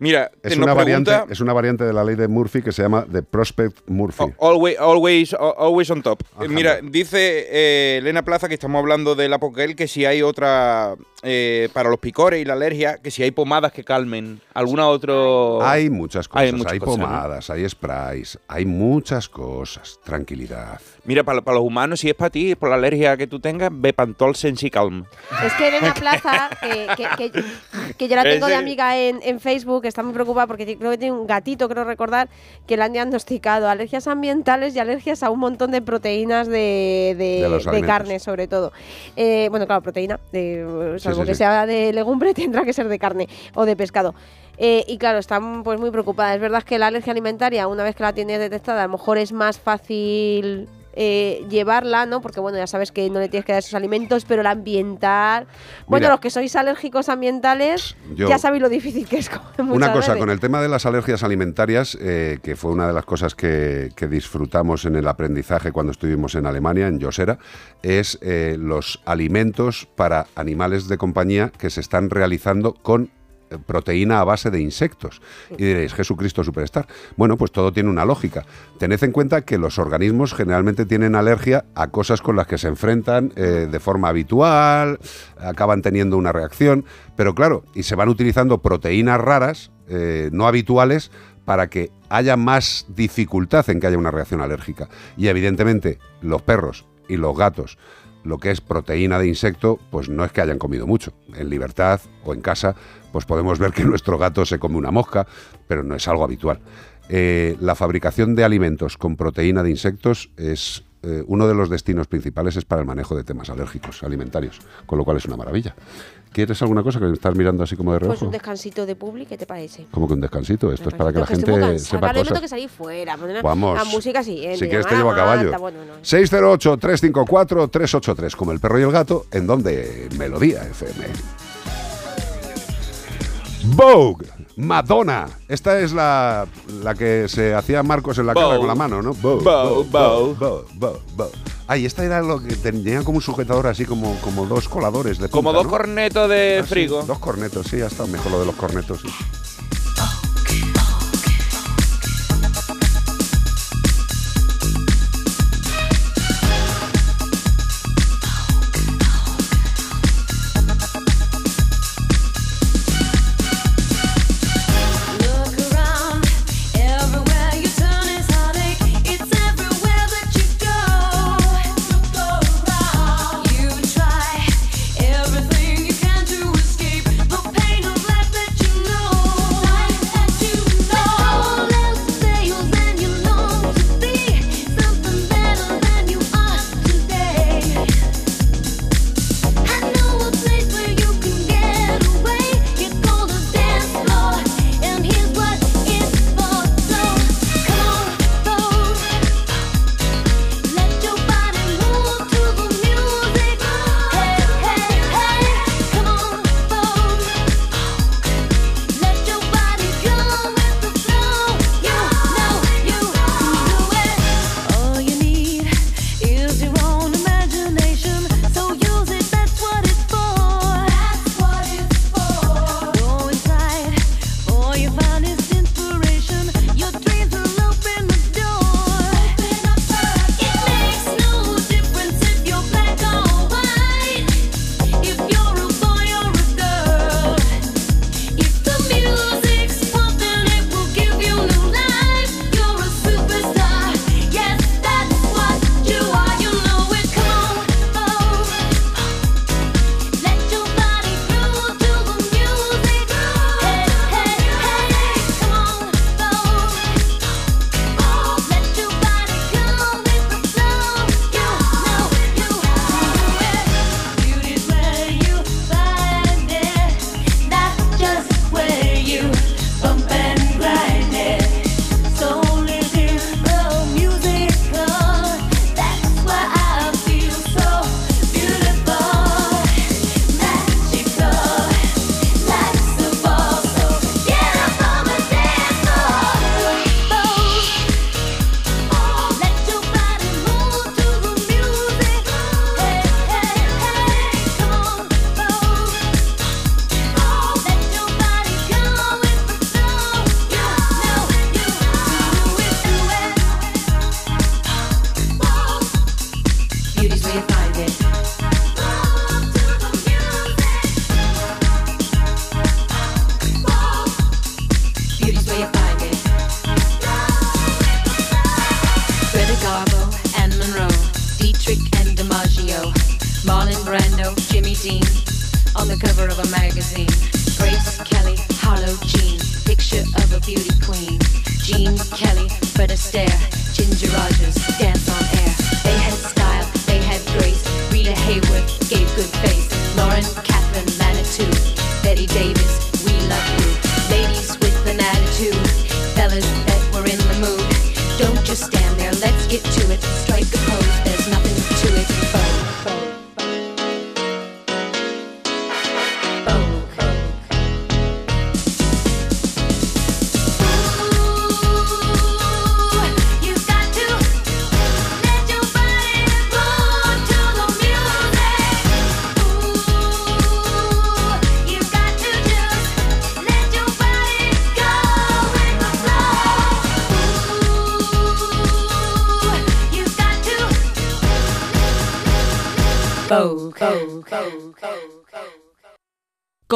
Mira, Es una, variante, pregunta- es una variante de la ley de Murphy que se llama The Prospect Murphy. Always, always, always on top. Mira, dice eh, Elena Plaza que estamos hablando del apoquel, que si hay otra eh, para los picores y la alergia, que si hay pomadas que calmen. ¿Alguna otro? Hay muchas cosas, Hay pomadas, hay sprays, hay muchas cosas. Tranquilidad. Mira, para, para los humanos, si es para ti, por la alergia que tú tengas, Bepantol Sensicalm. Es que Elena Plaza, que, que, que, que yo la tengo de amiga en, en Facebook, está muy preocupada porque creo que tiene un gatito, creo recordar, que le han diagnosticado alergias ambientales y alergias a un montón de proteínas de, de, carne, sobre todo. Eh, bueno, claro, proteína, de, salvo sí, que sí. sea de legumbre, tendrá que ser de carne o de pescado. Eh, y claro, están pues muy preocupadas. Es verdad que la alergia alimentaria, una vez que la tienes detectada, a lo mejor es más fácil eh, llevarla, ¿no? Porque bueno, ya sabes que no le tienes que dar esos alimentos, pero la ambiental. Bueno, Mira. los que sois alérgicos ambientales, Yo- ya sabéis lo difícil que es Una cosa, veces. con el tema de las alergias alimentarias, eh, que fue una de las cosas que, que disfrutamos en el aprendizaje cuando estuvimos en Alemania, en Josera, es eh, los alimentos para animales de compañía que se están realizando con proteína a base de insectos. Y diréis, Jesucristo Superstar. Bueno, pues todo tiene una lógica. Tened en cuenta que los organismos generalmente tienen alergia a cosas con las que se enfrentan eh, de forma habitual, acaban teniendo una reacción, pero claro, y se van utilizando proteínas raras, eh, no habituales, para que haya más dificultad en que haya una reacción alérgica. Y evidentemente los perros y los gatos, lo que es proteína de insecto, pues no es que hayan comido mucho. En libertad o en casa, pues podemos ver que nuestro gato se come una mosca, pero no es algo habitual. Eh, la fabricación de alimentos con proteína de insectos es eh, uno de los destinos principales es para el manejo de temas alérgicos alimentarios, con lo cual es una maravilla. ¿Quieres alguna cosa que me estás mirando así como de Pues reojo? un descansito de publi, ¿qué te parece? Como que un descansito. Esto es para que la gente sepa me tengo cosas. que salir fuera. poner Vamos. La música siguiente. Si quieres te llevo a caballo. Bueno, no. 608-354-383, como el perro y el gato, en donde Melodía FM. Vogue, Madonna. Esta es la, la que se hacía Marcos en la cara con la mano, ¿no? Vogue, Vogue, Vogue, Vogue, Vogue. Ay, esta era lo que tenía como un sujetador así como, como dos coladores de Como punta, dos ¿no? cornetos de Ah, sí, frigo. dos cornetos, sí, ha estado mejor lo de los cornetos. sí.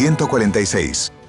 146.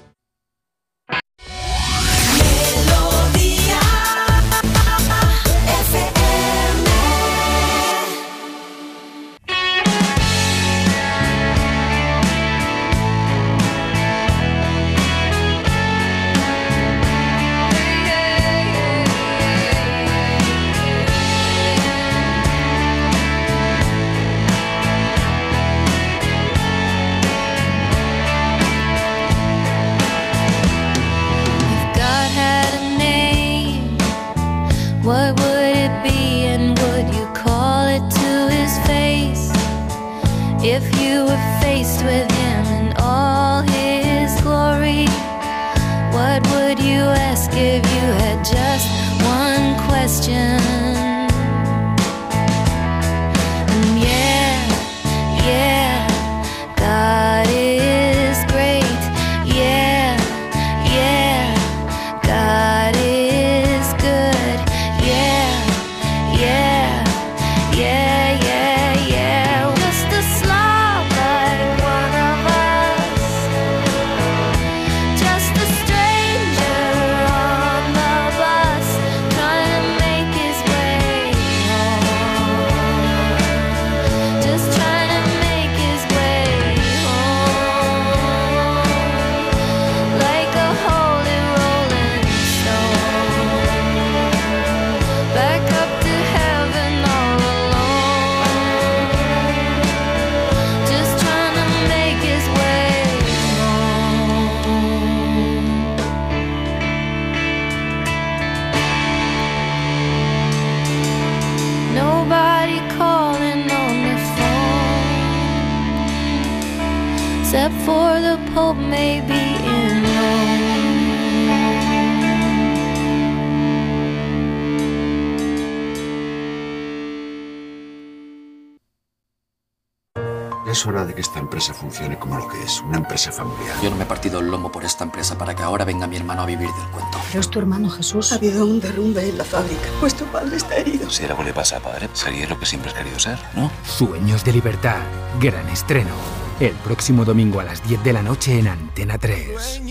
Jesús. Ha habido un derrumbe en la fábrica. Vuestro padre está herido. Si algo le pasa a padre, sería lo que siempre has querido ser, ¿no? Sueños de libertad. Gran estreno. El próximo domingo a las 10 de la noche en Antena 3.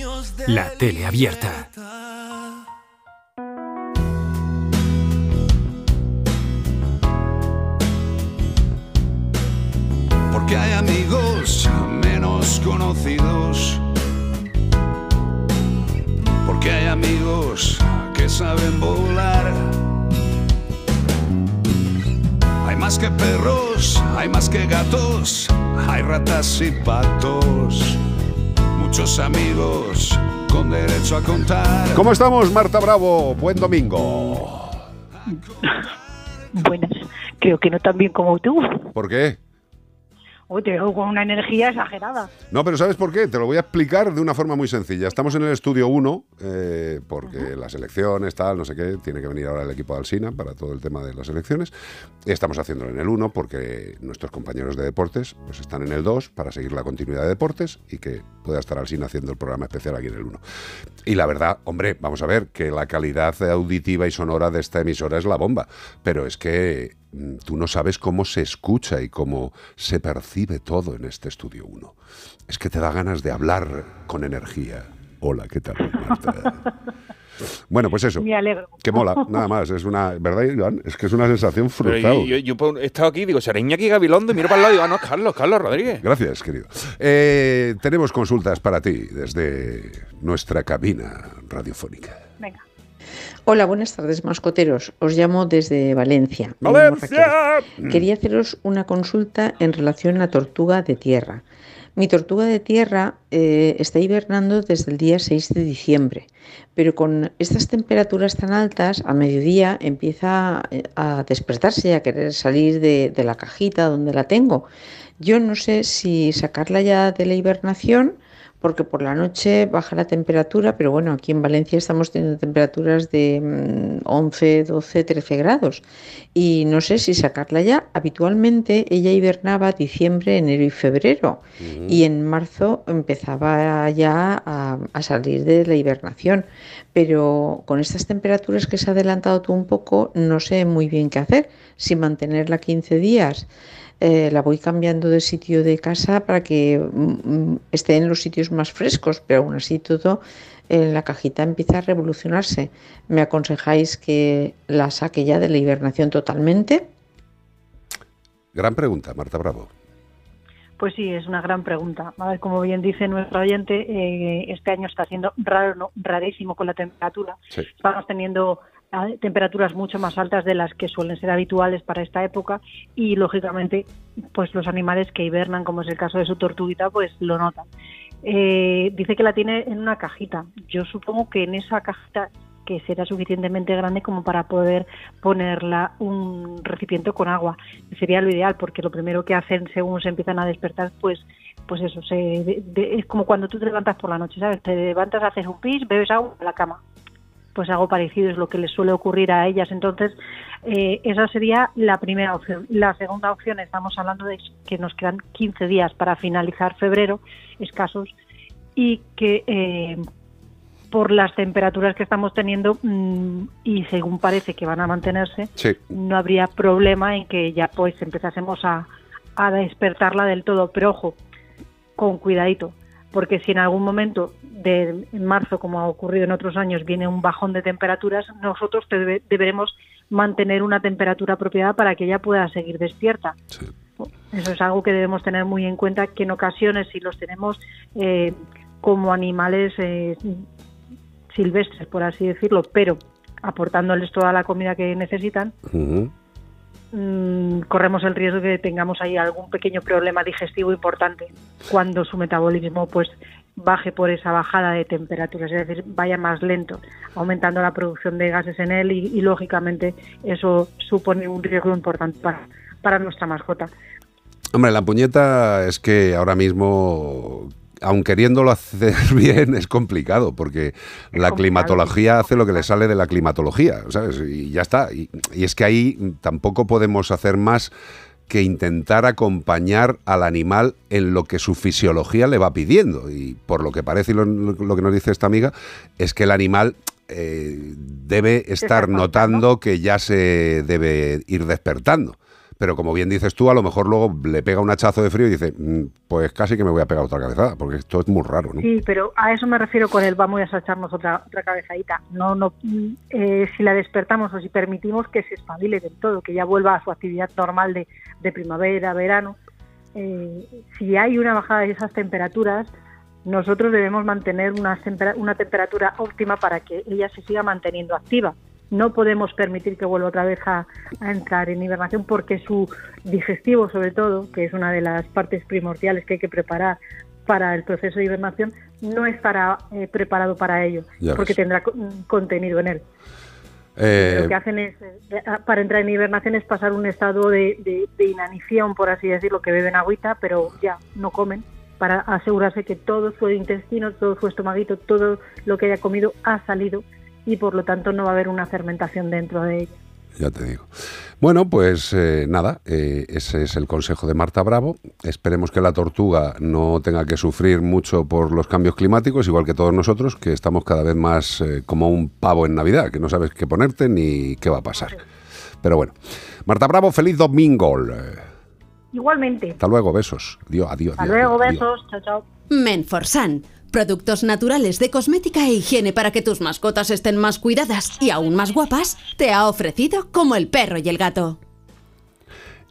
La tele abierta. ¿Cómo estamos, Marta Bravo? Buen domingo. Buenas. Creo que no tan bien como tú. ¿Por qué? Te veo con una energía exagerada. No, pero ¿sabes por qué? Te lo voy a explicar de una forma muy sencilla. Estamos en el estudio 1, eh, porque las elecciones, tal, no sé qué, tiene que venir ahora el equipo de Alsina para todo el tema de las elecciones. Estamos haciéndolo en el 1 porque nuestros compañeros de deportes pues, están en el 2 para seguir la continuidad de deportes y que pueda estar Alsina haciendo el programa especial aquí en el 1. Y la verdad, hombre, vamos a ver que la calidad auditiva y sonora de esta emisora es la bomba, pero es que mm, tú no sabes cómo se escucha y cómo se percibe todo en este estudio 1. Es que te da ganas de hablar con energía. Hola, ¿qué tal, Marta? Bueno, pues eso. Me alegro. Que mola, nada más. Es una, ¿verdad, Iván? Es que es una sensación frustrada. yo, yo- yo por- he estado aquí, digo, será Iñaki Gabilondo, y miro para el lado y digo, ah, no, es Carlos, Carlos Rodríguez. Gracias, querido. Eh, tenemos consultas para ti desde nuestra cabina radiofónica. Venga. Hola, buenas tardes, mascoteros. Os llamo desde Valencia. ¡Valencia! Quería haceros una consulta en relación a la tortuga de tierra. Mi tortuga de tierra eh, está hibernando desde el día 6 de diciembre, pero con estas temperaturas tan altas, a mediodía empieza eh, a despertarse y a querer salir de, de la cajita donde la tengo. Yo no sé si sacarla ya de la hibernación porque por la noche baja la temperatura, pero bueno, aquí en Valencia estamos teniendo temperaturas de mm, 11, 12, 13 grados. Y no sé si sacarla ya. Habitualmente ella hibernaba diciembre, enero y febrero. Y en marzo empezaba ya a, a salir de la hibernación. Pero con estas temperaturas que se ha adelantado tú un poco, no sé muy bien qué hacer. Si mantenerla 15 días eh, la voy cambiando de sitio de casa para que mm, mm, esté en los sitios más frescos, pero aún así todo en la cajita empieza a revolucionarse. ¿Me aconsejáis que la saque ya de la hibernación totalmente? Gran pregunta, Marta Bravo. Pues sí, es una gran pregunta. A ver, como bien dice nuestro oyente, eh, este año está siendo raro, ¿no? rarísimo con la temperatura. Sí. Estamos teniendo temperaturas mucho más altas de las que suelen ser habituales para esta época y lógicamente, pues los animales que hibernan, como es el caso de su tortuguita, pues lo notan. Eh, dice que la tiene en una cajita. Yo supongo que en esa cajita que será suficientemente grande como para poder ponerla un recipiente con agua. Sería lo ideal porque lo primero que hacen según se empiezan a despertar, pues pues eso, se, de- es como cuando tú te levantas por la noche, ¿sabes? Te levantas, haces un pis, bebes agua a la cama. Pues algo parecido es lo que les suele ocurrir a ellas. Entonces, eh, esa sería la primera opción. La segunda opción, estamos hablando de que nos quedan 15 días para finalizar febrero, escasos, y que eh, por las temperaturas que estamos teniendo mm, y según parece que van a mantenerse, Sí. no habría problema en que ya pues empezásemos a, a despertarla del todo. Pero ojo, con cuidadito, porque si en algún momento de en marzo, como ha ocurrido en otros años, viene un bajón de temperaturas, nosotros debe- deberemos mantener una temperatura apropiada para que ella pueda seguir despierta. Eso es algo que debemos tener muy en cuenta, que en ocasiones si los tenemos eh, como animales eh, silvestres, por así decirlo, pero aportándoles toda la comida que necesitan. Mm, corremos el riesgo de que tengamos ahí algún pequeño problema digestivo importante cuando su metabolismo pues baje por esa bajada de temperaturas, es decir, vaya más lento, aumentando la producción de gases en él y, lógicamente eso supone un riesgo importante para, para nuestra mascota. Hombre, la puñeta es que ahora mismo, aun queriéndolo hacer bien, es complicado, porque la climatología hace lo que le sale de la climatología, ¿sabes? Y ya está. Y, y es que ahí tampoco podemos hacer más que intentar acompañar al animal en lo que su fisiología le va pidiendo. Y por lo que parece y lo, lo que nos dice esta amiga, es que el animal eh, debe estar notando que ya se debe ir despertando. Pero como bien dices tú, a lo mejor luego le pega un hachazo de frío y dice, "Mm, pues casi que me voy a pegar otra cabezada, porque esto es muy raro, ¿no? Sí, pero a eso me refiero con el vamos a echarnos otra, otra cabezadita. No, no, mm, eh, si la despertamos o si permitimos que se espabile del todo, que ya vuelva a su actividad normal de, de primavera, verano, eh, si hay una bajada de esas temperaturas, nosotros debemos mantener una, una temperatura óptima para que ella se siga manteniendo activa. No podemos permitir que vuelva otra vez a, a entrar en hibernación porque su digestivo, sobre todo, que es una de las partes primordiales que hay que preparar para el proceso de hibernación, no estará eh, preparado para ello, Ya porque ves. tendrá co- contenido en él. Eh, Lo que hacen es, eh, para entrar en hibernación, es pasar un estado de, de- de inanición, por así decirlo, que beben agüita, pero ya no comen, para asegurarse que todo su intestino, todo su estomaguito, todo lo que haya comido ha salido y por lo tanto no va a haber una fermentación dentro de ella. Ya te digo. Bueno, pues eh, nada, eh, ese es el consejo de Marta Bravo. Esperemos que la tortuga no tenga que sufrir mucho por los cambios climáticos, igual que todos nosotros, que estamos cada vez más eh, como un pavo en Navidad, que no sabes qué ponerte ni qué va a pasar. Pero bueno, Marta Bravo, feliz domingo. Igualmente. Hasta luego, besos. Adiós, adiós. Hasta adiós, luego, adiós. besos. Chao, chao. Menforsan. Productos naturales de cosmética e higiene para que tus mascotas estén más cuidadas y aún más guapas, te ha ofrecido como el perro y el gato.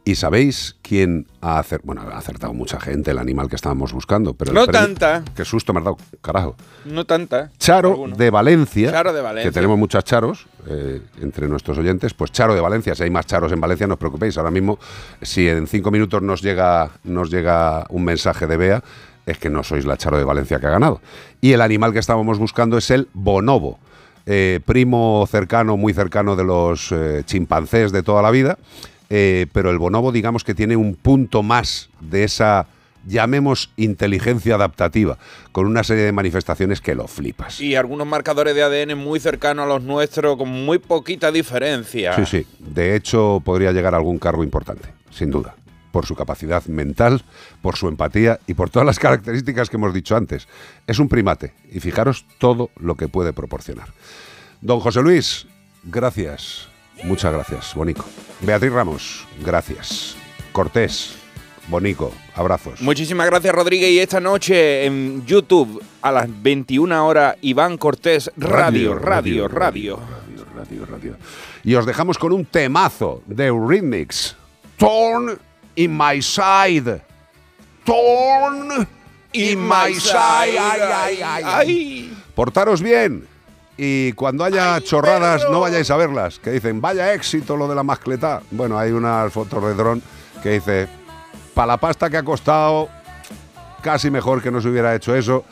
¿Y sabéis quién ha acertado? Bueno, ha acertado mucha gente el animal que estábamos buscando, pero... No tanta. Qué susto me has dado, carajo. No tanta. Charo Alguno. de Valencia, Charo de Valencia. que tenemos muchas charos eh, entre nuestros oyentes, pues Charo de Valencia, si hay más charos en Valencia, no os preocupéis, ahora mismo, si en cinco minutos nos llega, nos llega un mensaje de Bea, es que no sois la Charo de Valencia que ha ganado. Y el animal que estábamos buscando es el bonobo, eh, primo cercano, muy cercano de los eh, chimpancés de toda la vida, eh, pero el bonobo digamos que tiene un punto más de esa llamemos inteligencia adaptativa, con una serie de manifestaciones que lo flipas. Y algunos marcadores de ADN muy cercanos a los nuestros, con muy poquita diferencia. Sí, sí. De hecho, podría llegar a algún cargo importante, sin duda. Por su capacidad mental, por su empatía y por todas las características que hemos dicho antes. Es un primate y fijaros todo lo que puede proporcionar. Don José Luis, gracias. Muchas gracias, Bonico. Beatriz Ramos, gracias. Cortés, Bonico, abrazos. Muchísimas gracias, Rodríguez. Y esta noche en YouTube, a las 21 horas, Iván Cortés, Radio, Radio, Radio. radio, radio. Y os dejamos con un temazo de Eurythmics. Torn in my side. Torn in my side. Ay, ay, ay, ay. Portaros bien. Y cuando haya chorradas, no vayáis a verlas. Que dicen, vaya éxito lo de la mascleta. Bueno, hay unas fotos de dron que dice, para la pasta que ha costado, casi mejor que no se hubiera hecho eso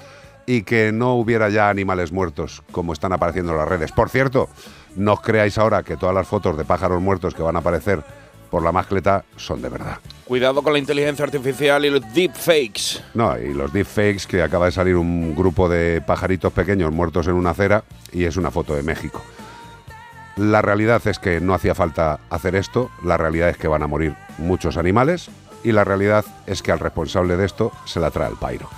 y que no hubiera ya animales muertos como están apareciendo en las redes. Por cierto, no os creáis ahora que todas las fotos de pájaros muertos que van a aparecer por la mascleta son de verdad. Cuidado con la inteligencia artificial y los deepfakes. No, y los deepfakes que acaba de salir un grupo de pajaritos pequeños muertos en una acera y es una foto de México. La realidad es que no hacía falta hacer esto, la realidad es que van a morir muchos animales y la realidad es que al responsable de esto se la trae el pairo.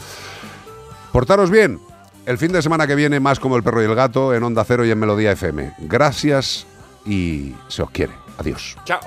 Portaros bien. El fin de semana que viene más como el perro y el gato en Onda Cero y en Melodía FM. Gracias y se os quiere. Adiós. Chao.